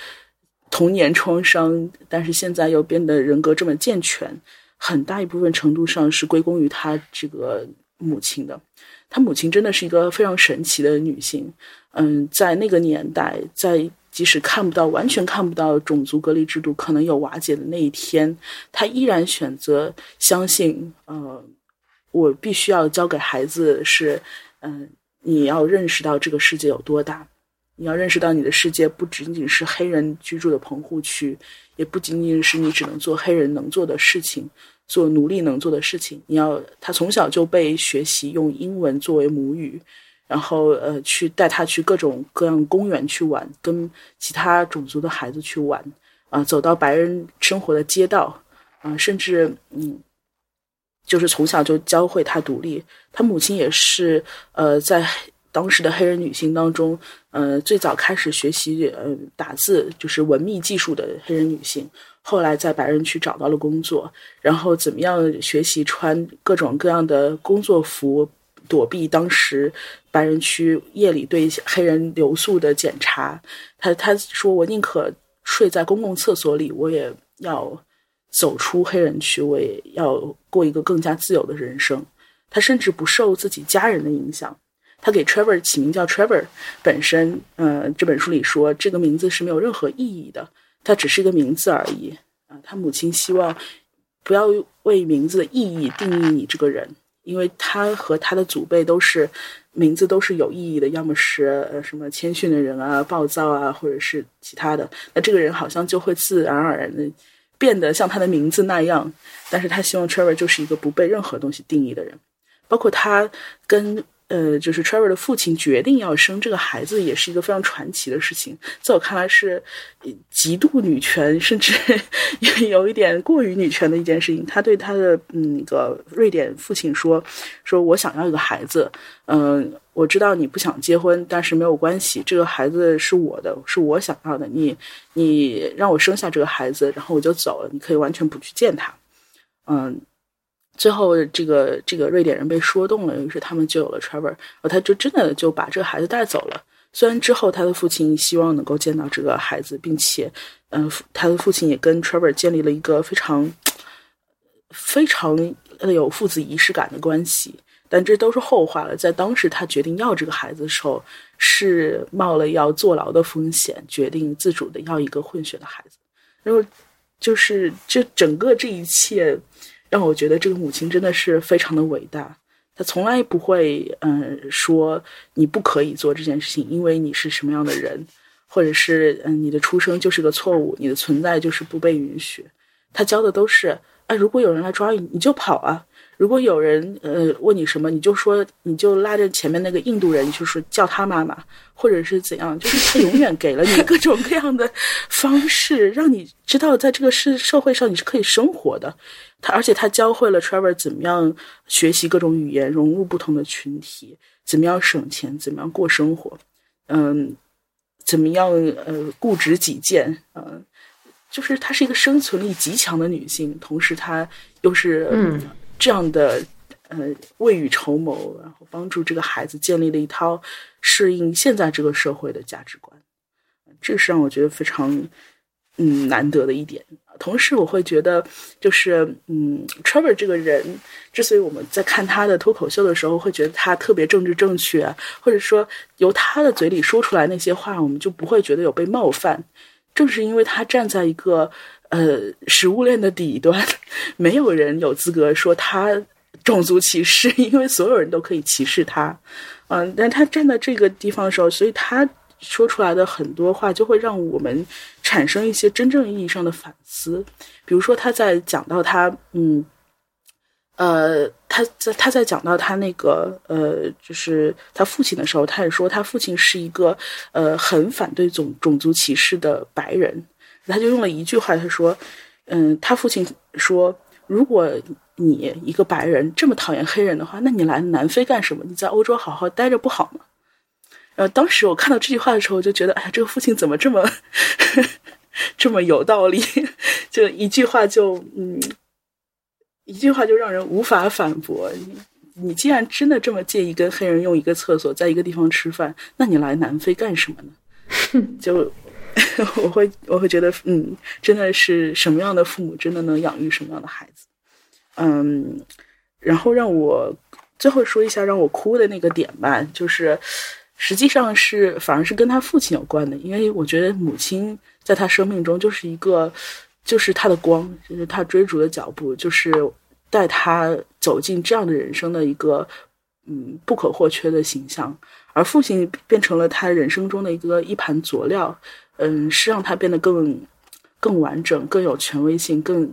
童年创伤，但是现在又变得人格这么健全，很大一部分程度上是归功于他这个母亲的。他母亲真的是一个非常神奇的女性。嗯，在那个年代，在即使看不到完全看不到种族隔离制度可能有瓦解的那一天，她依然选择相信，呃。我必须要教给孩子是，嗯，你要认识到这个世界有多大，你要认识到你的世界不仅仅是黑人居住的棚户区，也不仅仅是你只能做黑人能做的事情，做奴隶能做的事情。你要他从小就被学习用英文作为母语，然后呃，去带他去各种各样公园去玩，跟其他种族的孩子去玩，啊，走到白人生活的街道，啊，甚至嗯。就是从小就教会他独立，他母亲也是，呃，在当时的黑人女性当中，呃，最早开始学习呃打字就是文秘技术的黑人女性，后来在白人区找到了工作，然后怎么样学习穿各种各样的工作服，躲避当时白人区夜里对黑人留宿的检查。他他说：“我宁可睡在公共厕所里，我也要走出黑人区，我也要过一个更加自由的人生。”他甚至不受自己家人的影响。他给 Trevor 起名叫 Trevor，本身，呃，这本书里说这个名字是没有任何意义的，它只是一个名字而已。啊，他母亲希望不要为名字的意义定义你这个人，因为他和他的祖辈都是名字都是有意义的，要么是呃什么谦逊的人啊、暴躁啊，或者是其他的。那这个人好像就会自然而然的变得像他的名字那样。但是他希望 Trevor 就是一个不被任何东西定义的人。包括他跟呃，就是 Trevor 的父亲决定要生这个孩子，也是一个非常传奇的事情。在我看来，是极度女权，甚至 有一点过于女权的一件事情。他对他的嗯，那个瑞典父亲说：“说我想要一个孩子，嗯，我知道你不想结婚，但是没有关系，这个孩子是我的，是我想要的。你你让我生下这个孩子，然后我就走了，你可以完全不去见他。”嗯。最后，这个这个瑞典人被说动了，于是他们就有了 Trevor，然后他就真的就把这个孩子带走了。虽然之后他的父亲希望能够见到这个孩子，并且，嗯，他的父亲也跟 Trevor 建立了一个非常非常有父子仪式感的关系，但这都是后话了。在当时他决定要这个孩子的时候，是冒了要坐牢的风险，决定自主的要一个混血的孩子。然后，就是这整个这一切。让我觉得这个母亲真的是非常的伟大，她从来不会嗯说你不可以做这件事情，因为你是什么样的人，或者是嗯你的出生就是个错误，你的存在就是不被允许。她教的都是，哎，如果有人来抓你，你就跑啊。如果有人呃问你什么，你就说，你就拉着前面那个印度人，就是叫他妈妈，或者是怎样，就是他永远给了你各种各样的方式，让你知道在这个世社会上你是可以生活的。他而且他教会了 Trevor 怎么样学习各种语言，融入不同的群体，怎么样省钱，怎么样过生活，嗯，怎么样呃固执己见，嗯，就是她是一个生存力极强的女性，同时她又是嗯。这样的，呃，未雨绸缪，然后帮助这个孩子建立了一套适应现在这个社会的价值观，这是让我觉得非常，嗯，难得的一点。同时，我会觉得，就是，嗯，Trevor 这个人，之所以我们在看他的脱口秀的时候，会觉得他特别政治正确，或者说由他的嘴里说出来那些话，我们就不会觉得有被冒犯，正是因为他站在一个。呃，食物链的底端，没有人有资格说他种族歧视，因为所有人都可以歧视他。嗯，但他站在这个地方的时候，所以他说出来的很多话就会让我们产生一些真正意义上的反思。比如说，他在讲到他，嗯，呃，他在他在讲到他那个，呃，就是他父亲的时候，他也说他父亲是一个，呃，很反对种种族歧视的白人。他就用了一句话，他说：“嗯，他父亲说，如果你一个白人这么讨厌黑人的话，那你来南非干什么？你在欧洲好好待着不好吗？”然后当时我看到这句话的时候，我就觉得，哎呀，这个父亲怎么这么 这么有道理？就一句话就嗯，一句话就让人无法反驳。你你既然真的这么介意跟黑人用一个厕所，在一个地方吃饭，那你来南非干什么呢？就。我会我会觉得，嗯，真的是什么样的父母，真的能养育什么样的孩子，嗯，然后让我最后说一下让我哭的那个点吧，就是实际上是反而是跟他父亲有关的，因为我觉得母亲在他生命中就是一个，就是他的光，就是他追逐的脚步，就是带他走进这样的人生的一个，嗯，不可或缺的形象，而父亲变成了他人生中的一个一盘佐料。嗯，是让他变得更更完整、更有权威性、更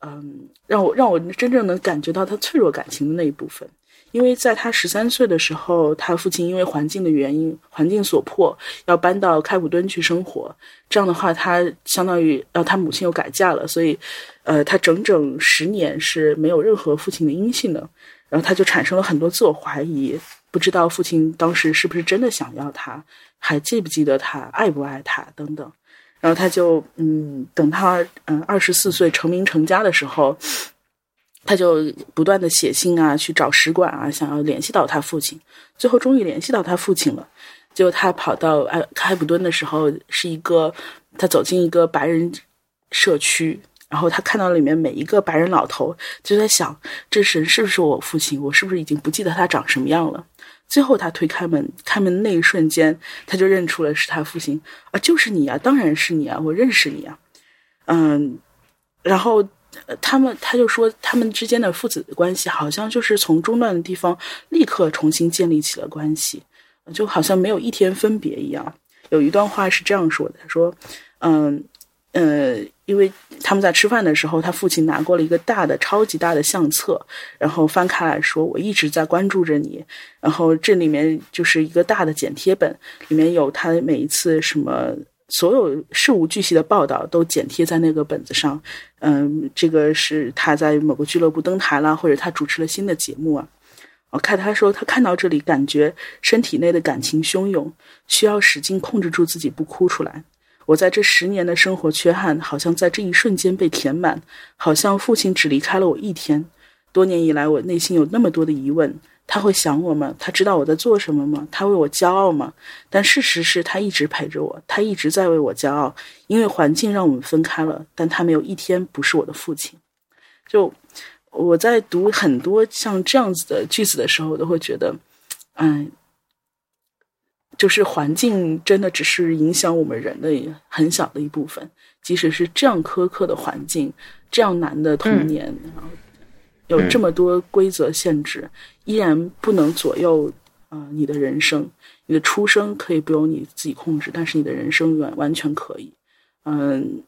嗯，让我让我真正能感觉到他脆弱感情的那一部分。因为在他十三岁的时候，他父亲因为环境的原因、环境所迫，要搬到开普敦去生活。这样的话，他相当于呃，他母亲又改嫁了，所以呃，他整整十年是没有任何父亲的音信的。然后他就产生了很多自我怀疑，不知道父亲当时是不是真的想要他，还记不记得他，爱不爱他等等。然后他就嗯，等他嗯二十四岁成名成家的时候，他就不断的写信啊，去找使馆啊，想要联系到他父亲。最后终于联系到他父亲了。结果他跑到埃开普敦的时候，是一个他走进一个白人社区，然后他看到里面每一个白人老头，就在想：这神是不是我父亲？我是不是已经不记得他长什么样了？最后他推开门，开门那一瞬间，他就认出了是他父亲啊，就是你啊，当然是你啊，我认识你啊，嗯，然后他们他就说他们之间的父子的关系好像就是从中断的地方立刻重新建立起了关系，就好像没有一天分别一样。有一段话是这样说的，他说，嗯。呃，因为他们在吃饭的时候，他父亲拿过了一个大的、超级大的相册，然后翻开来说：“我一直在关注着你。”然后这里面就是一个大的剪贴本，里面有他每一次什么所有事无巨细的报道都剪贴在那个本子上。嗯，这个是他在某个俱乐部登台了，或者他主持了新的节目啊。我看他说，他看到这里，感觉身体内的感情汹涌，需要使劲控制住自己不哭出来。我在这十年的生活缺憾，好像在这一瞬间被填满，好像父亲只离开了我一天。多年以来，我内心有那么多的疑问：他会想我吗？他知道我在做什么吗？他为我骄傲吗？但事实是他一直陪着我，他一直在为我骄傲。因为环境让我们分开了，但他没有一天不是我的父亲。就我在读很多像这样子的句子的时候，我都会觉得，嗯。就是环境真的只是影响我们人的很小的一部分，即使是这样苛刻的环境，这样难的童年，然后有这么多规则限制，依然不能左右啊你的人生。你的出生可以不由你自己控制，但是你的人生完完全可以。嗯，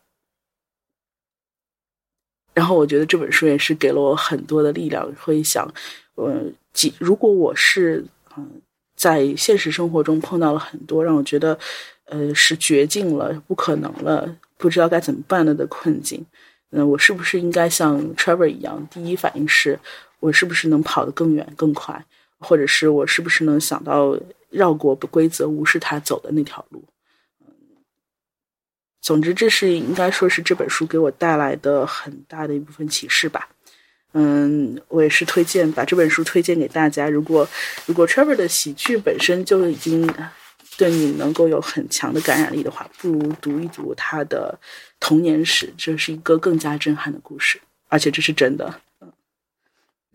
然后我觉得这本书也是给了我很多的力量，会想，呃，几如果我是嗯。在现实生活中碰到了很多让我觉得，呃，是绝境了、不可能了、不知道该怎么办了的困境。嗯，我是不是应该像 Trevor 一样，第一反应是我是不是能跑得更远、更快，或者是我是不是能想到绕过不规则、无视他走的那条路？嗯，总之，这是应该说是这本书给我带来的很大的一部分启示吧。嗯，我也是推荐把这本书推荐给大家。如果如果 Trevor 的喜剧本身就已经对你能够有很强的感染力的话，不如读一读他的童年史，这是一个更加震撼的故事，而且这是真的。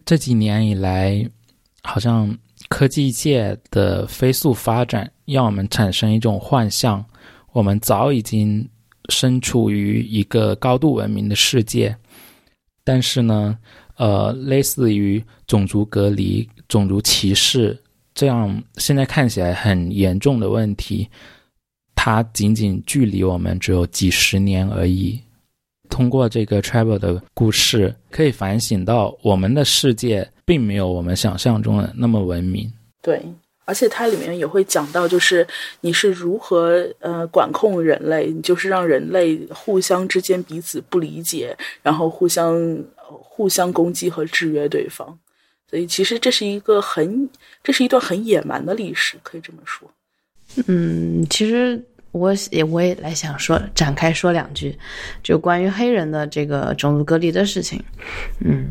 这几年以来，好像科技界的飞速发展，让我们产生一种幻象：我们早已经身处于一个高度文明的世界，但是呢？呃，类似于种族隔离、种族歧视这样现在看起来很严重的问题，它仅仅距离我们只有几十年而已。通过这个 Travel 的故事，可以反省到我们的世界并没有我们想象中的那么文明。对。而且它里面也会讲到，就是你是如何呃管控人类，你就是让人类互相之间彼此不理解，然后互相互相攻击和制约对方。所以其实这是一个很，这是一段很野蛮的历史，可以这么说。嗯，其实我也我也来想说展开说两句，就关于黑人的这个种族隔离的事情。嗯。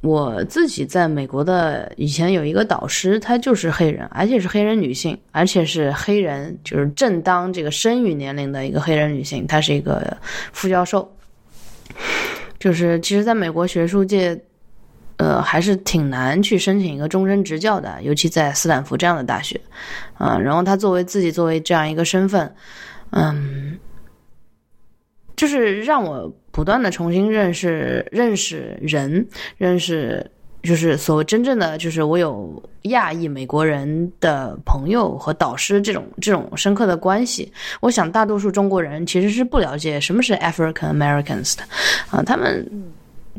我自己在美国的以前有一个导师，她就是黑人，而且是黑人女性，而且是黑人，就是正当这个生育年龄的一个黑人女性，她是一个副教授。就是其实，在美国学术界，呃，还是挺难去申请一个终身执教的，尤其在斯坦福这样的大学，啊，然后他作为自己作为这样一个身份，嗯。就是让我不断的重新认识认识人，认识就是所谓真正的就是我有亚裔美国人的朋友和导师这种这种深刻的关系。我想大多数中国人其实是不了解什么是 African Americans 的，啊，他们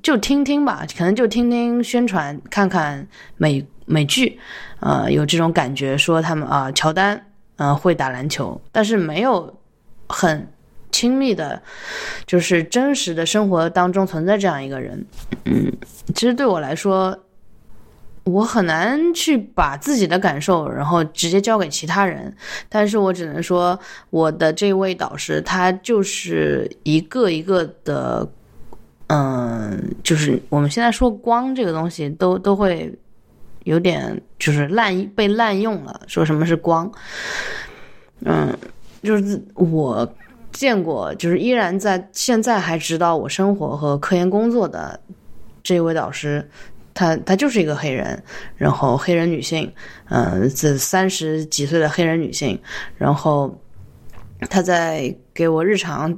就听听吧，可能就听听宣传，看看美美剧，呃，有这种感觉说他们啊，乔丹嗯会打篮球，但是没有很。亲密的，就是真实的生活当中存在这样一个人，嗯，其实对我来说，我很难去把自己的感受，然后直接交给其他人。但是我只能说，我的这位导师，他就是一个一个的，嗯，就是我们现在说光这个东西，都都会有点就是滥被滥用了。说什么是光？嗯，就是我见过，就是依然在现在还指导我生活和科研工作的这位导师。她她就是一个黑人，然后黑人女性，嗯，这三十几岁的黑人女性，然后她在给我日常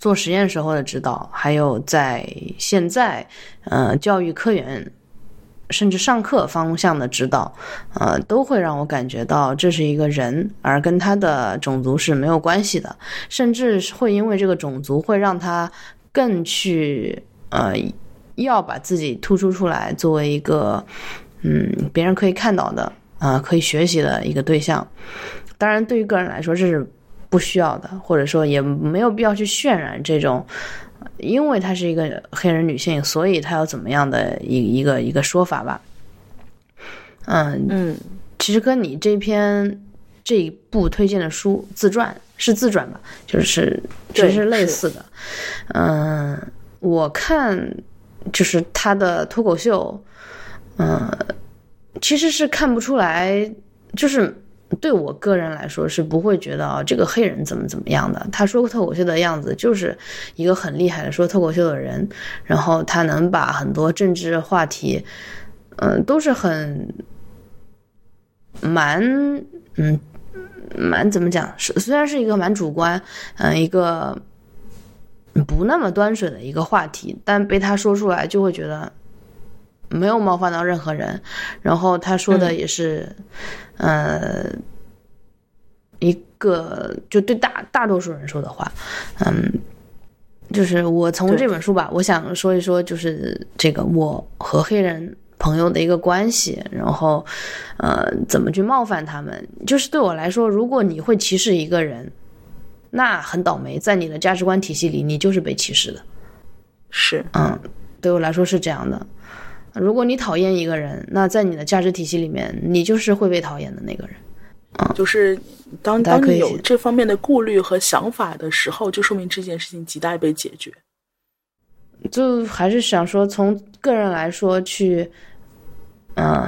做实验时候的指导，还有在现在呃教育科研甚至上课方向的指导，呃，都会让我感觉到这是一个人，而跟他的种族是没有关系的，甚至会因为这个种族会让他更去呃。要把自己突出出来，作为一个，嗯，别人可以看到的，啊，可以学习的一个对象。当然，对于个人来说，这是不需要的，或者说也没有必要去渲染这种，因为她是一个黑人女性，所以她要怎么样的一一个一个说法吧。嗯嗯，其实跟你这篇这一部推荐的书自传是自传吧，就是其实是类似的。嗯，我看。就是他的脱口秀，嗯，其实是看不出来，就是对我个人来说是不会觉得啊，这个黑人怎么怎么样的。他说脱口秀的样子就是一个很厉害的说脱口秀的人，然后他能把很多政治话题，嗯，都是很蛮嗯蛮怎么讲？是虽然是一个蛮主观，嗯，一个。不那么端水的一个话题，但被他说出来就会觉得没有冒犯到任何人。然后他说的也是，呃，一个就对大大多数人说的话，嗯，就是我从这本书吧，我想说一说，就是这个我和黑人朋友的一个关系，然后呃，怎么去冒犯他们。就是对我来说，如果你会歧视一个人。那很倒霉，在你的价值观体系里，你就是被歧视的。是，嗯，对我来说是这样的。如果你讨厌一个人，那在你的价值体系里面，你就是会被讨厌的那个人。嗯，就是当当你有这方面的顾虑和想法的时候，就说明这件事情亟待被解决。就还是想说，从个人来说，去，嗯，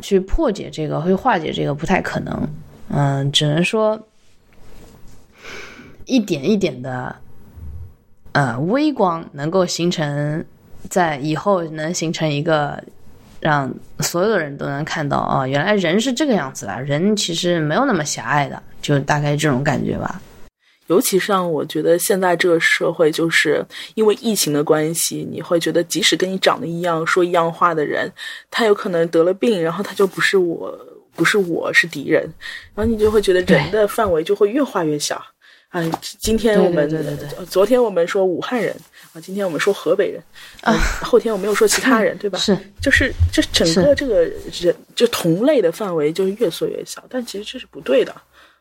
去破解这个，会化解这个，不太可能。嗯，只能说。一点一点的，呃，微光能够形成，在以后能形成一个让所有的人都能看到啊，原来人是这个样子的，人其实没有那么狭隘的，就大概这种感觉吧。尤其像我觉得现在这个社会，就是因为疫情的关系，你会觉得即使跟你长得一样、说一样话的人，他有可能得了病，然后他就不是我，不是我是敌人，然后你就会觉得人的范围就会越画越小。啊，今天我们昨天我们说武汉人啊，今天我们说河北人啊，后天我们又说其他人，对吧？是，就是这整个这个人就同类的范围就是越缩越小，但其实这是不对的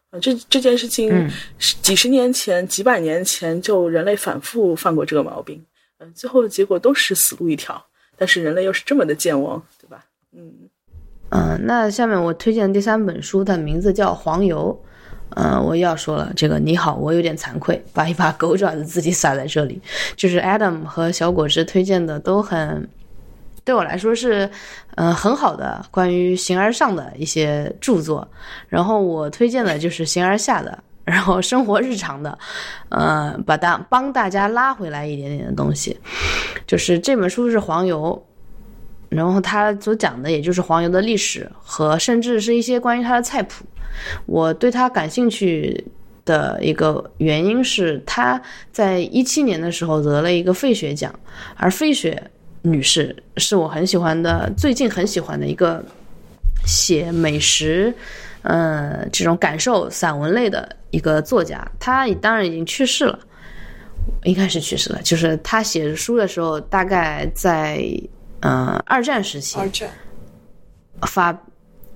啊。这这件事情几十年前、几百年前就人类反复犯过这个毛病，嗯，最后的结果都是死路一条。但是人类又是这么的健忘，对吧？嗯嗯，那下面我推荐的第三本书的名字叫《黄油》。嗯，我又要说了，这个你好，我有点惭愧，把一把狗爪子自己撒在这里。就是 Adam 和小果汁推荐的都很，对我来说是，嗯，很好的关于形而上的一些著作。然后我推荐的就是形而下的，然后生活日常的，呃，把大帮大家拉回来一点点的东西。就是这本书是黄油，然后他所讲的也就是黄油的历史和甚至是一些关于它的菜谱。我对他感兴趣的一个原因是，他在一七年的时候得了一个费雪奖，而费雪女士是我很喜欢的，最近很喜欢的一个写美食，呃，这种感受散文类的一个作家。他当然已经去世了，应该是去世了。就是他写书的时候，大概在呃二战时期，二战发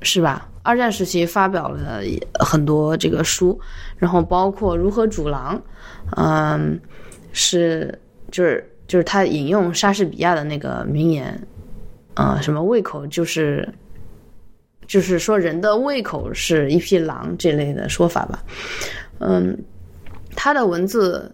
是吧？二战时期发表了很多这个书，然后包括如何煮狼，嗯，是就是就是他引用莎士比亚的那个名言，啊、什么胃口就是就是说人的胃口是一匹狼这类的说法吧。嗯，他的文字，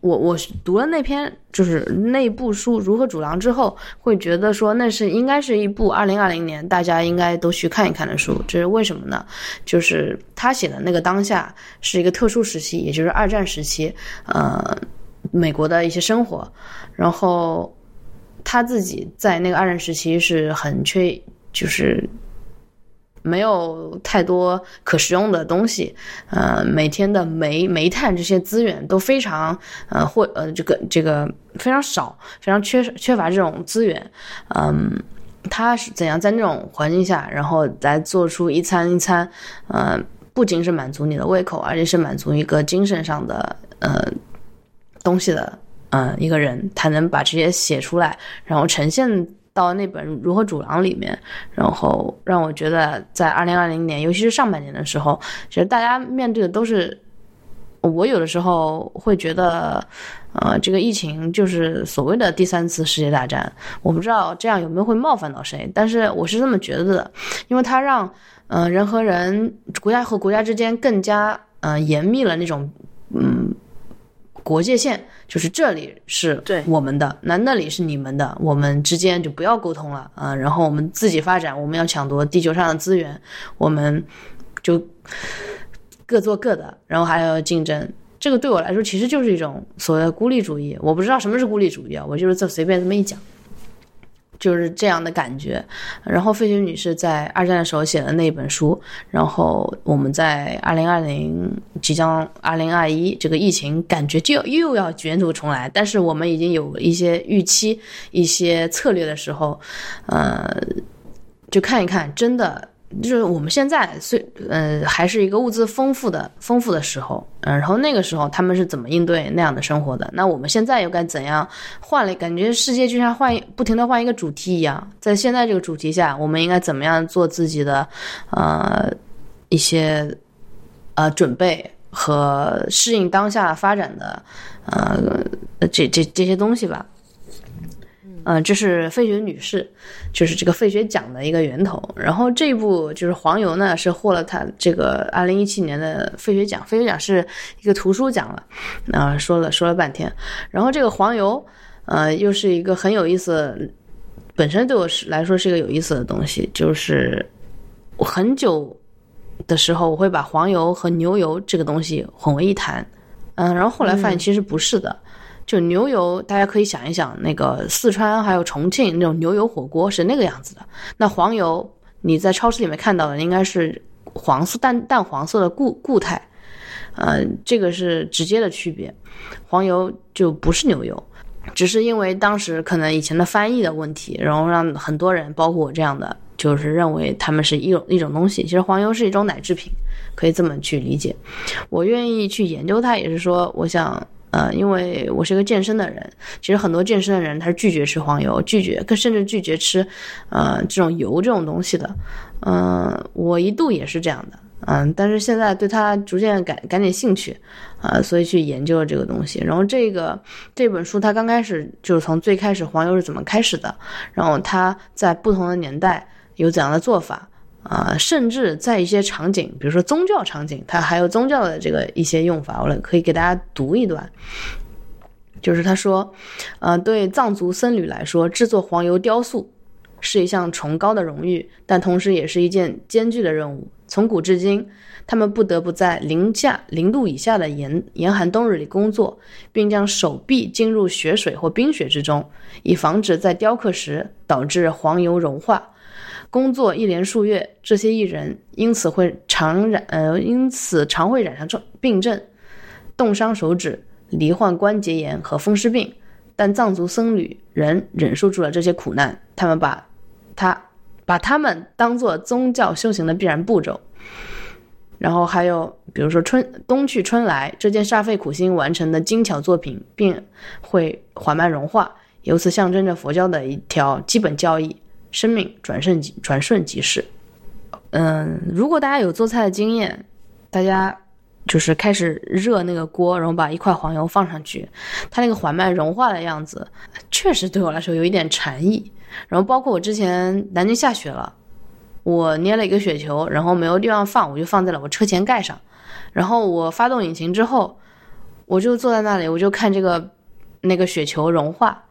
我我读了那篇就是那部书《如何煮狼》之后，会觉得说那是应该是一部二零二零年大家应该都去看一看的书。这是为什么呢？就是他写的那个当下是一个特殊时期，也就是二战时期，呃，美国的一些生活，然后他自己在那个二战时期是很缺，就是。没有太多可食用的东西，呃，每天的煤、煤炭这些资源都非常，呃，或呃，这个这个非常少，非常缺缺乏这种资源，嗯，他是怎样在那种环境下，然后来做出一餐一餐，呃，不仅是满足你的胃口，而且是满足一个精神上的呃东西的，呃，一个人，他能把这些写出来，然后呈现。到那本《如何煮狼》里面，然后让我觉得，在二零二零年，尤其是上半年的时候，其实大家面对的都是，我有的时候会觉得，呃，这个疫情就是所谓的第三次世界大战。我不知道这样有没有会冒犯到谁，但是我是这么觉得的，因为它让，呃，人和人、国家和国家之间更加，呃，严密了那种，嗯。国界线就是这里是对我们的，那那里是你们的，我们之间就不要沟通了啊、然后我们自己发展，我们要抢夺地球上的资源，我们就各做各的，然后还要竞争。这个对我来说其实就是一种所谓的孤立主义。我不知道什么是孤立主义啊，我就是这随便这么一讲。就是这样的感觉。然后费雪女士在二战的时候写的那本书，然后我们在二零二零即将二零二一这个疫情感觉就又要卷土重来，但是我们已经有一些预期、一些策略的时候，呃，就看一看，真的。就是我们现在虽呃还是一个物资丰富的丰富的时候，嗯、然后那个时候他们是怎么应对那样的生活的？那我们现在又该怎样换了？感觉世界就像换不停的换一个主题一样，在现在这个主题下，我们应该怎么样做自己的呃一些呃准备和适应当下发展的呃这这这些东西吧？嗯，这是费雪女士，就是这个费雪奖的一个源头。然后这一部就是黄油呢，是获了他这个二零一七年的费雪奖。费雪奖是一个图书奖了，啊、说了说了半天。然后这个黄油，呃，又是一个很有意思，本身对我是来说是一个有意思的东西。就是我很久的时候，我会把黄油和牛油这个东西混为一谈，嗯，然后后来发现其实不是的。就牛油，大家可以想一想，那个四川还有重庆那种牛油火锅是那个样子的。那黄油，你在超市里面看到的应该是黄色淡淡黄色的固固态，呃，这个是直接的区别。黄油就不是牛油，只是因为当时可能以前的翻译的问题，然后让很多人，包括我这样的，就是认为它们是一种一种东西。其实黄油是一种奶制品，可以这么去理解。我愿意去研究它，也是说，我想。呃，因为我是一个健身的人，其实很多健身的人他是拒绝吃黄油，拒绝，更甚至拒绝吃，呃，这种油这种东西的。嗯、我一度也是这样的，嗯、但是现在对它逐渐感感点兴趣，啊、所以去研究了这个东西。然后这个这本书它刚开始就是从最开始黄油是怎么开始的，然后它在不同的年代有怎样的做法。啊、甚至在一些场景，比如说宗教场景，它还有宗教的这个一些用法，我来可以给大家读一段。就是他说，呃，对藏族僧侣来说，制作黄油雕塑是一项崇高的荣誉，但同时也是一件艰巨的任务。从古至今，他们不得不在零下零度以下的严严寒冬日里工作，并将手臂浸入雪水或冰雪之中，以防止在雕刻时导致黄油融化。工作一连数月，这些艺人因此会常染呃，因此常会染上重病症，冻伤手指、罹患关节炎和风湿病。但藏族僧侣仍忍受住了这些苦难，他们把他把他们当做宗教修行的必然步骤。然后还有，比如说春冬去春来这件煞费苦心完成的精巧作品，并会缓慢融化，由此象征着佛教的一条基本教义。生命转瞬即转瞬即逝。嗯，如果大家有做菜的经验，大家就是开始热那个锅，然后把一块黄油放上去，它那个缓慢融化的样子，确实对我来说有一点禅意。然后包括我之前南京下雪了，我捏了一个雪球，然后没有地方放，我就放在了我车前盖上。然后我发动引擎之后，我就坐在那里，我就看这个那个雪球融化，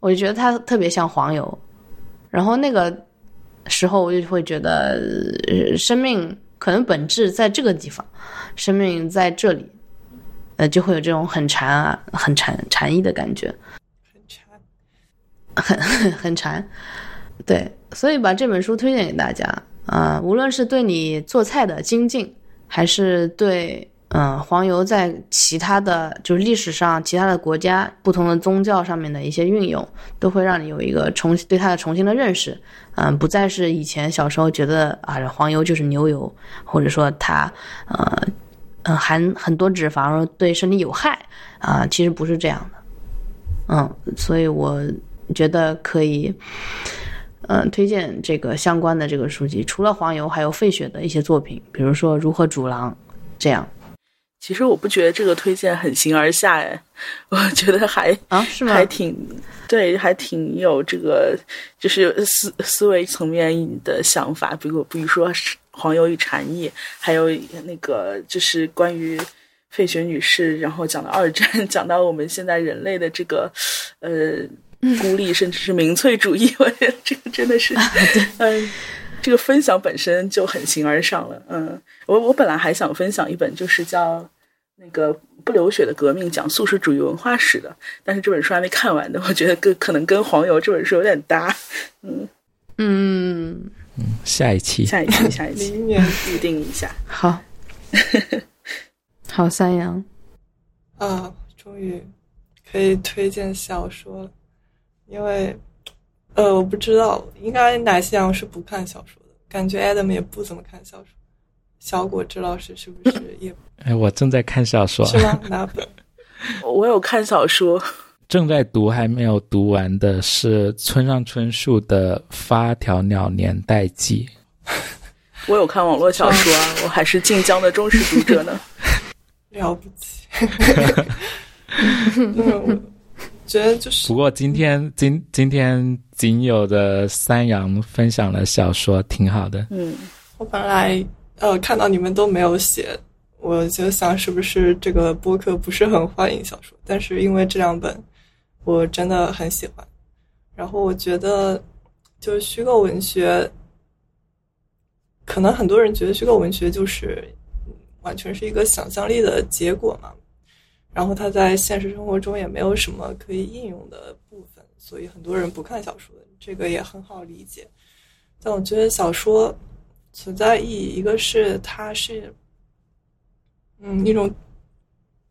我就觉得它特别像黄油。然后那个时候我就会觉得，生命可能本质在这个地方。生命在这里，呃，就会有这种很禅啊、很禅禅意的感觉，很禅，很 很禅。对，所以把这本书推荐给大家啊、无论是对你做菜的精进，还是对嗯、黄油在其他的就是历史上其他的国家不同的宗教上面的一些运用，都会让你有一个重对它的重新的认识。嗯、不再是以前小时候觉得啊，黄油就是牛油，或者说它呃。嗯，含很多脂肪对身体有害啊，其实不是这样的。嗯，所以我觉得可以，嗯，推荐这个相关的这个书籍。除了黄油，还有费雪的一些作品，比如说《如何煮狼》这样其实我不觉得这个推荐很形而下，哎，我觉得还啊，是吗？还挺对，还挺有这个就是思思维层面的想法，比如比如说是黄油与禅意，还有那个就是关于费雪女士，然后讲到二战，讲到我们现在人类的这个呃孤立，甚至是民粹主义，我觉得这个真的是，嗯。这个分享本身就很形而上了，嗯，我我本来还想分享一本，就是叫那个不流血的革命，讲素食主义文化史的，但是这本书还没看完的，我觉得跟可能跟黄油这本书有点搭，嗯，嗯，下一期，下一期下一期明年。预定一下，好，好，三阳，啊，终于可以推荐小说了，因为呃，我不知道，应该奶昔阳是不看小说的，感觉 Adam 也不怎么看小说。小果汁老师是不是也 哎，我正在看小说，是吗？哪本？我有看小说，正在读还没有读完的是村上春树的《发条鸟年代记》。我有看网络小说啊，我还是晋江的忠实读者呢。了不起，觉得就是不过今天今今天仅有的三阳分享了小说，挺好的。嗯，我本来呃看到你们都没有写，我就想是不是这个播客不是很欢迎小说，但是因为这两本我真的很喜欢，然后我觉得就是虚构文学，可能很多人觉得虚构文学就是完全是一个想象力的结果嘛，然后它在现实生活中也没有什么可以应用的部分，所以很多人不看小说，这个也很好理解。但我觉得小说存在意义，一个是它是，嗯，一种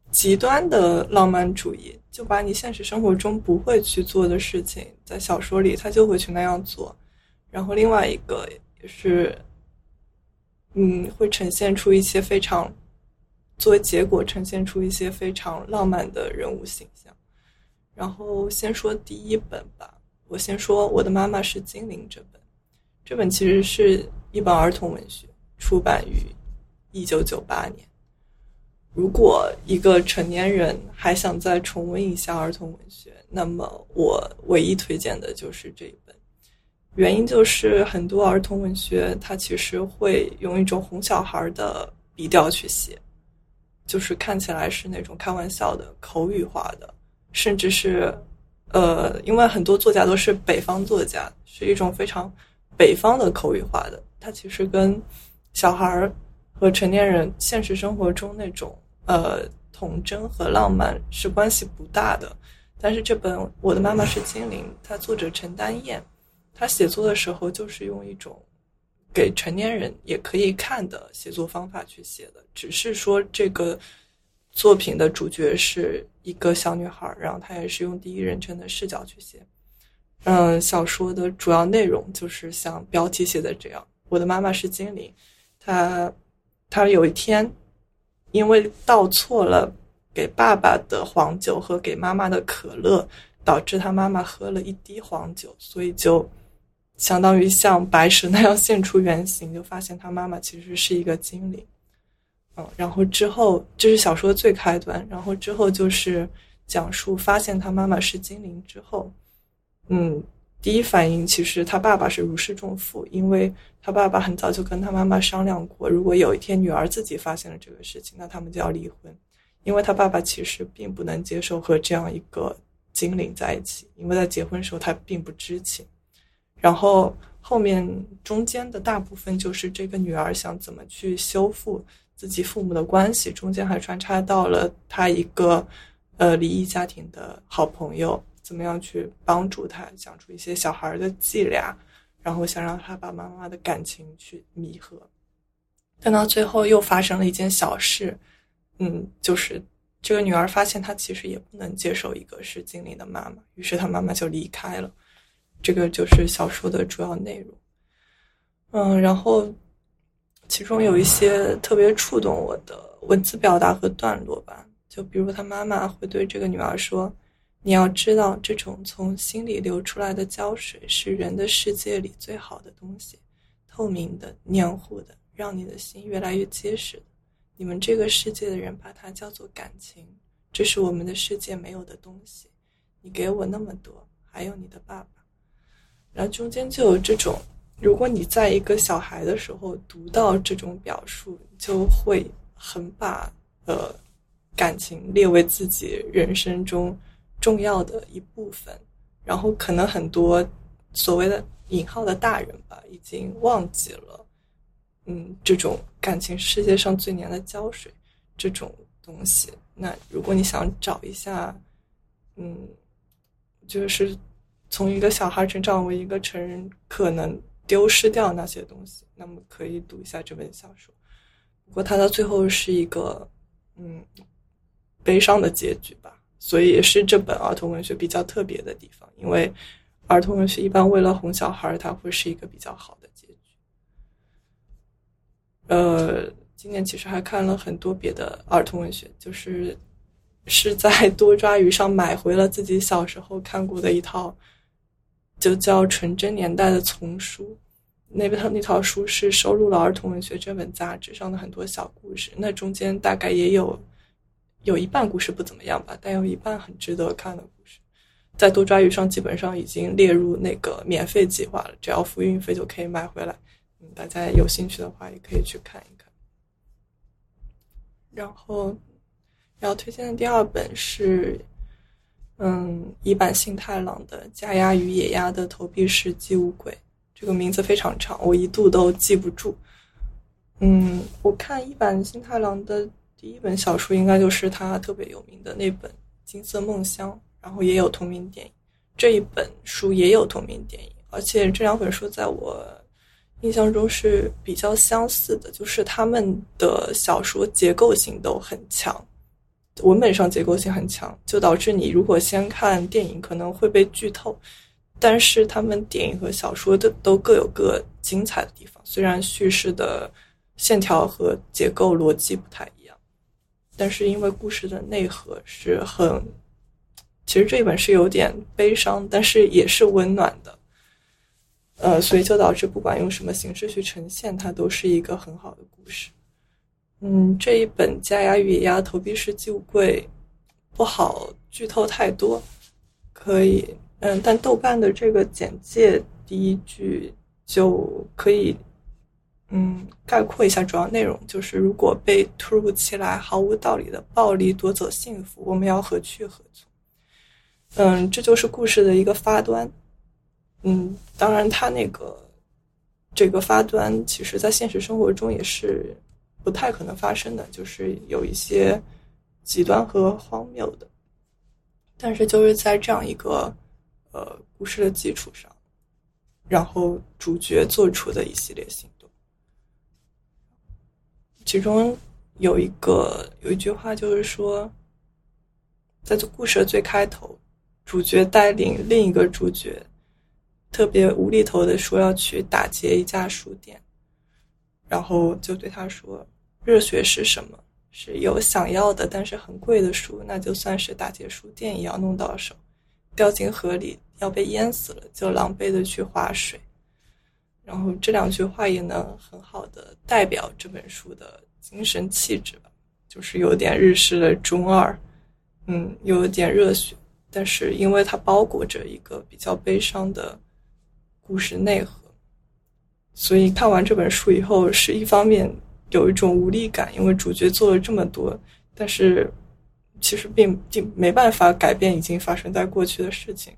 极端的浪漫主义，就把你现实生活中不会去做的事情，在小说里他就会去那样做。然后另外一个也是，嗯，会呈现出一些非常，作为结果呈现出一些非常浪漫的人物形象。然后先说第一本吧，我先说《我的妈妈是精灵》这本。这本其实是一本儿童文学，出版于一九九八年。如果一个成年人还想再重温一下儿童文学，那么我唯一推荐的就是这一本。原因就是很多儿童文学它其实会用一种哄小孩的笔调去写，就是看起来是那种开玩笑的、口语化的，甚至是呃，因为很多作家都是北方作家，是一种非常。北方的口语化的，它其实跟小孩儿和成年人现实生活中那种呃童真和浪漫是关系不大的。但是这本《我的妈妈是精灵》，它作者陈丹燕，他写作的时候就是用一种给成年人也可以看的写作方法去写的，只是说这个作品的主角是一个小女孩，然后她也是用第一人称的视角去写。嗯，小说的主要内容就是像标题写的这样：我的妈妈是精灵，她她有一天因为倒错了给爸爸的黄酒和给妈妈的可乐，导致她妈妈喝了一滴黄酒，所以就相当于像白蛇那样现出原形，就发现她妈妈其实是一个精灵。嗯，然后之后这是小说的最开端，然后之后就是讲述发现他妈妈是精灵之后，嗯，第一反应其实他爸爸是如释重负，因为他爸爸很早就跟他妈妈商量过，如果有一天女儿自己发现了这个事情，那他们就要离婚，因为他爸爸其实并不能接受和这样一个精灵在一起，因为在结婚时候他并不知情，然后后面中间的大部分就是这个女儿想怎么去修复。自己父母的关系中间还穿插到了她一个呃离异家庭的好朋友，怎么样去帮助她讲出一些小孩的伎俩，然后想让他把妈妈的感情去弥合。但到最后又发生了一件小事，嗯，就是这个女儿发现她其实也不能接受一个是精灵的妈妈，于是她妈妈就离开了。这个就是小说的主要内容。嗯，然后。其中有一些特别触动我的文字表达和段落吧，就比如他妈妈会对这个女儿说：“你要知道，这种从心里流出来的胶水是人的世界里最好的东西，透明的、黏糊的，让你的心越来越结实。你们这个世界的人把它叫做感情，这是我们的世界没有的东西。你给我那么多，还有你的爸爸。”然后中间就有这种。如果你在一个小孩的时候读到这种表述，就会很把呃感情列为自己人生中重要的一部分，然后可能很多所谓的引号的大人吧，已经忘记了，嗯，这种感情世界上最黏的胶水这种东西。那如果你想找一下，嗯，就是从一个小孩成长为一个成人，可能。丢失掉那些东西，那么可以读一下这本小说。不过它到最后是一个嗯悲伤的结局吧，所以也是这本儿童文学比较特别的地方。因为儿童文学一般为了哄小孩，它会是一个比较好的结局。呃，今年其实还看了很多别的儿童文学，就是是在多抓鱼上买回了自己小时候看过的一套。就叫《纯真年代》的丛书，那套那套书是收录了《儿童文学》这本杂志上的很多小故事。那中间大概也有有一半故事不怎么样吧，但有一半很值得看的故事，在多抓鱼上基本上已经列入那个免费计划了，只要付运费就可以买回来。嗯，大家有兴趣的话也可以去看一看。然后要推荐的第二本是。嗯，一版幸太郎的《家鸭与野鸭的投币式寄物柜》，这个名字非常长，我一度都记不住。嗯，我看一版幸太郎的第一本小说，应该就是他特别有名的那本《金色梦乡》，然后也有同名电影。这一本书也有同名电影，而且这两本书在我印象中是比较相似的，就是他们的小说结构性都很强。文本上结构性很强，就导致你如果先看电影可能会被剧透。但是他们电影和小说都都各有各精彩的地方，虽然叙事的线条和结构逻辑不太一样，但是因为故事的内核是很，其实这一本是有点悲伤，但是也是温暖的。呃，所以就导致不管用什么形式去呈现，它都是一个很好的故事。嗯，这一本《家鸭与野鸭投币式寄物柜》不好剧透太多，可以，嗯，但豆瓣的这个简介第一句就可以，嗯，概括一下主要内容，就是如果被突如其来、毫无道理的暴力夺走幸福，我们要何去何从？嗯，这就是故事的一个发端。嗯，当然，他那个这个发端，其实在现实生活中也是。不太可能发生的，就是有一些极端和荒谬的，但是就是在这样一个呃故事的基础上，然后主角做出的一系列行动，其中有一个有一句话就是说，在这故事的最开头，主角带领另一个主角特别无厘头的说要去打劫一家书店。然后就对他说：“热血是什么？是有想要的，但是很贵的书，那就算是打劫书店也要弄到手。掉进河里要被淹死了，就狼狈的去划水。”然后这两句话也能很好的代表这本书的精神气质吧，就是有点日式的中二，嗯，有点热血，但是因为它包裹着一个比较悲伤的故事内核，所以看完这本书以后，是一方面有一种无力感，因为主角做了这么多，但是其实并并没办法改变已经发生在过去的事情，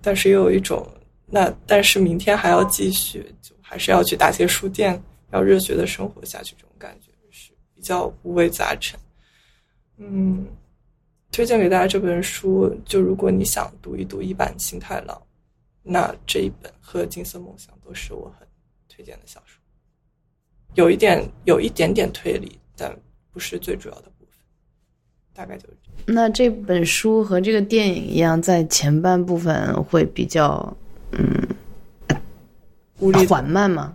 但是又有一种那但是明天还要继续，就还是要去大街书店，要热血的生活下去，这种感觉是比较五味杂陈。嗯，推荐给大家这本书，就如果你想读一读一版新太郎，那这一本和金色梦想都是我很推荐的小说，有一点有一点点推理，但不是最主要的部分，大概就是这样。那这本书和这个电影一样，在前半部分会比较嗯无力缓慢吗？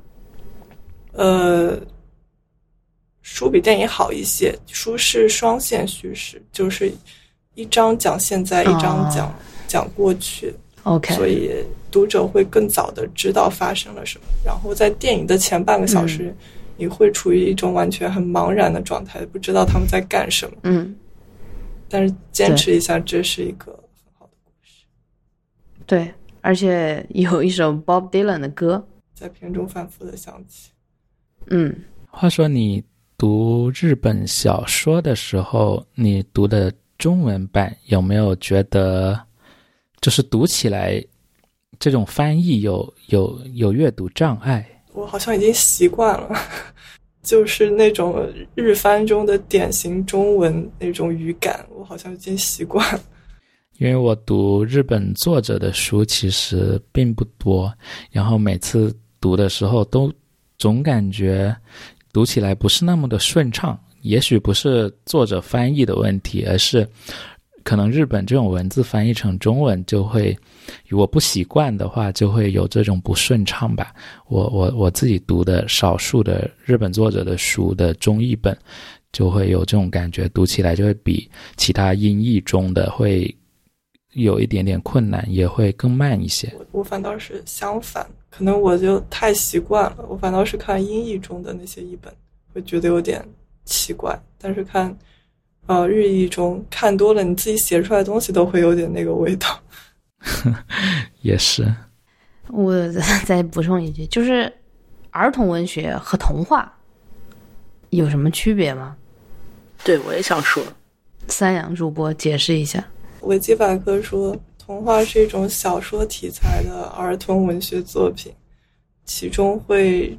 呃，书比电影好一些，书是双线叙事，就是一章讲现在，一章讲、哦讲过去，OK，所以读者会更早的知道发生了什么。然后在电影的前半个小时，你会处于一种完全很茫然的状态，不知道他们在干什么。嗯，但是坚持一下，这是一个很好的故事，对，而且有一首 Bob Dylan 的歌，在片中反复的响起。嗯，话说你读日本小说的时候，你读的中文版有没有觉得，就是读起来这种翻译有有有阅读障碍？我好像已经习惯了，就是那种日翻中的典型中文那种语感，我好像已经习惯了。因为我读日本作者的书其实并不多，然后每次读的时候都总感觉读起来不是那么的顺畅。也许不是作者翻译的问题，而是可能日本这种文字翻译成中文就会，如果不习惯的话，就会有这种不顺畅吧。我我我自己读的少数的日本作者的书的中译本，就会有这种感觉，读起来就会比其他音译中的会有一点点困难，也会更慢一些。我我反倒是相反，可能我就太习惯了，我反倒是看音译中的那些译本会觉得有点奇怪，但是看呃日译中看多了，你自己写出来的东西都会有点那个味道。也是，我再补充一句，就是儿童文学和童话有什么区别吗？对我也想说，三阳主播解释一下。维基百科说，童话是一种小说题材的儿童文学作品，其中会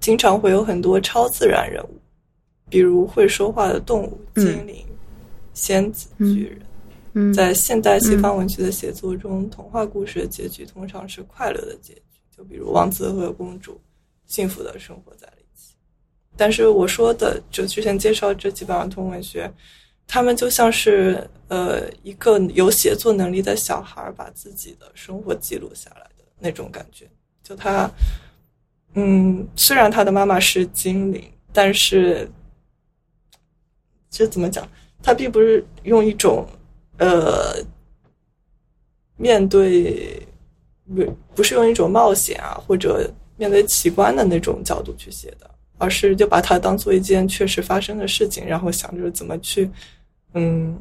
经常会有很多超自然人物，比如会说话的动物、嗯精灵、仙子、巨人。嗯，在现代西方文学的写作中，童话故事的结局通常是快乐的结局，就比如王子和公主幸福的生活在了一起。但是我说的，就之前介绍这几本儿童文学，他们就像是呃一个有写作能力的小孩儿把自己的生活记录下来的那种感觉。就他，嗯，虽然他的妈妈是精灵，但是这怎么讲？他并不是用一种呃面对不不是用一种冒险啊或者面对奇观的那种角度去写的，而是就把它当做一件确实发生的事情，然后想着怎么去嗯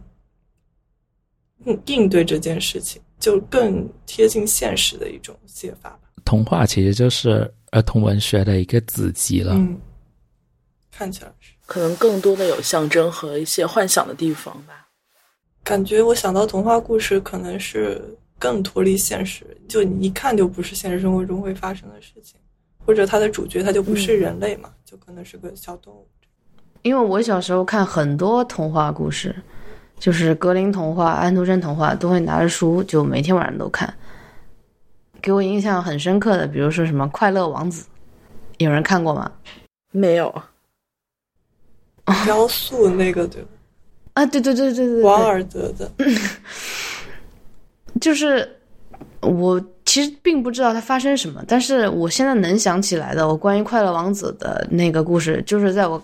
应应对这件事情，就更贴近现实的一种写法吧。童话其实就是儿童文学的一个子集了。嗯，看起来是。可能更多的有象征和一些幻想的地方吧。感觉我想到童话故事可能是更脱离现实，就你一看就不是现实生活中会发生的事情，或者它的主角他就不是人类嘛，就可能是个小动物。因为我小时候看很多童话故事，就是格林童话、安徒生童话，都会拿着书，就每天晚上都看。给我印象很深刻的，比如说什么《快乐王子》，有人看过吗？没有，雕塑那个对吧？啊，对对对对对对，王尔德的，就是我其实并不知道它发生什么，但是我现在能想起来的，我关于快乐王子的那个故事，就是在我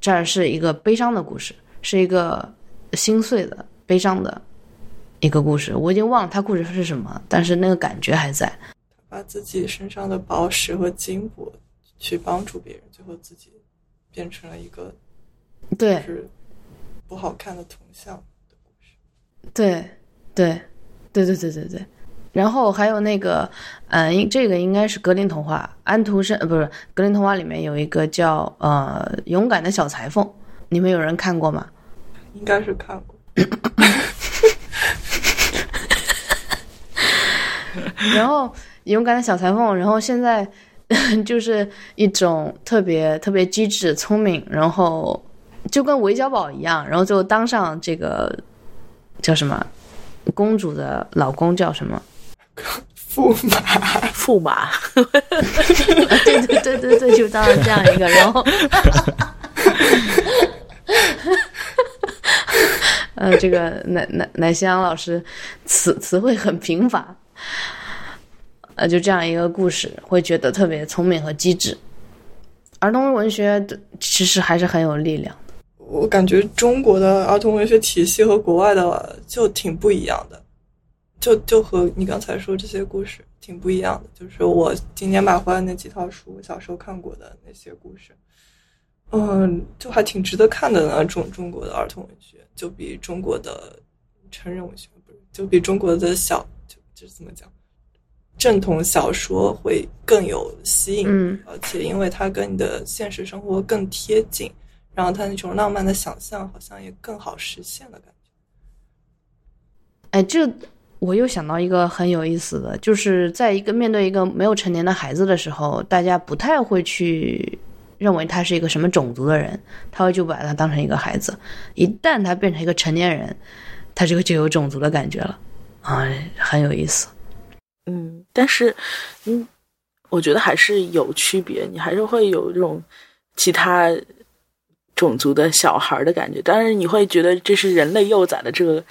这儿是一个悲伤的故事，是一个心碎的、悲伤的一个故事。我已经忘了它故事是什么，但是那个感觉还在。把自己身上的宝石和金箔去帮助别人，最后自己变成了一个对是不好看的铜像的故事。对对对对对对对。然后还有那个，嗯、应这个应该是格林童话，安徒生呃不是格林童话里面有一个叫呃勇敢的小裁缝，你们有人看过吗？应该是看过，然后勇敢的小裁缝，然后现在 就是一种特别特别机智、聪明，然后就跟韦小宝一样，然后就当上这个叫什么公主的老公叫什么？驸马驸马，对对对对对，就当了这样一个，然后。呃，这个奶奶奶西洋老师词词汇很贫乏，呃，就这样一个故事，会觉得特别聪明和机智。儿童文学的其实还是很有力量的。我感觉中国的儿童文学体系和国外的就挺不一样的，就就和你刚才说这些故事挺不一样的。就是我今年买回来那几套书，我小时候看过的那些故事，嗯，就还挺值得看的那种中国的儿童文学就比中国的成人文学不是，就比中国的小就就是怎么讲，正统小说会更有吸引，嗯而且因为它跟你的现实生活更贴近。然后他那种浪漫的想象好像也更好实现的感觉。哎，这我又想到一个很有意思的，就是在一个面对一个没有成年的孩子的时候，大家不太会去认为他是一个什么种族的人，他会就把他当成一个孩子。一旦他变成一个成年人，他这个就有种族的感觉了啊，很有意思。嗯，但是，嗯，我觉得还是有区别，你还是会有这种其他种族的小孩的感觉，当然你会觉得这是人类幼崽的这个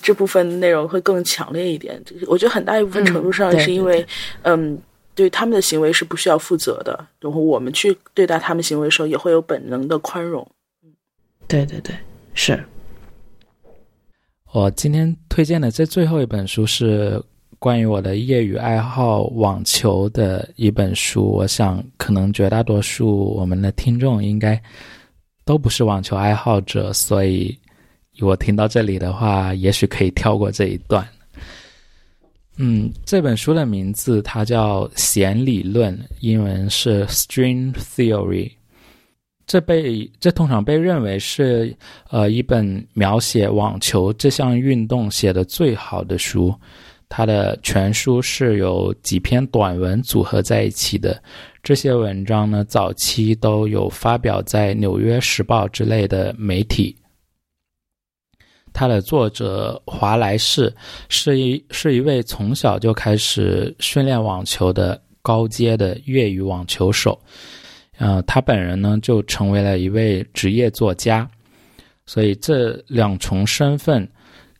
这部分内容会更强烈一点。我觉得很大一部分程度上嗯对是因为，嗯，对他们的行为是不需要负责的，然后我们去对待他们行为的时候也会有本能的宽容。对对对，是。我今天推荐的这最后一本书是关于我的业余爱好网球的一本书。我想，可能绝大多数我们的听众应该都不是网球爱好者，所以我听到这里的话，也许可以跳过这一段。嗯，这本书的名字它叫《弦理论》，英文是 String Theory。这被这通常被认为是呃一本描写网球这项运动写的最好的书。它的全书是由几篇短文组合在一起的。这些文章呢，早期都有发表在《纽约时报》之类的媒体。它的作者华莱士是一是一位从小就开始训练网球的高阶的业余网球手。呃，他本人呢就成为了一位职业作家，所以这两重身份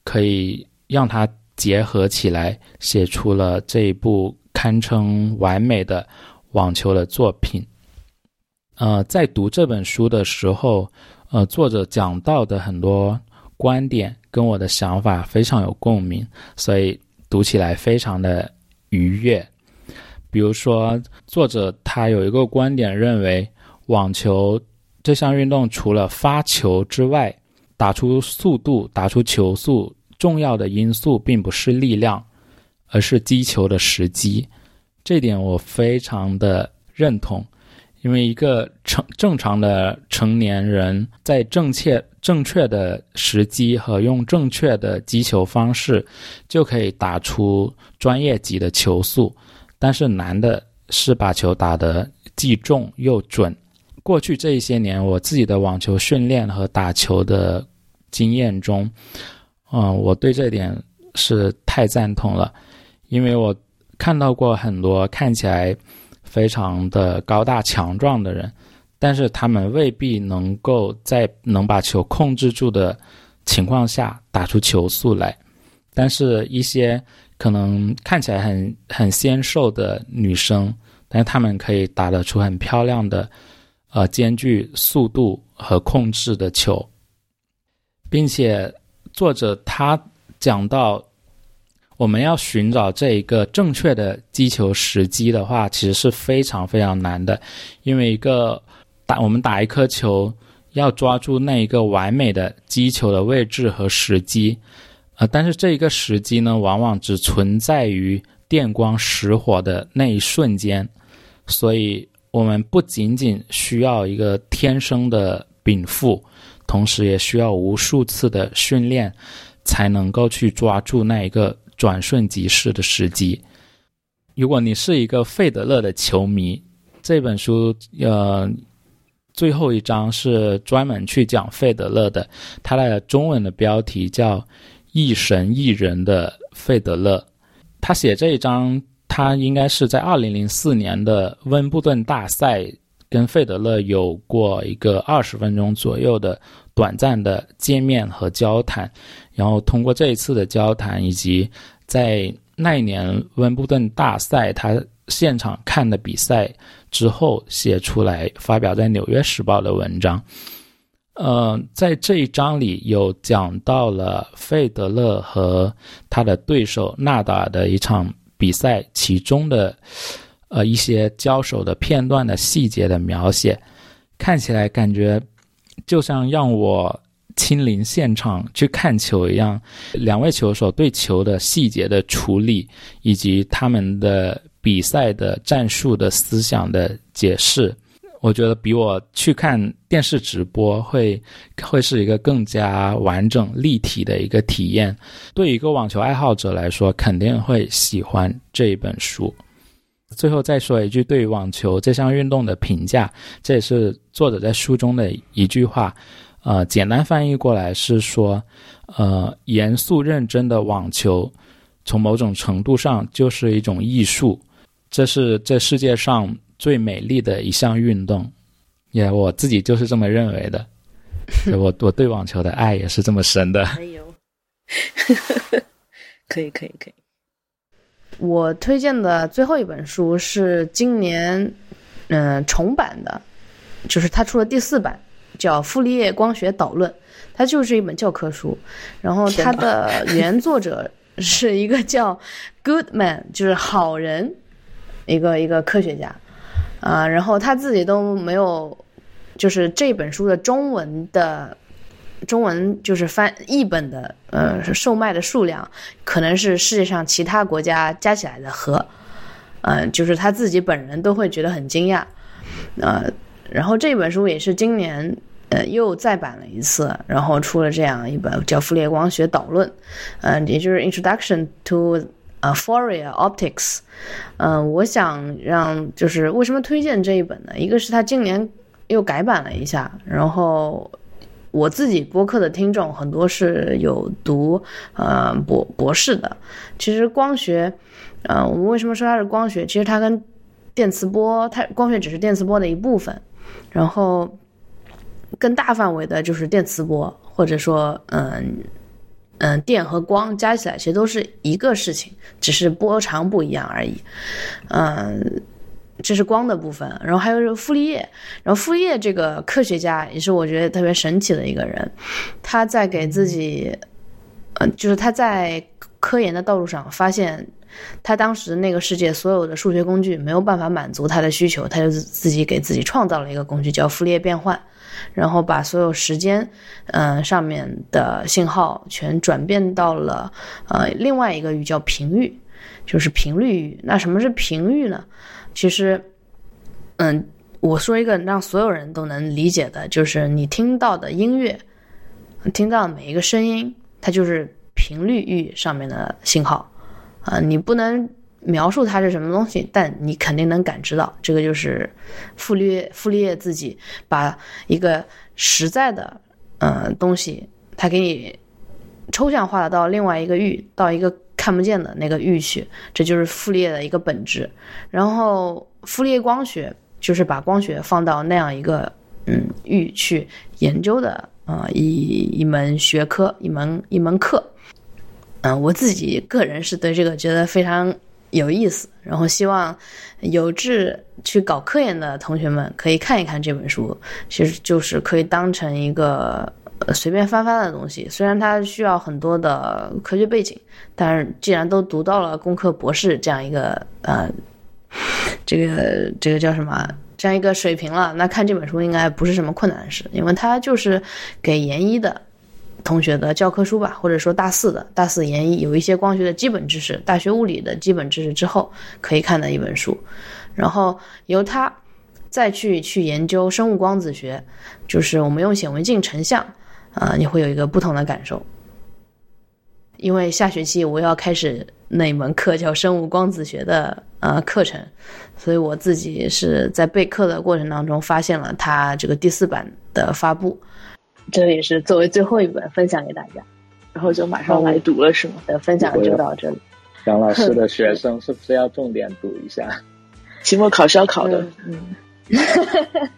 可以让他结合起来，写出了这一部堪称完美的网球的作品。呃，在读这本书的时候，呃，作者讲到的很多观点跟我的想法非常有共鸣，所以读起来非常的愉悦。比如说，作者他有一个观点，认为网球这项运动除了发球之外，打出速度、打出球速，重要的因素并不是力量，而是击球的时机。这点我非常的认同，因为一个成正常的成年人在正确正确的时机和用正确的击球方式，就可以打出专业级的球速。但是难的是把球打得既重又准。过去这一些年，我自己的网球训练和打球的经验中，嗯，我对这点是太赞同了，因为我看到过很多看起来非常的高大强壮的人，但是他们未必能够在能把球控制住的情况下打出球速来，但是一些。可能看起来很很纤瘦的女生，但是她们可以打得出很漂亮的，呃，兼具速度和控制的球，并且作者他讲到，我们要寻找这一个正确的击球时机的话，其实是非常非常难的，因为一个打我们打一颗球，要抓住那一个完美的击球的位置和时机，呃，但是这一个时机呢，往往只存在于电光石火的那一瞬间，所以我们不仅仅需要一个天生的禀赋，同时也需要无数次的训练，才能够去抓住那一个转瞬即逝的时机。如果你是一个费德勒的球迷，这本书呃。最后一章是专门去讲费德勒的，他的中文的标题叫《一神一人的费德勒》。他写这一章，他应该是在二零零四年的温布顿大赛跟费德勒有过一个二十分钟左右的短暂的见面和交谈，然后通过这一次的交谈，以及在那一年温布顿大赛他现场看的比赛。之后写出来，发表在《纽约时报》的文章。呃，在这一章里有讲到了费德勒和他的对手纳达尔的一场比赛，其中的呃一些交手的片段的细节的描写，看起来感觉就像让我亲临现场去看球一样。两位球手对球的细节的处理，以及他们的。比赛的战术的思想的解释，我觉得比我去看电视直播会会是一个更加完整立体的一个体验。对一个网球爱好者来说，肯定会喜欢这一本书。最后再说一句对于网球这项运动的评价，这也是作者在书中的一句话。呃，简单翻译过来是说，呃，严肃认真的网球，从某种程度上就是一种艺术。这是这世界上最美丽的一项运动，也我自己就是这么认为的。我我对网球的爱也是这么深的。哎呦，可以可以可以。我推荐的最后一本书是今年嗯重版的，就是它出了第四版，叫《傅立叶光学导论》，它就是一本教科书。然后它的原作者是一个叫 Goodman，就是好人。一个一个科学家，啊，然后他自己都没有，就是这本书的中文的中文就是翻译本的，呃，售卖的数量可能是世界上其他国家加起来的和，嗯，就是他自己本人都会觉得很惊讶，呃，然后这本书也是今年呃又再版了一次，然后出了这样一本叫《傅列光学导论》，嗯，也就是 Introduction to。啊，Fourier Optics，嗯，我想让就是为什么推荐这一本呢？一个是他今年又改版了一下，然后我自己播客的听众很多是有读呃博博士的。其实光学，呃，我们为什么说它是光学？其实它跟电磁波，它光学只是电磁波的一部分，然后更大范围的就是电磁波，或者说嗯。嗯，电和光加起来其实都是一个事情，只是波长不一样而已。嗯，这是光的部分，然后还有傅立叶，然后傅立叶这个科学家也是我觉得特别神奇的一个人，他在给自己，嗯，就是他在科研的道路上发现，他当时那个世界所有的数学工具没有办法满足他的需求，他就自己给自己创造了一个工具叫傅立叶变换。然后把所有时间，嗯，上面的信号全转变到了呃另外一个域叫频域，就是频率域。那什么是频域呢？其实，嗯，我说一个让所有人都能理解的，就是你听到的音乐，听到每一个声音，它就是频率域上面的信号啊，你不能。描述它是什么东西，但你肯定能感知到，这个就是傅立叶傅立叶自己把一个实在的嗯东西，他给你抽象化了到另外一个域，到一个看不见的那个域去，这就是傅立叶的一个本质。然后傅立叶光学就是把光学放到那样一个嗯域去研究的啊一一门学科一门一门课。嗯，我自己个人是对这个觉得非常。有意思，然后希望有志去搞科研的同学们可以看一看这本书，其实就是可以当成一个随便翻翻的东西。虽然它需要很多的科学背景，但是既然都读到了工科博士这样一个呃这个这个叫什么这样一个水平了，那看这本书应该不是什么困难事，因为它就是给研一的同学的教科书吧，或者说大四的大四研一有一些光学的基本知识、大学物理的基本知识之后可以看的一本书，然后由它再去去研究生物光子学，就是我们用显微镜成像，啊、你会有一个不同的感受。因为下学期我要开始那门课叫生物光子学的呃课程，所以我自己是在备课的过程当中发现了它这个第四版的发布。这也是作为最后一本分享给大家然后就马上来读了是吗？的分享就到这里。杨老师的学生是不是要重点读一下？期末考试要考的，嗯，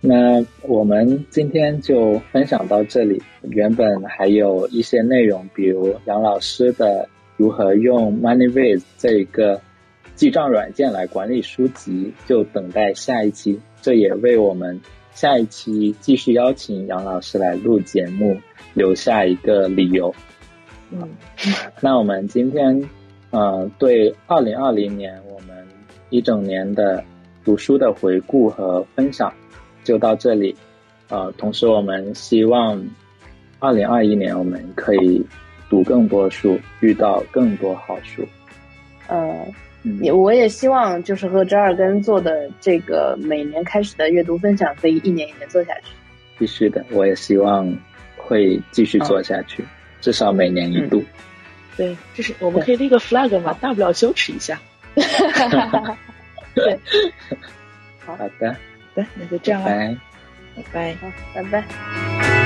那我们今天就分享到这里。原本还有一些内容，比如杨老师的如何用 MoneyWiz 这一个记账软件来管理书籍，就等待下一期。这也为我们下一期继续邀请杨老师来录节目留下一个理由。嗯，那我们今天，呃，对二零二零年我们一整年的读书的回顾和分享就到这里。呃，同时我们希望二零二一年我们可以读更多书，遇到更多好书。呃，嗯，也我也希望就是和折耳根做的这个每年开始的阅读分享可以一年一年做下去。必须的，我也希望会继续做下去，至少每年一度。对，就是我们可以立个 flag 嘛，大不了羞耻一下。对，好的，对，那就这样了，拜。拜拜。好，拜拜。